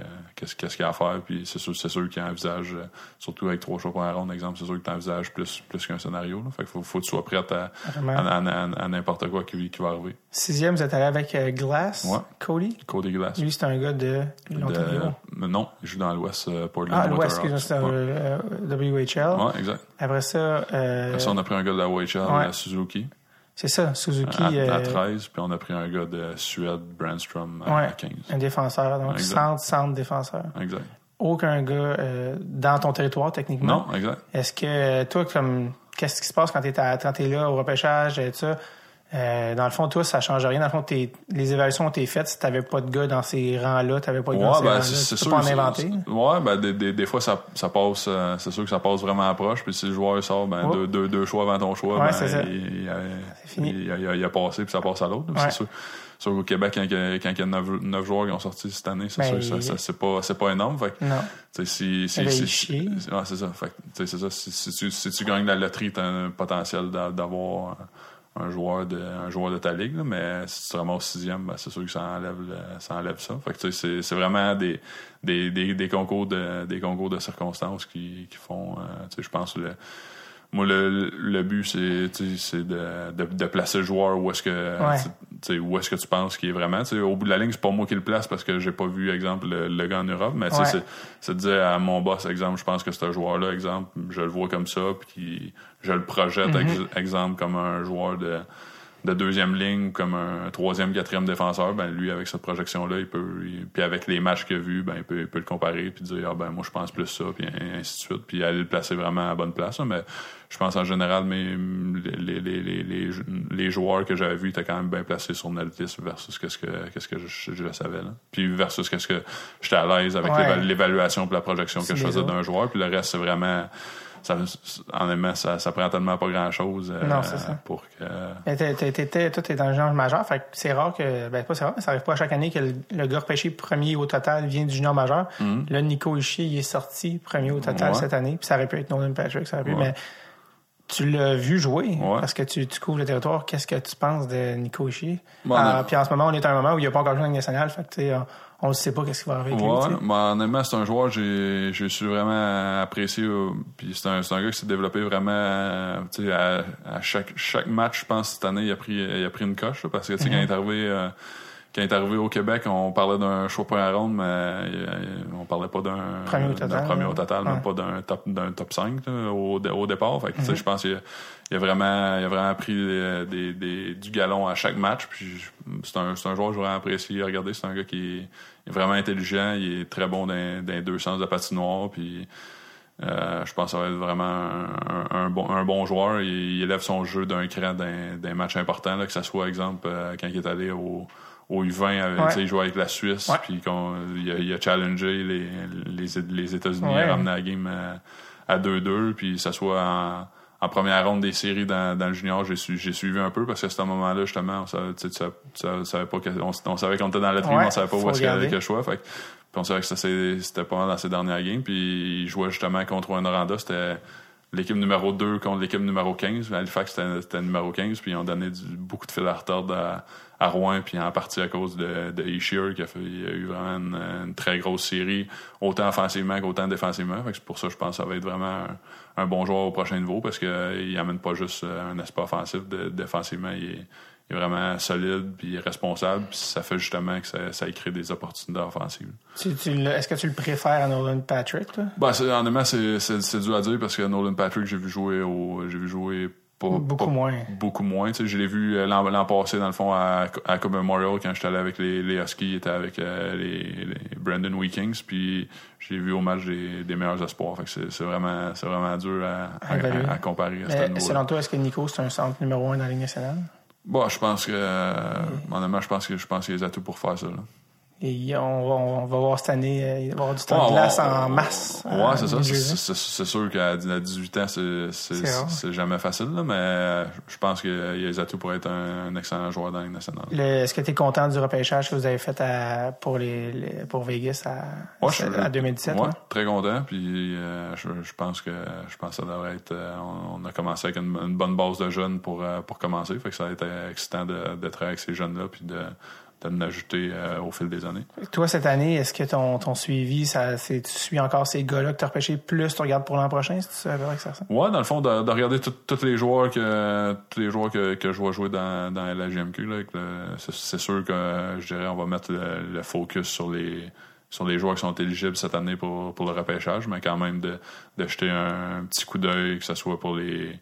qu'il y a à faire. Puis c'est sûr, c'est sûr qu'il envisage, euh, surtout avec trois choix pour un round, exemple, c'est sûr qu'il envisage plus, plus qu'un scénario. Là. Fait qu'il faut, faut que tu sois prêt à, Vraiment. à, à- à- à n'importe quoi qui, qui va arriver. Sixième, vous êtes allé avec euh, Glass, Ouais. Cody? Cody Glass. Lui, c'est un gars de l'Ontario. De- non, il joue dans l'Ouest, euh, Portland. Ah, l'Ouest, c'est Ouais. euh, WHL. Ouais, exact. Après ça, euh, Après ça, on a pris un gars de la Ouais. à Suzuki, c'est ça, Suzuki, à, à euh, 13, puis on a pris un gars de Suède, Brandstrom, à, Ouais. à 15. un défenseur, donc Exact. centre, centre défenseur. Exact. Aucun gars euh, dans ton territoire, techniquement. Non, exact. Est-ce que euh, toi, comme qu'est-ce qui se passe quand tu es, là au repêchage et tout ça? Euh, dans le fond, toi, ça change rien. Dans le fond, les évaluations ont été faites. Si t'avais pas de gars dans ces rangs-là, t'avais pas de gars dans Ouais, ces ben, rangs-là. c'est Tu peux pas en inventer. Ouais, ben, des, des, des fois, ça, ça passe, euh, c'est sûr que ça passe vraiment à proche, puis si le joueur sort, ben, deux, deux, deux choix avant ton choix, Ouais, ben, il, il a, fini. il, a, il a- il a passé, puis ça passe à l'autre. Ouais. C'est sûr. Sûr qu'au Québec, quand, il y a- quand il y a neuf, joueurs qui ont sorti cette année, c'est Ben, sûr que ça, c'est pas, c'est pas énorme. Fait Non. Si, si, ben, si- si- ouais, c'est ça. Fait c'est ça. Si, tu, si tu gagnes la loterie, t'as un potentiel d'a- d'avoir un, joueur de, un joueur de ta ligue, là, mais si tu te ramasses sixième, ben, c'est sûr que ça enlève, le- ça enlève ça. Fait que, tu sais, c'est, c'est vraiment des, des, des, des concours de, des concours de circonstances qui, qui font, euh, tu sais, je pense, le, moi, le, le but, c'est, tu sais, c'est de, de, de placer le joueur où est-ce que, Ouais. Où est-ce que tu penses qu'il est vraiment. Tu sais, au bout de la ligne, c'est pas moi qui le place parce que j'ai pas vu, exemple, le, le gars en Europe, mais Ouais. c'est, c'est de dire à mon boss, exemple, je pense que ce joueur-là, exemple, je le vois comme ça, puis je le projette, ex- exemple, comme un joueur de, de deuxième ligne comme un troisième, quatrième défenseur, ben lui avec cette projection là, il peut puis avec les matchs qu'il a vus, ben il peut, il peut le comparer puis dire ah ben moi je pense plus ça puis ainsi de suite puis aller le placer vraiment à la bonne place. là. mais je pense en général mais les, les, les, les, les joueurs que j'avais vus étaient quand même bien placés sur notre liste versus qu'est-ce que qu'est-ce que je, je le savais là. Puis versus qu'est-ce que j'étais à l'aise avec Ouais. l'évaluation puis la projection que je faisais d'un joueur puis le reste c'est vraiment ça, honnêtement, ça, ça prend tellement pas grand chose Non, c'est ça. pour que Mais t'es- t'es- t'étais- toi, t'es dans le genre majeur, fait que c'est rare que, ben pas c'est rare, mais ça arrive pas à chaque année que le, le gars repêché premier au total vient du junior majeur. Là, Nico Ishii, il est sorti premier au total Mm-hmm. Ouais. cette année, puis ça aurait pu être Nolan Patrick, ça aurait pu, Ouais. mais tu l'as vu jouer, Ouais. parce que tu, tu couvres le territoire. Qu'est-ce que tu penses de Nico Ishii? Bon, Ah, puis en ce moment, on est à un moment où il n'y a pas encore joué en nationale, fait que, on, ne sait pas qu'est-ce qui va arriver avec Ouais, ben, honnêtement, c'est un joueur que j'ai su vraiment apprécier. euh, Puis c'est un, gars qui s'est développé vraiment à, à chaque, chaque match, je pense, cette année, il a pris, il a pris une coche. là, parce que tu sais, quand il est arrivé. euh, quand il est arrivé au Québec, on parlait d'un choix première ronde, mais euh, on parlait pas d'un Premier au d'un total, premier là. au total, même pas d'un top d'un top 5 là, au, au départ. Fait que, sais, je pense qu'il a, a vraiment il a vraiment pris des, des- du galon à chaque match. Puis c'est un, c'est un joueur que vraiment apprécié regarder. C'est un gars qui est, vraiment intelligent, il est très bon dans, dans les deux sens de patinoire. Puis euh, je pense que ça va être vraiment un, un- un bon, un bon joueur. Il, il élève son jeu d'un cran matchs importants, là, que ce soit, exemple, euh, quand il est allé au, au U20, avec, Ouais. tu sais, il jouait avec la Suisse, puis il, a, il a challengé les, les, les États-Unis à ramener la game à, à 2-2, puis que ce soit en, en première ronde des séries dans, dans le junior, j'ai su- j'ai suivi un peu parce que à ce moment-là, justement, on savait, pas que- on, on savait qu'on était dans la tribune, Ouais, on savait pas où est-ce qu'il y avait le choix. Fait puis on savait que ça, c'était pas mal dans ses dernières games. Puis il jouait justement contre un Noranda. C'était l'équipe numéro 2 contre l'équipe numéro 15. Halifax, c'était c'était numéro 15. Puis ils ont donné du- beaucoup de fil à retordre à, à Rouen. Puis en partie à cause de, de Ishier, qui a, fait, il a eu vraiment une, une très grosse série, autant offensivement qu'autant défensivement. Fait que c'est pour ça que je pense que ça va être vraiment un, un bon joueur au prochain niveau parce qu'il amène pas juste euh, un aspect offensif. De, défensivement, il est, il est vraiment solide puis il est responsable. Puis ça fait justement que ça, ça crée des opportunités offensives. Tu- tu le- Est-ce que tu le préfères à Nolan Patrick, toi? Ben, c'est, honnêtement, c'est, c'est, c'est dur à dire parce que Nolan Patrick, j'ai vu jouer au, j'ai vu jouer pas, Beaucoup pas- moins. Beaucoup moins. Tu sais, je l'ai vu euh, l'an, passé, dans le fond, à, à Cup Memorial, quand j'étais allé avec les, les Huskies, il était avec euh, les, les Brandon Weekings, puis je l'ai vu au match des, des meilleurs espoirs. C'est, vraiment, vraiment dur à, à, à- comparer à ce selon toi, est-ce que Nico, c'est un centre numéro un dans la Ligue nationale? Bon, je pense que, euh, honnêtement, je pense que, je pense qu'il y a atouts pour faire ça, là. Et on va, on va voir cette année, euh, il va y avoir du temps Ouais, de glace ouais, en ouais, masse. Ouais, euh, c'est ça. C'est, sûr qu'à à 18 ans, c'est, jamais facile, là, mais euh, je pense qu'il y a les atouts pour être un, un excellent joueur dans la Ligue nationale. Le- Est-ce que tu es content du repêchage que vous avez fait à- pour, les, les- pour Vegas à, Ouais, je à 2017? Ouais, ouais? très content. Puis euh, je, je pense que je pense que ça devrait être. euh, on, on a commencé avec une, une bonne base de jeunes pour euh, pour commencer. Fait que ça a été excitant de, d'être avec ces jeunes là, puis de de l'ajouter euh, au fil des années. Toi, cette année, est-ce que ton, ton suivi, ça, tu suis encore ces gars-là que tu as repêchés plus tu regardes pour l'an prochain? À peu près que ça ressemble? Ouais, dans le fond, de, de regarder tous les joueurs que tous les joueurs que, que je vois jouer dans, dans la GMQ, c'est, sûr que je dirais on va mettre le, le focus sur les sur les joueurs qui sont éligibles cette année pour, pour le repêchage, mais quand même de, de jeter un, petit coup d'œil, que ce soit pour les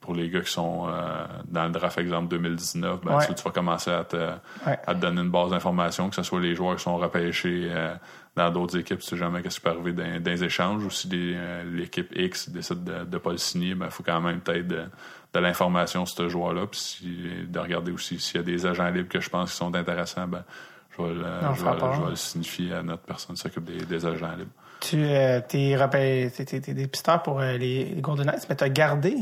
pour les gars qui sont euh, dans le draft exemple 2019, ben, Ouais. tu, tu vas commencer à te, Ouais. à te donner une base d'informations, que ce soit les joueurs qui sont repêchés euh, dans d'autres équipes, tu sais jamais qu'est-ce qui peut arriver dans, dans les échanges, ou si euh, l'équipe X décide de ne pas le signer, ben, il faut quand même peut-être de, de l'information sur ce joueur-là, puis si- de regarder aussi s'il y a des agents libres que je pense qui sont intéressants, ben, je vais, le, je, vais, part. je vais le signifier à notre personne qui s'occupe des, des agents libres. Tu euh, t'es, dépisteur pour euh, les, les Golden Knights, mais tu as gardé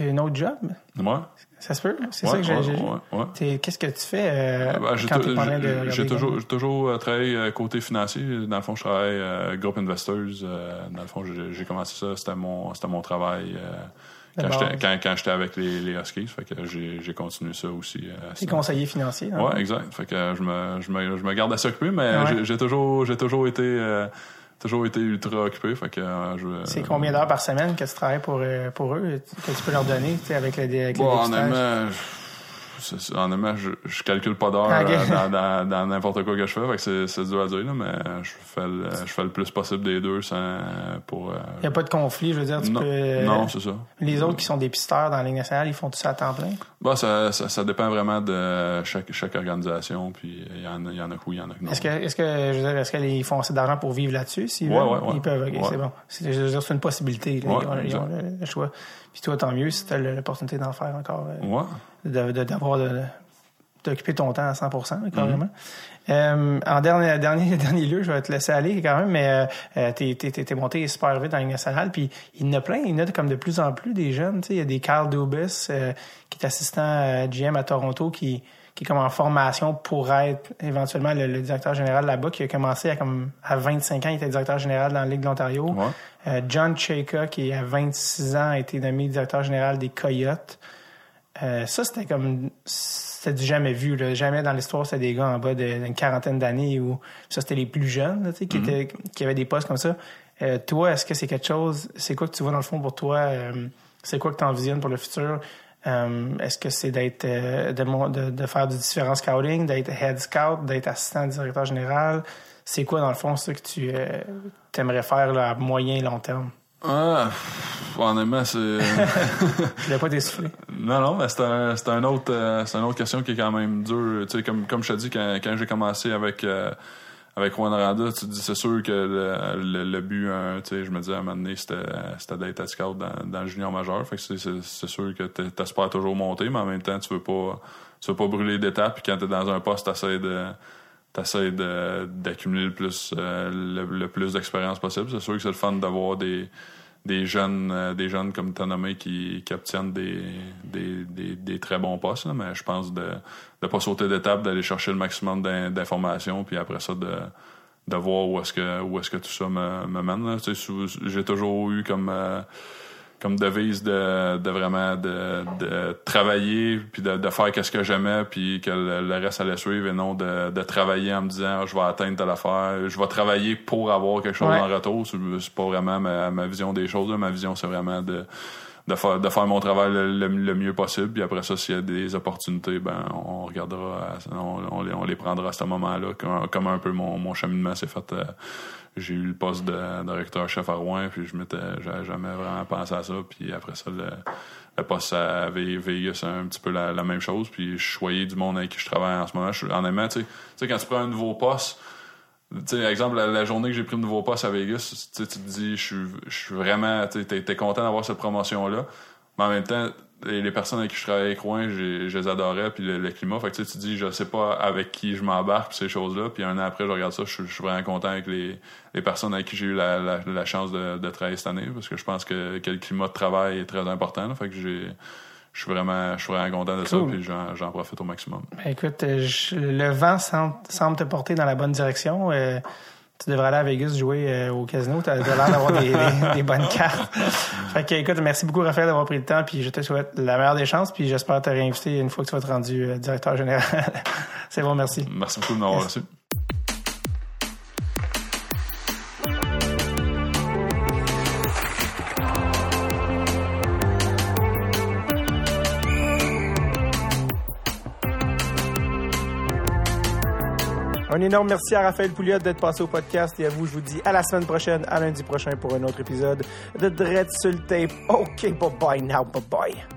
un autre job? Moi? Ça se peut? C'est Ouais, ça que j'ai, ouais, ouais, ouais. Qu'est-ce que tu fais euh, Ah, ben, j'ai quand train de j'ai- toujours, toujours euh, travaillé euh, côté financier. Dans le fond, je travaille euh, Group Investors. euh, dans le fond, j'ai commencé ça. C'était mon, c'était mon travail quand j'étais quand, quand j'étais avec les, les Huskies. Fait que j'ai j'ai continué ça aussi. T'es conseiller financier. hein? Ouais, exact. Fait que je me, je me, je me garde assez occupé, mais Ouais. j'ai- j'ai toujours, j'ai toujours été, euh, toujours été ultra occupé. Fait que euh, je. C'est combien d'heures par semaine que tu travailles pour, euh, pour eux, que tu peux leur donner avec le avec les Bon, dépistages? honnêtement, c'est- honnêtement, je, je calcule pas d'heures euh, dans, n'importe quoi que je fais. Fait que c'est, dur à dire, là, mais je fais, le, je fais le plus possible des deux sans, pour. euh, Il n'y a pas de conflit, je veux dire, tu non, peux. euh, non, c'est ça. Les autres qui sont des pisteurs dans la Ligue nationale, ils font tout ça à temps plein? Bah, ça, ça, ça dépend vraiment de chaque, chaque organisation. Puis il y en a, il y en a que oui, il y en a que non. Est-ce que, est-ce que, je veux dire, est-ce qu'ils font assez d'argent pour vivre là-dessus? S'ils Ouais, ouais, ouais. Ils peuvent, ok, Ouais. c'est bon. C'est, je veux dire, c'est une possibilité. là. Ils ont, ils le choix. Puis toi, tant mieux si tu as l'opportunité d'en faire encore. euh, Ouais. de- d'avoir de, d'occuper ton temps à 100 Mm-hmm. carrément. Euh, en dernier, <laughs> dernier, dernier lieu, je vais te laisser aller quand même, mais euh, euh, t'es, t'es, monté super vite dans la nationale, puis il y en a plein, il y en a comme de plus en plus des jeunes, tu sais, il y a des Carl Dubas euh, qui est assistant euh, GM à Toronto, qui, qui est comme en formation pour être éventuellement le, le directeur général là-bas, qui a commencé à comme à 25 ans, il était directeur général dans la Ligue de l'Ontario. Ouais. Euh, John Chayka, qui à 26 ans a été nommé directeur général des Coyotes. Euh, ça, c'était comme. C'était du jamais vu. Là. Jamais dans l'histoire, c'était des gars en bas d'une quarantaine d'années ou. Ça, c'était les plus jeunes là, tu sais, qui, étaient, qui avaient des postes comme ça. Euh, toi, est-ce que c'est quelque chose. C'est quoi que tu vois dans le fond pour toi? euh, c'est quoi que tu envisionnes pour le futur? Euh, est-ce que c'est d'être euh, de, de, de faire du différent scouting, d'être head scout, d'être assistant directeur général? C'est quoi, dans le fond, ça que tu euh, aimerais faire là, à moyen et long terme? Ah, honnêtement, c'est. <laughs> Je voulais pas t'essouffler. Non, non, mais c'est un, un autre, euh, c'est une autre question qui est quand même dure. Tu sais, comme, comme je te dis, quand, quand j'ai commencé avec, euh, avec Juan Randa, tu dis, c'est sûr que le, le, le but, hein, tu sais, je me disais à un moment donné, c'était, d'être scout dans, dans le junior majeur. Fait que c'est, sûr que t'es- t'espères toujours monter, mais en même temps, tu veux pas, tu veux pas brûler d'étapes. Puis quand t'es dans un poste, t'essaies de, t'essaies d'accumuler le plus, euh, le plus d'expérience possible. C'est sûr que c'est le fun d'avoir des, des jeunes euh, des jeunes comme tu nommé qui, qui obtiennent des, des, des, des très bons postes là, mais je pense de ne pas sauter d'étape d'aller chercher le maximum d'in- d'informations puis après ça de de voir où est-ce que où est-ce que tout ça me, me mène. Tu j'ai toujours eu comme euh, comme devise de, de vraiment de, de travailler puis de, de faire qu'est-ce que j'aimais puis que le, le reste allait suivre et non de, de travailler en me disant Ah, je vais atteindre telle affaire je vais travailler pour avoir quelque chose Ouais. en retour c'est pas vraiment ma, ma vision des choses là. ma vision c'est vraiment de de faire de faire mon travail le, le- le mieux possible puis après ça s'il y a des opportunités ben on regardera on les, on les prendra à ce moment-là comme, comme un peu mon, mon cheminement s'est fait euh, j'ai eu le poste de directeur chef à Rouen puis je m'étais j'avais jamais vraiment pensé à ça puis après ça le, poste à Ve- Vegas c'est un petit peu la, même chose puis je choyais du monde avec qui je travaille en ce moment je, tu sais tu sais quand tu prends un nouveau poste tu exemple, la, journée que j'ai pris le nouveau poste à Vegas, tu te dis, je suis, suis vraiment, tu t'es, t'es content d'avoir cette promotion-là. Mais en même temps, les, les personnes avec qui je travaillais j'ai- je les adorais, puis le, le climat. Fait que tu sais, tu te dis, je sais pas avec qui je m'embarque, puis ces choses-là. Puis un an après, je regarde ça, je, suis- je suis vraiment content avec les, les personnes avec qui j'ai eu la, la, la chance de, de travailler cette année, parce que je pense que, que le climat de travail est très important. là. Fait que j'ai, je suis vraiment, je suis vraiment content de ça, puis j'en, profite au maximum. Ben, écoute, euh, je- le vent semble, semble te porter dans la bonne direction. Euh, tu devrais aller à Vegas jouer euh, au casino. Tu as l'air d'avoir des, des- des bonnes cartes. Fait que, écoute, merci beaucoup, Raphaël, d'avoir pris le temps. Puis je te souhaite la meilleure des chances. Puis j'espère te réinviter une fois que tu vas être rendu euh, directeur général. <laughs> C'est bon, merci. Merci beaucoup de m'avoir reçu. Un énorme merci à Raphaël Pouliot d'être passé au podcast et à vous, je vous dis à la semaine prochaine, à lundi prochain pour un autre épisode de Dread sur le tape. OK, bye bye now, bye bye.